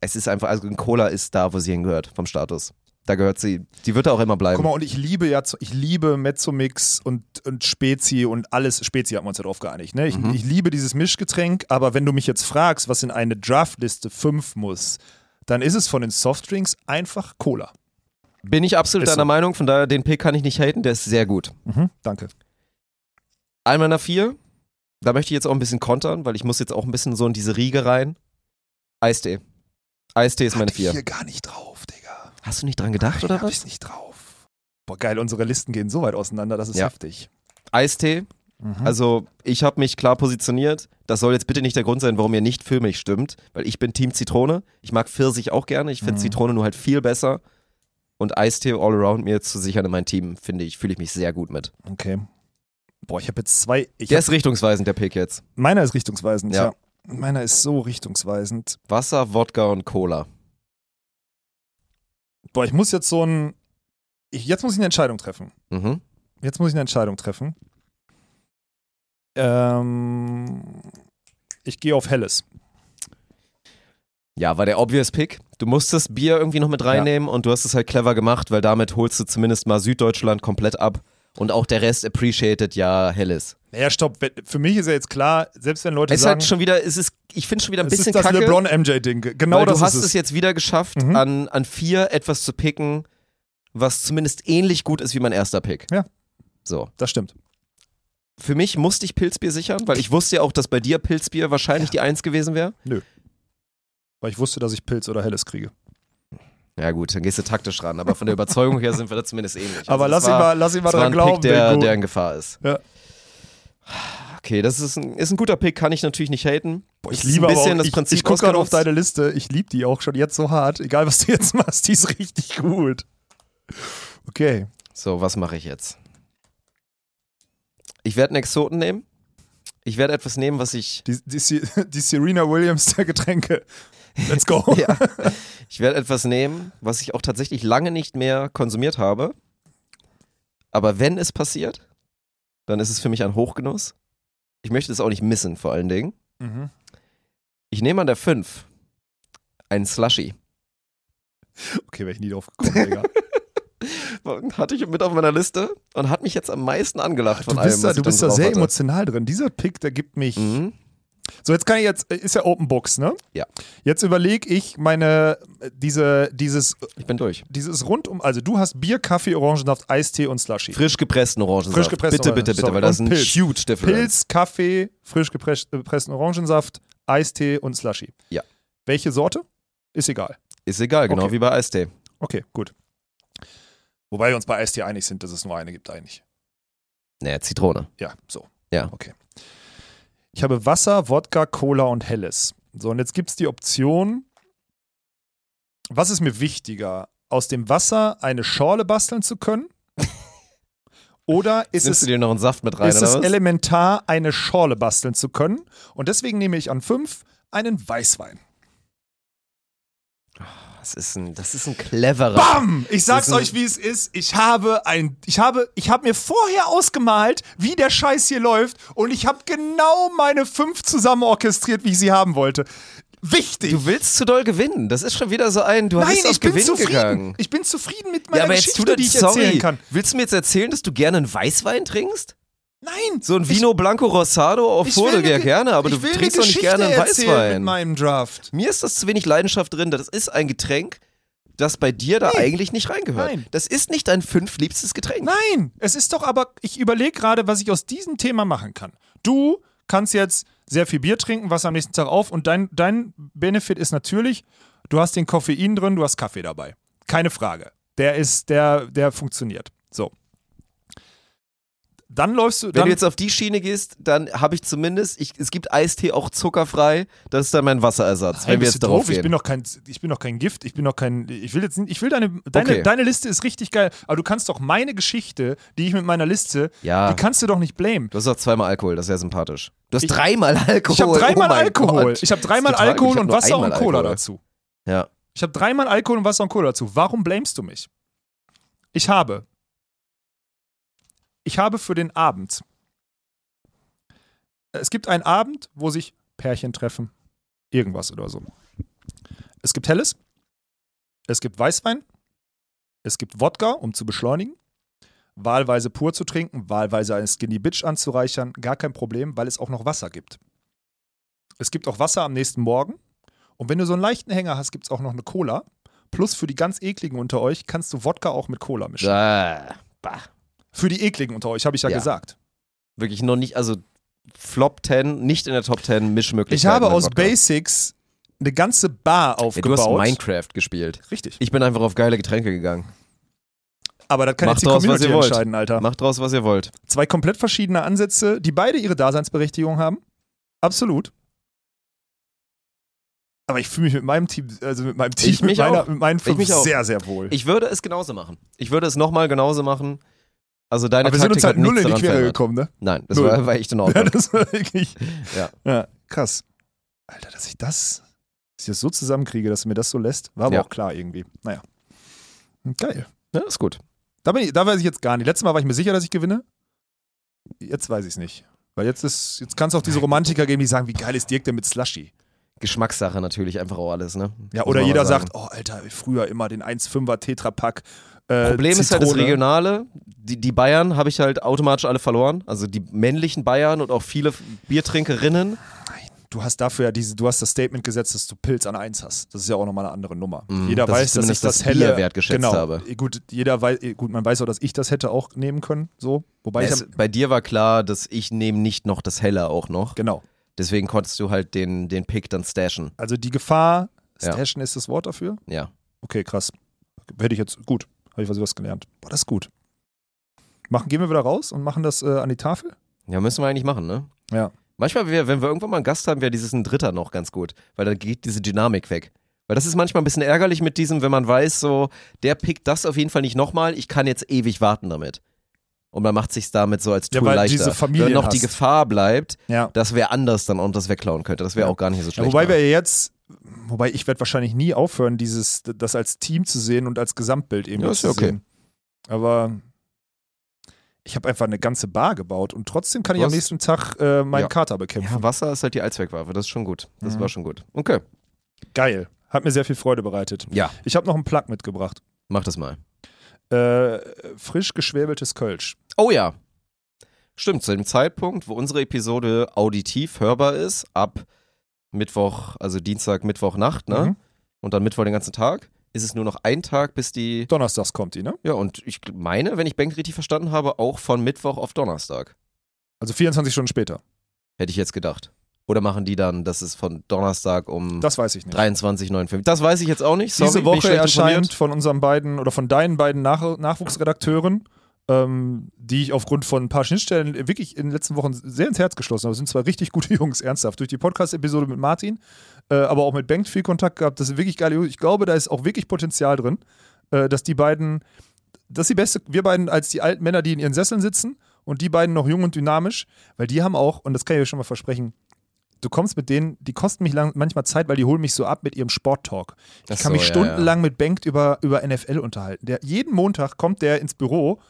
es ist einfach, also Cola ist da, wo sie hingehört, vom Status. Da gehört sie, die wird da auch immer bleiben. Guck mal, und ich liebe ja, ich liebe Mezzomix und, und Spezi und alles. Spezi haben wir uns ja drauf geeinigt. Ne? Ich, Mhm. ich liebe dieses Mischgetränk, aber wenn du mich jetzt fragst, was in eine Draftliste 5 muss, dann ist es von den Softdrinks einfach Cola. Bin ich absolut Ist deiner so. Meinung, von daher den Pick kann ich nicht haten, der ist sehr gut. Mhm, danke. Ein meiner vier, da möchte ich jetzt auch ein bisschen kontern, weil ich muss jetzt auch ein bisschen so in diese Riege rein. Eistee. Eistee ist meine Hatte ich vier. hier gar nicht drauf, Digga. Hast du nicht dran gedacht, oder Hab was? ich nicht drauf. Boah, geil, unsere Listen gehen so weit auseinander, das ist Ja. heftig. Eistee, Mhm. also ich habe mich klar positioniert. Das soll jetzt bitte nicht der Grund sein, warum ihr nicht für mich stimmt, weil ich bin Team Zitrone. Ich mag Pfirsich auch gerne. Ich finde Mhm. Zitrone nur halt viel besser. Und Eistee all around mir zu sichern in mein Team, finde ich, fühle ich mich sehr gut mit. Okay. Boah, ich habe jetzt zwei. Ich Der ist richtungsweisend, der Pick jetzt. meiner ist richtungsweisend, ja. Ja. Meiner ist so richtungsweisend. Wasser, Wodka und Cola. Boah, ich muss jetzt so ein. Ich, jetzt muss ich eine Entscheidung treffen. Mhm. Jetzt muss ich eine Entscheidung treffen. Ähm, ich gehe auf Helles. Ja, war der obvious Pick. Du musstest Bier irgendwie noch mit reinnehmen und du hast es halt clever gemacht, weil damit holst du zumindest mal Süddeutschland komplett ab und auch der Rest appreciated ja Helles. Naja, stopp. Für mich ist ja jetzt klar, selbst wenn Leute Es ist sagen, halt schon wieder, es ist, ich finde schon wieder ein es bisschen ist das kacke, LeBron-MJ-Ding. Genau weil das du hast ist es es. jetzt wieder geschafft, Mhm. an, an vier etwas zu picken, was zumindest ähnlich gut ist wie mein erster Pick. Ja. So. Das stimmt. Für mich musste ich Pilzbier sichern, weil ich wusste ja auch, dass bei dir Pilzbier wahrscheinlich die Eins gewesen wäre. Weil ich wusste, dass ich Pilz oder Helles kriege. Ja gut, dann gehst du taktisch ran, aber von der Überzeugung her sind wir da zumindest ähnlich. Aber Also das lass, ihn war- mal, lass ihn mal dran glauben. Pick, der, der in Gefahr ist. Ja. Okay, das ist ein, ist ein guter Pick, kann ich natürlich nicht haten. Boah, ich liebe ein aber bisschen auch, das ich, Prinzip ich gucke gerade auf deine Liste. Ich liebe die auch schon jetzt so hart. Egal, was du jetzt machst, die ist richtig gut. Okay. So, was mache ich jetzt? Ich werde einen Exoten nehmen. Ich werde etwas nehmen, was ich. Die, die, die Serena Williams der Getränke. Let's go. ja, ich werde etwas nehmen, was ich auch tatsächlich lange nicht mehr konsumiert habe. Aber wenn es passiert, dann ist es für mich ein Hochgenuss. Ich möchte es auch nicht missen, vor allen Dingen. Mhm. Ich nehme an der 5 einen Slushy. Okay, wäre ich nie drauf gekommen, Digga. Hatte ich mit auf meiner Liste und hat mich jetzt am meisten angelacht von Du allem, bist da, was du bist da sehr hatte. emotional drin. Dieser Pick, der gibt mich. Mhm. So, jetzt kann ich jetzt, ist ja Open Box, ne? Ja. Jetzt überlege ich meine, diese, dieses, Ich bin durch. dieses rundum, also du hast Bier, Kaffee, Orangensaft, Eistee und Slushy. Frisch gepressten Orangensaft. Frisch gepressten Bitte, bitte, bitte, Orangensaft, weil das ist sorry. ein Pilz. huge difference. Pilz, Kaffee, frisch gepresst- gepressten Orangensaft, Eistee und Slushy. Ja. Welche Sorte? Ist egal. Ist egal, genau Okay. wie bei Eistee. Okay, gut. Wobei wir uns bei Eistee einig sind, dass es nur eine gibt eigentlich. Naja, Zitrone. Ja, so. Ja. Okay. Ich habe Wasser, Wodka, Cola und Helles. So, und jetzt gibt es die Option, was ist mir wichtiger, aus dem Wasser eine Schorle basteln zu können? Oder ist Nimmst es, du dir noch einen Saft mit rein, ist es elementar, eine Schorle basteln zu können? Und deswegen nehme ich an fünf einen Weißwein. Das ist ein, das ist ein cleverer. Bam! Ich sag's euch, wie es ist. Ich habe ein, ich habe, ich habe mir vorher ausgemalt, wie der Scheiß hier läuft, und ich habe genau meine fünf zusammen orchestriert, wie ich sie haben wollte. Wichtig. Du willst zu doll gewinnen. Das ist schon wieder so ein, du ich auf Gewinn zufrieden. gegangen. Ich bin zufrieden mit meiner Ja, aber jetzt Geschichte, tu das, die ich sorry. erzählen kann. Willst du mir jetzt erzählen, dass du gerne einen Weißwein trinkst? Nein. So ein Vino Blanco Rosado auf ich Foto, ja Ge- gerne, aber ich du trinkst doch nicht gerne einen erzählen Mit Weißwein. meinem Draft. Mir ist das zu wenig Leidenschaft drin. Das ist ein Getränk, das bei dir da eigentlich nicht reingehört. Nein. Das ist nicht dein fünftliebstes Getränk. Nein, es ist doch aber, ich überlege gerade, was ich aus diesem Thema machen kann. Du kannst jetzt sehr viel Bier trinken, was am nächsten Tag auf und dein, dein Benefit ist natürlich, du hast den Koffein drin, du hast Kaffee dabei. Keine Frage. Der ist, der, der funktioniert. So. Dann läufst du, Wenn dann, du jetzt auf die Schiene gehst, dann habe ich zumindest, ich, es gibt Eistee auch zuckerfrei, das ist dann mein Wasserersatz, Nein, wenn wir jetzt darauf doof? ich gehen. bin doch kein, ich bin doch kein Gift, ich bin doch kein, ich will jetzt, nicht- ich will deine, deine, Okay. deine Liste ist richtig geil, aber du kannst doch meine Geschichte, die ich mit meiner Liste, Ja. die kannst du doch nicht blamen. Du hast auch zweimal Alkohol, das ist ja sympathisch. Du hast Ich- dreimal Alkohol. Ich habe dreimal oh Alkohol. Gott. Ich habe dreimal. Alkohol und Wasser und Cola Alkohol. dazu. Ja. Ich habe dreimal Alkohol und Wasser und Cola dazu. Warum blamest du mich? Ich habe. Ich habe für den Abend. Es gibt einen Abend, wo sich Pärchen treffen. Irgendwas oder so. Es gibt Helles. Es gibt Weißwein. Es gibt Wodka, um zu beschleunigen. Wahlweise pur zu trinken, wahlweise eine Skinny Bitch anzureichern. Gar kein Problem, weil es auch noch Wasser gibt. Es gibt auch Wasser am nächsten Morgen. Und wenn du so einen leichten Hänger hast, gibt es auch noch eine Cola. Plus für die ganz ekligen unter euch kannst du Wodka auch mit Cola mischen. Ah, bah. Für die ekligen unter euch, habe ich ja, Ja. gesagt. Wirklich noch nicht, also Flop 10, nicht in der Top 10 Mischmöglichkeiten. Ich habe aus. Basics eine ganze Bar Ja, du hast aufgebaut. Minecraft gespielt. Richtig. Ich bin einfach auf geile Getränke gegangen. Aber das kann Macht jetzt die draus, was Community ihr wollt. entscheiden, Alter. Macht draus, was ihr wollt. Zwei komplett verschiedene Ansätze, die beide ihre Daseinsberechtigung haben. Absolut. Aber ich fühle mich mit meinem Team, also mit meinem Team, Ich mit, meiner, mit meinen fünf sehr, sehr wohl. Ich würde es genauso machen. Ich würde es nochmal genauso machen. Also deine Aber wir sind Taktik uns halt null in die Quere verändert. gekommen, ne? Nein, das Null. war, war echt in Ja, Ordnung. das war wirklich. Ja. ja, krass. Alter, dass ich das, dass ich das so zusammenkriege, dass du mir das so lässt, war aber Ja. auch klar irgendwie. Naja. Geil. Ja, ist gut. Da, bin ich, da weiß ich jetzt gar nicht. Letztes Mal war ich mir sicher, dass ich gewinne. Jetzt weiß ich es nicht. Weil jetzt ist, jetzt kann es auch diese Romantiker geben, die sagen, wie geil ist Dirk denn mit Slushy? Geschmackssache natürlich einfach auch alles, ne? Ja, oder jeder sagt, oh Alter, früher immer den 1,5er Tetrapack. Äh, Problem ist halt das Zitrone. Regionale. Die, die Bayern habe ich halt automatisch alle verloren. Also die männlichen Bayern und auch viele Biertrinkerinnen. Du hast dafür ja diese, du hast das Statement gesetzt, dass du Pilz an 1 hast. Das ist ja auch nochmal eine andere Nummer. Mhm, jeder dass weiß, dass ich das das helle Bier wertgeschätzt genau, habe. Gut, jeder weiß, gut, man weiß auch, dass ich das hätte auch nehmen können. So, wobei ich Es, bei dir war klar, dass ich nehme nicht noch das Helle auch noch. genau. Deswegen konntest du halt den, den Pick dann stashen. Also die Gefahr, Ja. Stashen ist das Wort dafür. Ja. Okay, krass. Hätte ich jetzt gut. Habe ich was gelernt. Boah, das ist gut. Machen, gehen wir wieder raus und machen das äh, an die Tafel? Ja, müssen wir eigentlich machen, ne? Ja. Manchmal, wenn wir irgendwann mal einen Gast haben, wäre dieses ein Dritter noch ganz gut, weil da geht diese Dynamik weg. Weil das ist manchmal ein bisschen ärgerlich mit diesem, wenn man weiß, so, der pickt das auf jeden Fall nicht nochmal, ich kann jetzt ewig warten damit. Und man macht sich damit so als Ja, Tool weil leichter. wenn noch die hast. Gefahr bleibt, Ja. dass wer anders dann auch das wegklauen könnte. Das wäre Ja. auch gar nicht so Ja, schlecht. wobei ne? wir jetzt, wobei ich werde wahrscheinlich nie aufhören, dieses, das als Team zu sehen und als Gesamtbild eben Ja, ist zu okay. sehen. Aber ich habe einfach eine ganze Bar gebaut und trotzdem kann ich Du am nächsten Tag äh, meinen Ja. Kater bekämpfen. ja, Wasser ist halt die Allzweckwaffe, das ist schon gut. Das Mhm. war schon gut. Okay. Geil. Hat mir sehr viel Freude bereitet. Ja, Ich habe noch einen Plug mitgebracht. mach das mal. Äh, frisch geschwäbeltes Kölsch. Oh ja. Stimmt, zu dem Zeitpunkt, wo unsere Episode auditiv hörbar ist, ab Mittwoch, also Dienstag, Mittwoch Nacht, ne? Mhm. Und dann Mittwoch den ganzen Tag, ist es nur noch ein Tag, bis die. Donnerstags kommt die, ne? Ja, und ich meine, wenn ich Bank richtig verstanden habe, auch von Mittwoch auf Donnerstag. Also 24 Stunden später. Hätte ich jetzt gedacht. Oder machen die dann, das ist von Donnerstag um Das weiß ich nicht. 23,59. Das weiß ich jetzt auch nicht. Sorry, Diese Woche erscheint informiert. von unseren beiden oder von deinen beiden Nach Nachwuchsredakteuren, ähm, die ich aufgrund von ein paar Schnittstellen wirklich in den letzten Wochen sehr ins Herz geschlossen habe. Das sind zwei richtig gute Jungs, ernsthaft. Durch die Podcast-Episode mit Martin, äh, aber auch mit Bengt viel Kontakt gehabt. Das sind wirklich geile Jungs. Ich glaube, da ist auch wirklich Potenzial drin, äh, dass die beiden, dass die beste, wir beiden als die alten Männer, die in ihren Sesseln sitzen und die beiden noch jung und dynamisch, weil die haben auch, und das kann ich euch schon mal versprechen, du kommst mit denen, die kosten mich lang, manchmal Zeit, weil die holen mich so ab mit ihrem Sporttalk. Ich Ach kann so, mich ja, stundenlang mit Bengt über, über NFL unterhalten. Der, jeden Montag kommt der ins Büro.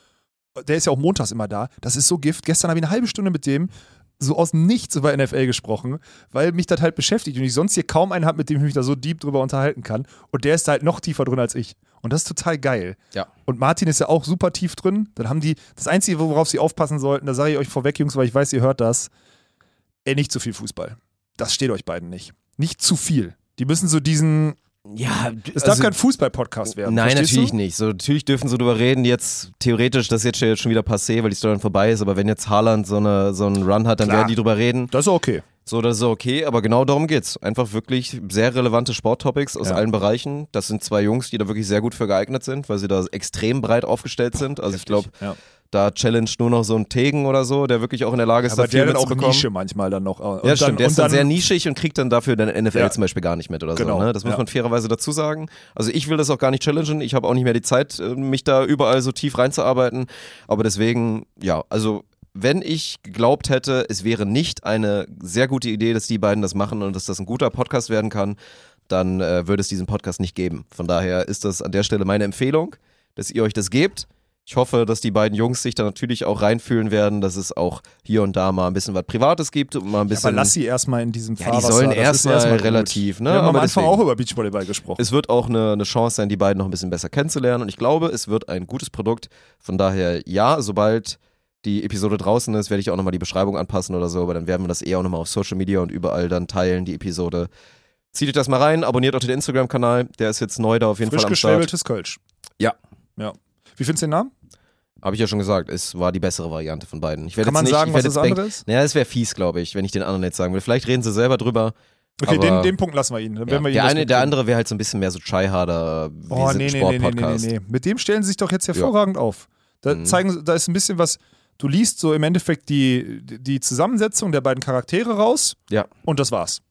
Der ist ja auch montags immer da. Das ist so Gift. Gestern habe ich eine halbe Stunde mit dem so aus dem Nichts über NFL gesprochen, weil mich das halt beschäftigt und ich sonst hier kaum einen habe, mit dem ich mich da so deep drüber unterhalten kann. Und der ist da halt noch tiefer drin als ich. Und das ist total geil. Ja. Und Martin ist ja auch super tief drin. Dann haben die, das Einzige, worauf sie aufpassen sollten, da sage ich euch vorweg, Jungs, weil ich weiß, ihr hört das, ey, nicht zu viel Fußball. Das steht euch beiden nicht. Nicht zu viel. Die müssen so diesen, Ja, es darf kein Fußball-Podcast werden. Nein, natürlich du? nicht. So, natürlich dürfen sie drüber reden, jetzt theoretisch, das ist jetzt schon wieder passé, weil die Story dann vorbei ist, aber wenn jetzt Haaland so, eine, so einen Run hat, dann Klar. werden die drüber reden. Das ist okay. So oder so okay, aber genau darum geht's. Einfach wirklich sehr relevante Sporttopics aus Ja. allen Bereichen. Das sind zwei Jungs, die da wirklich sehr gut für geeignet sind, weil sie da extrem breit aufgestellt sind. Also ich glaube, Ja. Da challenge nur noch so ein Tegen oder so, der wirklich auch in der Lage ist, Aber da viel der dann auch. Nische manchmal dann noch. Und Ja, stimmt. Der und ist dann sehr nischig und kriegt dann dafür dann NFL Ja. zum Beispiel gar nicht mit oder Genau, so. Ne? Das muss ja. man fairerweise dazu sagen. Also ich will das auch gar nicht challengen. Ich habe auch nicht mehr die Zeit, äh, mich da überall so tief reinzuarbeiten. Aber deswegen, ja, also wenn ich geglaubt hätte, es wäre nicht eine sehr gute Idee, dass die beiden das machen und dass das ein guter Podcast werden kann, dann äh, würde es diesen Podcast nicht geben. Von daher ist das an der Stelle meine Empfehlung, dass ihr euch das gebt. Ich hoffe, dass die beiden Jungs sich da natürlich auch reinfühlen werden, dass es auch hier und da mal ein bisschen was Privates gibt und mal ein bisschen. Aber lass sie erstmal in diesem Ja, die Fahrwasser. sollen erstmal gut. relativ, ne? Wir haben am Aber Anfang deswegen. auch über Beachvolleyball gesprochen. Es wird auch eine, eine Chance sein, die beiden noch ein bisschen besser kennenzulernen. Und ich glaube, es wird ein gutes Produkt. Von daher, ja, sobald die Episode draußen ist, werde ich auch nochmal die Beschreibung anpassen oder so. Aber dann werden wir das eher auch nochmal auf Social Media und überall dann teilen, die Episode. Zieht euch das mal rein, abonniert auch den Instagram-Kanal. Der ist jetzt neu da auf jeden Frisch Fall am Start. Kölsch. Ja. Ja. Wie findest du den Namen? Habe ich ja schon gesagt, es war die bessere Variante von beiden. Ich werde Kann man nicht, sagen, was das andere ist? Naja, es wäre fies, glaube ich, wenn ich den anderen jetzt sagen will. Vielleicht reden sie selber drüber. Okay, den, den Punkt lassen wir ihn. Dann Ja. wir ihn Der, eine, der andere wäre halt so ein bisschen mehr so Tryharder, Oh, nee, nee, nee, nee, nee, nee. Mit dem stellen sie sich doch jetzt hervorragend auf. Da, Mhm. zeigen, da ist ein bisschen was. Du liest so im Endeffekt die, die Zusammensetzung der beiden Charaktere raus Ja. und das war's.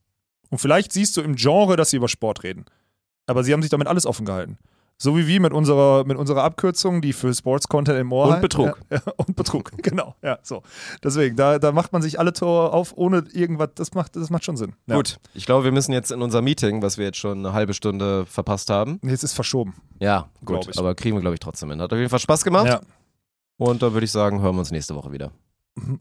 Und vielleicht siehst du im Genre, dass sie über Sport reden. Aber sie haben sich damit alles offen gehalten. So wie wir mit unserer, mit unserer Abkürzung, die für Sports-Content im Ohr Und Betrug. Ja, ja, und Betrug, genau. Ja, so. Deswegen, da, da macht man sich alle Tore auf, ohne irgendwas. Das macht, das macht schon Sinn. Ja. Gut, ich glaube, wir müssen jetzt in unser Meeting, was wir jetzt schon eine halbe Stunde verpasst haben. Jetzt ist verschoben. Ja, gut, aber kriegen wir, glaube ich, trotzdem hin. Hat auf jeden Fall Spaß gemacht. Ja. Und da würde ich sagen, hören wir uns nächste Woche wieder.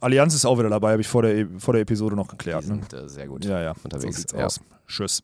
Allianz ist auch wieder dabei, habe ich vor der, vor der Episode noch geklärt. Ne? sind äh, sehr gut Ja, ja. unterwegs. So sieht's aus. Tschüss.